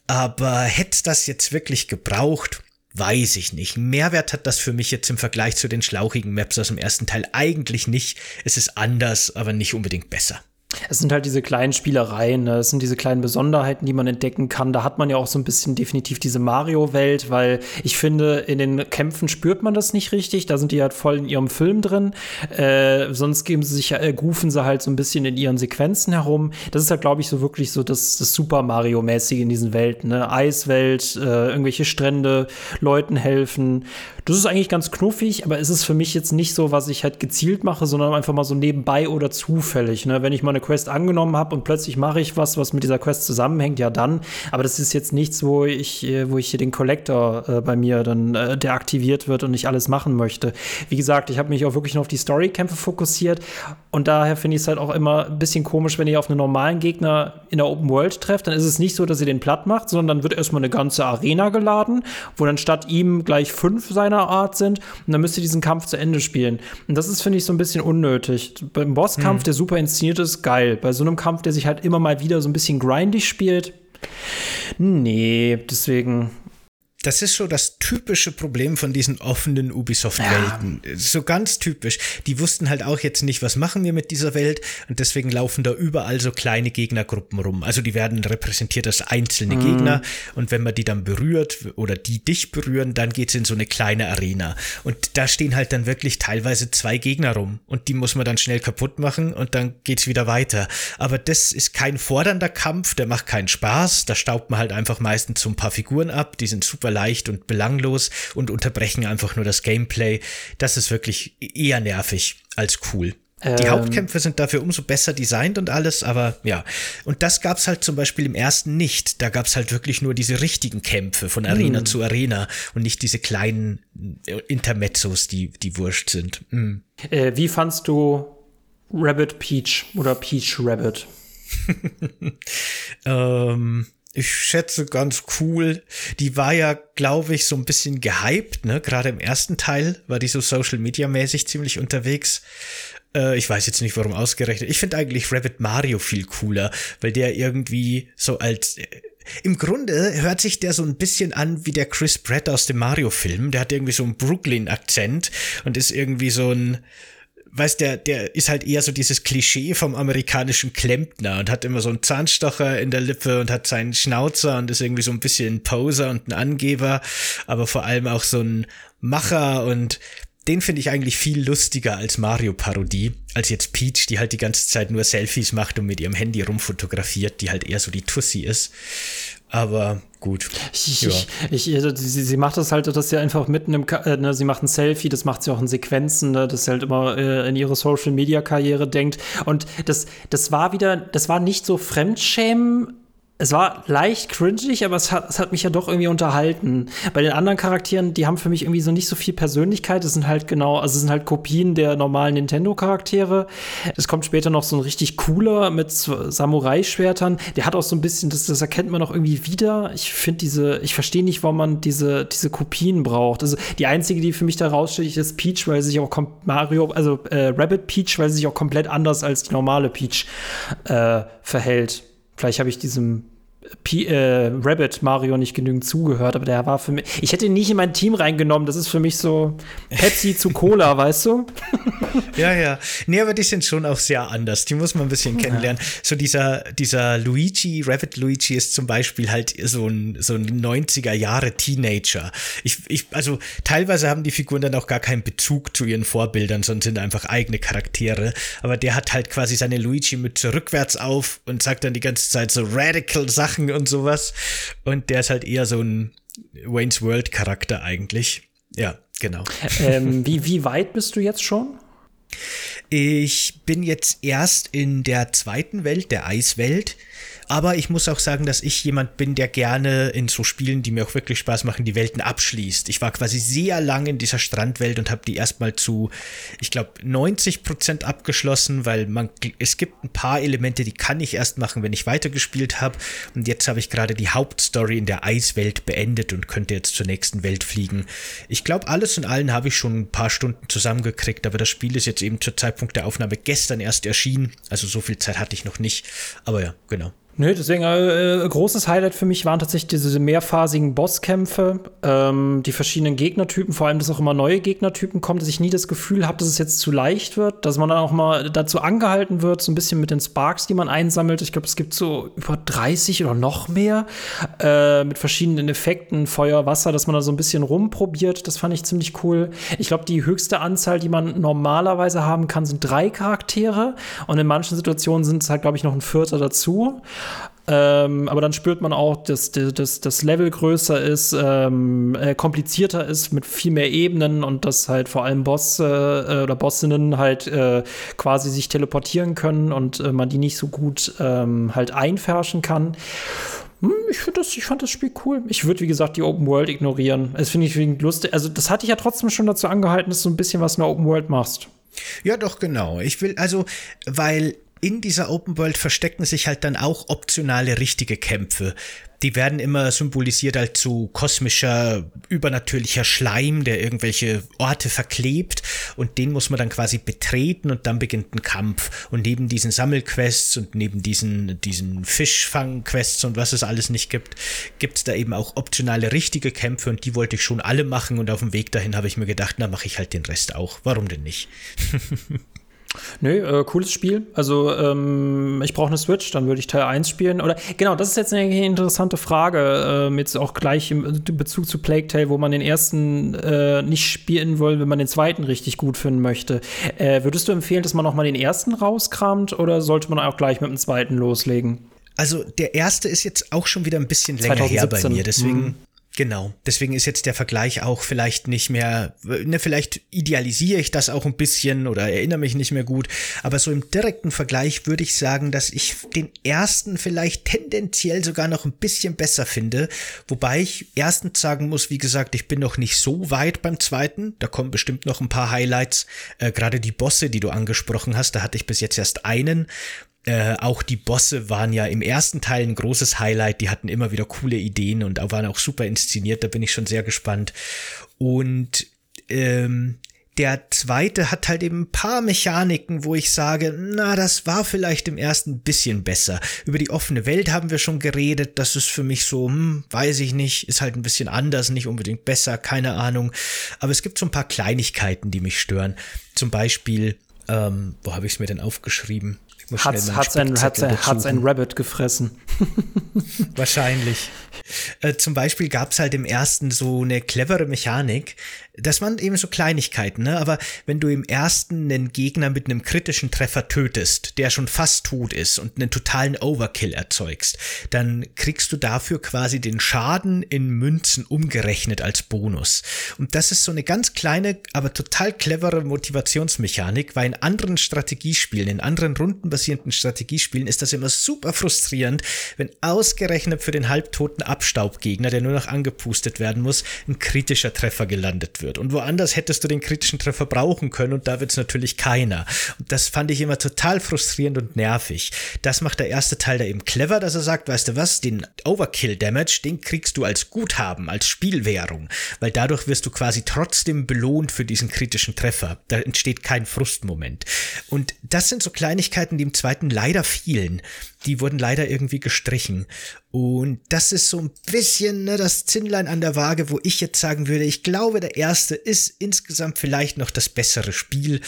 Speaker 2: Aber hätte das jetzt wirklich gebraucht? Weiß ich nicht. Mehrwert hat das für mich jetzt im Vergleich zu den schlauchigen Maps aus dem ersten Teil eigentlich nicht. Es ist anders, aber nicht unbedingt besser.
Speaker 1: Es sind halt diese kleinen Spielereien, ne? es sind diese kleinen Besonderheiten, die man entdecken kann. Da hat man ja auch so ein bisschen definitiv diese Mario-Welt, weil ich finde, in den Kämpfen spürt man das nicht richtig. Da sind die halt voll in ihrem Film drin. Äh, sonst geben sie sich, äh, rufen sie halt so ein bisschen in ihren Sequenzen herum. Das ist halt, glaube ich, so wirklich so das, das Super Mario-mäßige in diesen Welten. Ne? Eiswelt, äh, irgendwelche Strände, Leuten helfen. Das ist eigentlich ganz knuffig, aber es ist für mich jetzt nicht so, was ich halt gezielt mache, sondern einfach mal so nebenbei oder zufällig. Ne? Wenn ich mal eine Quest angenommen habe und plötzlich mache ich was, was mit dieser Quest zusammenhängt, ja dann. Aber das ist jetzt nichts, wo ich, äh, wo ich hier den Collector äh, bei mir dann äh, deaktiviert wird und ich alles machen möchte. Wie gesagt, ich habe mich auch wirklich nur auf die Storykämpfe fokussiert und daher finde ich es halt auch immer ein bisschen komisch, wenn ihr auf einen normalen Gegner in der Open World trefft, dann ist es nicht so, dass ihr den platt macht, sondern dann wird erstmal eine ganze Arena geladen, wo dann statt ihm gleich fünf seiner Art sind und dann müsst ihr diesen Kampf zu Ende spielen. Und das ist, finde ich, so ein bisschen unnötig. Beim Bosskampf, hm. der super inszeniert ist, geil. Bei so einem Kampf, der sich halt immer mal wieder so ein bisschen grindig spielt, nee, deswegen
Speaker 2: das ist so das typische Problem von diesen offenen Ubisoft-Welten. Ja. So ganz typisch. Die wussten halt auch jetzt nicht, was machen wir mit dieser Welt und deswegen laufen da überall so kleine Gegnergruppen rum. Also die werden repräsentiert als einzelne mhm. Gegner und wenn man die dann berührt oder die dich berühren, dann geht's in so eine kleine Arena. Und da stehen halt dann wirklich teilweise zwei Gegner rum und die muss man dann schnell kaputt machen und dann geht's wieder weiter. Aber das ist kein fordernder Kampf, der macht keinen Spaß. Da staubt man halt einfach meistens so ein paar Figuren ab, die sind super super leicht und belanglos und unterbrechen einfach nur das Gameplay. Das ist wirklich eher nervig als cool. Die ähm. Hauptkämpfe sind dafür umso besser designt und alles, aber ja. Und das gab's halt zum Beispiel im ersten nicht. Da gab's halt wirklich nur diese richtigen Kämpfe von Arena hm. zu Arena und nicht diese kleinen äh, Intermezzos, die, die wurscht sind. Hm.
Speaker 1: Äh, wie fandst du Rabbit Peach oder Peach Rabbit?
Speaker 2: ähm, ich schätze ganz cool. Die war ja, glaube ich, so ein bisschen gehypt, ne? Gerade im ersten Teil war die so Social Media mäßig ziemlich unterwegs. Äh, ich weiß jetzt nicht, warum ausgerechnet. Ich finde eigentlich Rabbit Mario viel cooler, weil der irgendwie so als äh, im Grunde hört sich der so ein bisschen an wie der Chris Pratt aus dem Mario-Film. Der hat irgendwie so einen Brooklyn-Akzent und ist irgendwie so ein, weißt der, der ist halt eher so dieses Klischee vom amerikanischen Klempner und hat immer so einen Zahnstocher in der Lippe und hat seinen Schnauzer und ist irgendwie so ein bisschen ein Poser und ein Angeber, aber vor allem auch so ein Macher und den finde ich eigentlich viel lustiger als Mario-Parodie, als jetzt Peach, die halt die ganze Zeit nur Selfies macht und mit ihrem Handy rumfotografiert, die halt eher so die Tussi ist. Aber gut.
Speaker 1: Ich, ja. ich, ich, also sie, sie, macht das halt, dass sie einfach mitten im, äh, ne, sie macht ein Selfie, das macht sie auch in Sequenzen, ne, dass sie halt immer äh, in ihre Social Media Karriere denkt. Und das, das war wieder, das war nicht so Fremdschämen es war leicht cringig, aber es hat, es hat mich ja doch irgendwie unterhalten. Bei den anderen Charakteren, die haben für mich irgendwie so nicht so viel Persönlichkeit. Es sind halt genau, also es sind halt Kopien der normalen Nintendo-Charaktere. Es kommt später noch so ein richtig cooler mit Samurai-Schwertern. Der hat auch so ein bisschen, das, das erkennt man auch irgendwie wieder. Ich finde diese, ich verstehe nicht, warum man diese, diese Kopien braucht. Also die einzige, die für mich da raussteht, ist Peach, weil sie sich auch Mario, also äh, Rabbit Peach, weil sie sich auch komplett anders als die normale Peach äh, verhält. Vielleicht habe ich diesem P äh, Rabbit Mario nicht genügend zugehört, aber der war für mich. Ich hätte ihn nicht in mein Team reingenommen. Das ist für mich so Pepsi zu Cola, weißt du?
Speaker 2: Ja, ja. Nee, aber die sind schon auch sehr anders. Die muss man ein bisschen kennenlernen. Ja. So dieser, dieser Luigi, Rabbit Luigi ist zum Beispiel halt so ein, so ein 90er Jahre Teenager. Ich, ich, also teilweise haben die Figuren dann auch gar keinen Bezug zu ihren Vorbildern, sondern sind einfach eigene Charaktere. Aber der hat halt quasi seine Luigi mit rückwärts auf und sagt dann die ganze Zeit so radical Sachen Sachen und sowas. Und der ist halt eher so ein Wayne's World Charakter eigentlich. Ja, genau.
Speaker 1: Ähm, wie, wie weit bist du jetzt schon?
Speaker 2: Ich bin jetzt erst in der zweiten Welt, der Eiswelt. Aber ich muss auch sagen, dass ich jemand bin, der gerne in so Spielen, die mir auch wirklich Spaß machen, die Welten abschließt. Ich war quasi sehr lang in dieser Strandwelt und habe die erstmal zu, ich glaube, 90 Prozent abgeschlossen, weil man, es gibt ein paar Elemente, die kann ich erst machen, wenn ich weitergespielt habe. Und jetzt habe ich gerade die Hauptstory in der Eiswelt beendet und könnte jetzt zur nächsten Welt fliegen. Ich glaube, alles in allem habe ich schon ein paar Stunden zusammengekriegt, aber das Spiel ist jetzt eben zur Zeitpunkt der Aufnahme gestern erst erschienen. Also so viel Zeit hatte ich noch nicht. Aber ja, genau.
Speaker 1: Nö, deswegen äh, äh, großes Highlight für mich waren tatsächlich diese mehrphasigen Bosskämpfe, ähm, die verschiedenen Gegnertypen, vor allem, dass auch immer neue Gegnertypen kommen, dass ich nie das Gefühl habe, dass es jetzt zu leicht wird, dass man dann auch mal dazu angehalten wird, so ein bisschen mit den Sparks, die man einsammelt. Ich glaube, es gibt so über 30 oder noch mehr äh, mit verschiedenen Effekten, Feuer, Wasser, dass man da so ein bisschen rumprobiert. Das fand ich ziemlich cool. Ich glaube, die höchste Anzahl, die man normalerweise haben kann, sind drei Charaktere und in manchen Situationen sind es halt, glaube ich, noch ein Vierter dazu. Ähm, aber dann spürt man auch, dass das, Level größer ist, ähm, äh, komplizierter ist, mit viel mehr Ebenen und dass halt vor allem Bosse äh, oder Bossinnen halt äh, quasi sich teleportieren können und äh, man die nicht so gut ähm, halt einfärschen kann. Hm, ich, das, ich fand das Spiel cool. Ich würde, wie gesagt, die Open World ignorieren. Das finde ich wegen lustig. Also, das hatte ich ja trotzdem schon dazu angehalten, dass du ein bisschen was in der Open World machst.
Speaker 2: Ja, doch, genau. Ich will, also, weil in dieser Open World verstecken sich halt dann auch optionale richtige Kämpfe. Die werden immer symbolisiert als so kosmischer, übernatürlicher Schleim, der irgendwelche Orte verklebt und den muss man dann quasi betreten und dann beginnt ein Kampf. Und neben diesen Sammelquests und neben diesen, diesen Fischfangquests und was es alles nicht gibt, gibt's da eben auch optionale richtige Kämpfe und die wollte ich schon alle machen und auf dem Weg dahin habe ich mir gedacht, na mache ich halt den Rest auch. Warum denn nicht?
Speaker 1: Nö, äh, cooles Spiel. Also, ähm, ich brauche eine Switch, dann würde ich Teil 1 spielen. Oder genau, das ist jetzt eine interessante Frage, äh, jetzt auch gleich im Bezug zu Plague Tale, wo man den ersten äh, nicht spielen will, wenn man den zweiten richtig gut finden möchte. Äh, würdest du empfehlen, dass man noch mal den ersten rauskramt oder sollte man auch gleich mit dem zweiten loslegen?
Speaker 2: Also der erste ist jetzt auch schon wieder ein bisschen länger 2017. her bei mir, deswegen mhm. Genau. Deswegen ist jetzt der Vergleich auch vielleicht nicht mehr, ne, vielleicht idealisiere ich das auch ein bisschen oder erinnere mich nicht mehr gut. Aber so im direkten Vergleich würde ich sagen, dass ich den ersten vielleicht tendenziell sogar noch ein bisschen besser finde. Wobei ich erstens sagen muss, wie gesagt, ich bin noch nicht so weit beim zweiten. Da kommen bestimmt noch ein paar Highlights. Äh, Gerade die Bosse, die du angesprochen hast, da hatte ich bis jetzt erst einen. Äh, auch die Bosse waren ja im ersten Teil ein großes Highlight. Die hatten immer wieder coole Ideen und waren auch super inszeniert. Da bin ich schon sehr gespannt. Und ähm, der zweite hat halt eben ein paar Mechaniken, wo ich sage, na, das war vielleicht im ersten ein bisschen besser. Über die offene Welt haben wir schon geredet. Das ist für mich so, hm, weiß ich nicht, ist halt ein bisschen anders, nicht unbedingt besser, keine Ahnung. Aber es gibt so ein paar Kleinigkeiten, die mich stören. Zum Beispiel, ähm, wo habe ich es mir denn aufgeschrieben?
Speaker 1: Hat's, hat's, ein, hat's, ein, hat's ein Rabbit gefressen?
Speaker 2: Wahrscheinlich. Äh, zum Beispiel gab es halt im ersten so eine clevere Mechanik, das waren eben so Kleinigkeiten, ne? Aber wenn du im ersten einen Gegner mit einem kritischen Treffer tötest, der schon fast tot ist und einen totalen Overkill erzeugst, dann kriegst du dafür quasi den Schaden in Münzen umgerechnet als Bonus. Und das ist so eine ganz kleine, aber total clevere Motivationsmechanik, weil in anderen Strategiespielen, in anderen rundenbasierenden Strategiespielen ist das immer super frustrierend, wenn ausgerechnet für den halbtoten Abstaubgegner, der nur noch angepustet werden muss, ein kritischer Treffer gelandet wird wird. Und woanders hättest du den kritischen Treffer brauchen können und da wird es natürlich keiner. Und das fand ich immer total frustrierend und nervig. Das macht der erste Teil da eben clever, dass er sagt, weißt du was, den Overkill Damage, den kriegst du als Guthaben, als Spielwährung, weil dadurch wirst du quasi trotzdem belohnt für diesen kritischen Treffer. Da entsteht kein Frustmoment. Und das sind so Kleinigkeiten, die im zweiten leider fielen die wurden leider irgendwie gestrichen. Und das ist so ein bisschen ne, das Zinnlein an der Waage, wo ich jetzt sagen würde, ich glaube, der erste ist insgesamt vielleicht noch das bessere Spiel,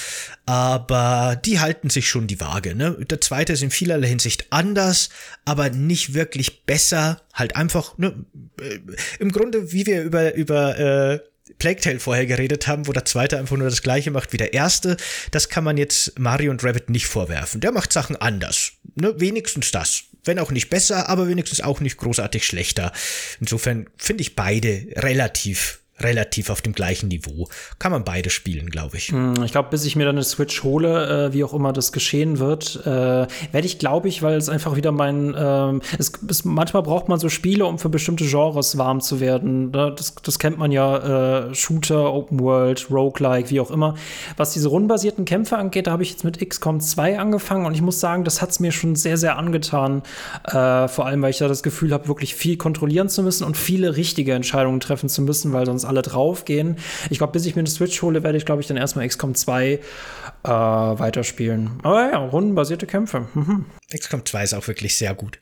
Speaker 2: aber die halten sich schon die Waage. Ne? Der zweite ist in vielerlei Hinsicht anders, aber nicht wirklich besser. Halt einfach, ne, äh, im Grunde, wie wir über, über äh, Plague Tale vorher geredet haben, wo der zweite einfach nur das gleiche macht wie der erste, das kann man jetzt Mario und Rabbit nicht vorwerfen. Der macht Sachen anders. Ne? Wenigstens das. Wenn auch nicht besser, aber wenigstens auch nicht großartig schlechter. Insofern finde ich beide relativ relativ auf dem gleichen Niveau. Kann man beide spielen, glaube ich.
Speaker 1: Hm, ich glaube, bis ich mir dann eine Switch hole, äh, wie auch immer das geschehen wird, äh, werde ich, glaube ich, weil es einfach wieder mein, äh, es, es, manchmal braucht man so Spiele, um für bestimmte Genres warm zu werden. Ne? Das, das kennt man ja, äh, Shooter, Open World, Roguelike, wie auch immer. Was diese rundenbasierten Kämpfe angeht, da habe ich jetzt mit XCOM 2 angefangen und ich muss sagen, das hat es mir schon sehr, sehr angetan. Äh, vor allem, weil ich da das Gefühl habe, wirklich viel kontrollieren zu müssen und viele richtige Entscheidungen treffen zu müssen, weil sonst alle draufgehen. Ich glaube, bis ich mir eine Switch hole, werde ich, glaube ich, dann erstmal XCOM 2 äh, weiterspielen. Aber ja, rundenbasierte Kämpfe. Mhm.
Speaker 2: XCOM 2 ist auch wirklich sehr gut.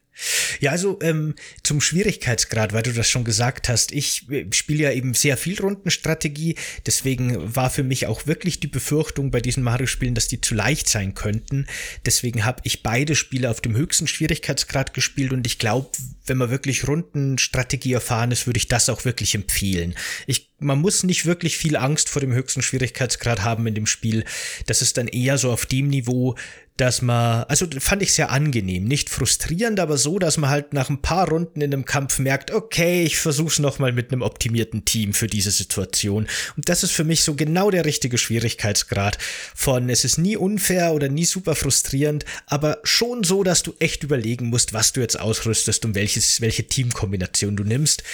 Speaker 2: Ja, also ähm, zum Schwierigkeitsgrad, weil du das schon gesagt hast, ich äh, spiele ja eben sehr viel Rundenstrategie, deswegen war für mich auch wirklich die Befürchtung bei diesen Mario-Spielen, dass die zu leicht sein könnten. Deswegen habe ich beide Spiele auf dem höchsten Schwierigkeitsgrad gespielt und ich glaube, wenn man wirklich Rundenstrategie erfahren ist, würde ich das auch wirklich empfehlen. Ich, man muss nicht wirklich viel Angst vor dem höchsten Schwierigkeitsgrad haben in dem Spiel. Das ist dann eher so auf dem Niveau, dass man, also fand ich sehr angenehm, nicht frustrierend, aber so, dass man halt nach ein paar Runden in einem Kampf merkt, okay, ich versuch's nochmal mit einem optimierten Team für diese Situation. Und das ist für mich so genau der richtige Schwierigkeitsgrad von, es ist nie unfair oder nie super frustrierend, aber schon so, dass du echt überlegen musst, was du jetzt ausrüstest und welches, welche Teamkombination du nimmst.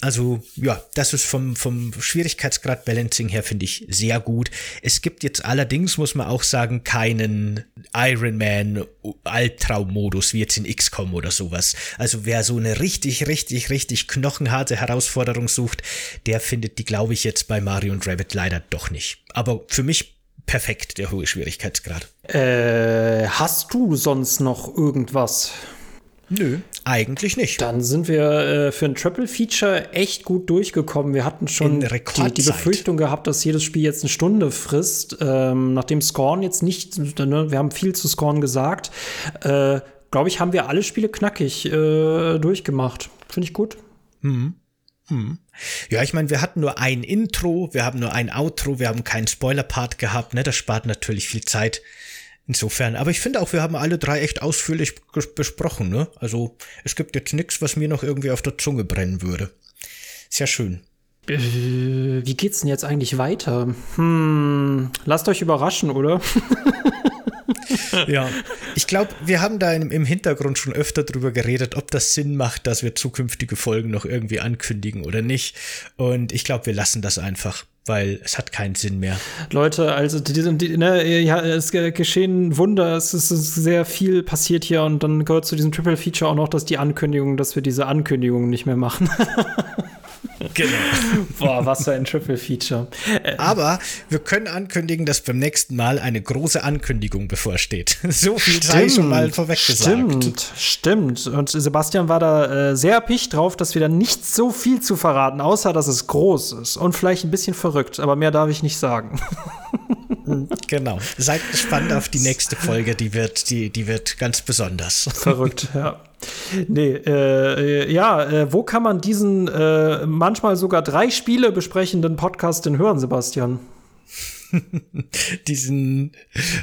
Speaker 2: Also ja, das ist vom, vom Schwierigkeitsgrad Balancing her, finde ich, sehr gut. Es gibt jetzt allerdings, muss man auch sagen, keinen Ironman Albtraummodus wie jetzt in XCOM oder sowas. Also wer so eine richtig, richtig, richtig knochenharte Herausforderung sucht, der findet die, glaube ich, jetzt bei Mario und Rabbit leider doch nicht. Aber für mich perfekt, der hohe Schwierigkeitsgrad.
Speaker 1: Äh, hast du sonst noch irgendwas?
Speaker 2: Nö, eigentlich nicht.
Speaker 1: Dann sind wir äh, für ein Triple Feature echt gut durchgekommen. Wir hatten schon die, die, Befürchtung gehabt, dass jedes Spiel jetzt eine Stunde frisst. Ähm, nachdem Scorn jetzt nicht, ne, wir haben viel zu Scorn gesagt, äh, glaube ich, haben wir alle Spiele knackig äh, durchgemacht. Finde ich gut.
Speaker 2: Mhm. Hm. Ja, ich meine, wir hatten nur ein Intro, wir haben nur ein Outro, wir haben keinen Spoiler-Part gehabt, ne? Das spart natürlich viel Zeit. Insofern, aber ich finde auch, wir haben alle drei echt ausführlich besprochen, ne? Also es gibt jetzt nichts, was mir noch irgendwie auf der Zunge brennen würde. Ja schön.
Speaker 1: Äh, wie geht's denn jetzt eigentlich weiter? Hm, lasst euch überraschen, oder?
Speaker 2: ja, ich glaube, wir haben da im, Hintergrund schon öfter drüber geredet, ob das Sinn macht, dass wir zukünftige Folgen noch irgendwie ankündigen oder nicht. Und ich glaube, wir lassen das einfach weil es hat keinen Sinn mehr.
Speaker 1: Leute, also die, die, ne, ja, es geschehen Wunder, es ist sehr viel passiert hier und dann gehört zu diesem Triple Feature auch noch, dass die Ankündigung, dass wir diese Ankündigungen nicht mehr machen. Genau. Boah, was für ein Triple-Feature.
Speaker 2: Äh, Aber wir können ankündigen, dass beim nächsten Mal eine große Ankündigung bevorsteht. So viel sei schon mal vorweg
Speaker 1: gesagt. Stimmt, stimmt. Und Sebastian war da äh, sehr picht drauf, dass wir da nicht so viel zu verraten, außer dass es groß ist und vielleicht ein bisschen verrückt. Aber mehr darf ich nicht sagen.
Speaker 2: genau. Seid gespannt auf die nächste Folge, die wird, die, die wird ganz besonders.
Speaker 1: Verrückt, ja. Nee, äh, ja, äh, wo kann man diesen äh, manchmal sogar drei Spiele besprechenden Podcast denn hören, Sebastian?
Speaker 2: diesen,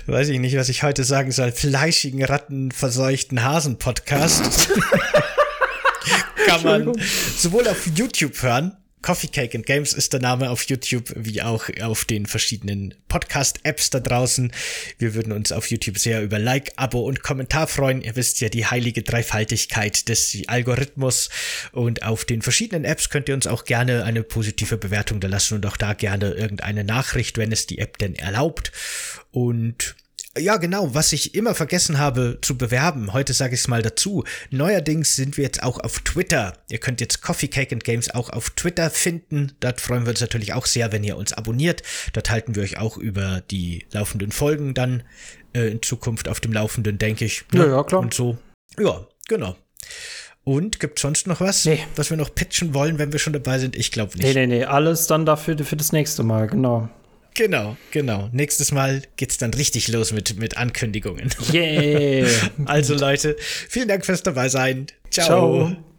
Speaker 2: weiß ich nicht, was ich heute sagen soll, fleischigen, rattenverseuchten Hasen-Podcast. kann man sowohl auf YouTube hören, Coffee Cake and Games ist der Name auf YouTube, wie auch auf den verschiedenen Podcast-Apps da draußen. Wir würden uns auf YouTube sehr über Like, Abo und Kommentar freuen. Ihr wisst ja die heilige Dreifaltigkeit des Algorithmus. Und auf den verschiedenen Apps könnt ihr uns auch gerne eine positive Bewertung da lassen und auch da gerne irgendeine Nachricht, wenn es die App denn erlaubt. Und ja, genau, was ich immer vergessen habe zu bewerben, heute sage ich es mal dazu. Neuerdings sind wir jetzt auch auf Twitter. Ihr könnt jetzt Coffee Cake and Games auch auf Twitter finden. Dort freuen wir uns natürlich auch sehr, wenn ihr uns abonniert. Dort halten wir euch auch über die laufenden Folgen dann äh, in Zukunft auf dem Laufenden, denke ich.
Speaker 1: Ne? Ja, ja, klar.
Speaker 2: Und so. Ja, genau. Und gibt sonst noch was, nee. was wir noch pitchen wollen, wenn wir schon dabei sind? Ich glaube nicht.
Speaker 1: Nee, nee, nee. Alles dann dafür für das nächste Mal, genau.
Speaker 2: Genau, genau. Nächstes Mal geht's dann richtig los mit, mit Ankündigungen.
Speaker 1: Yeah.
Speaker 2: also Leute, vielen Dank fürs dabei sein. Ciao. Ciao.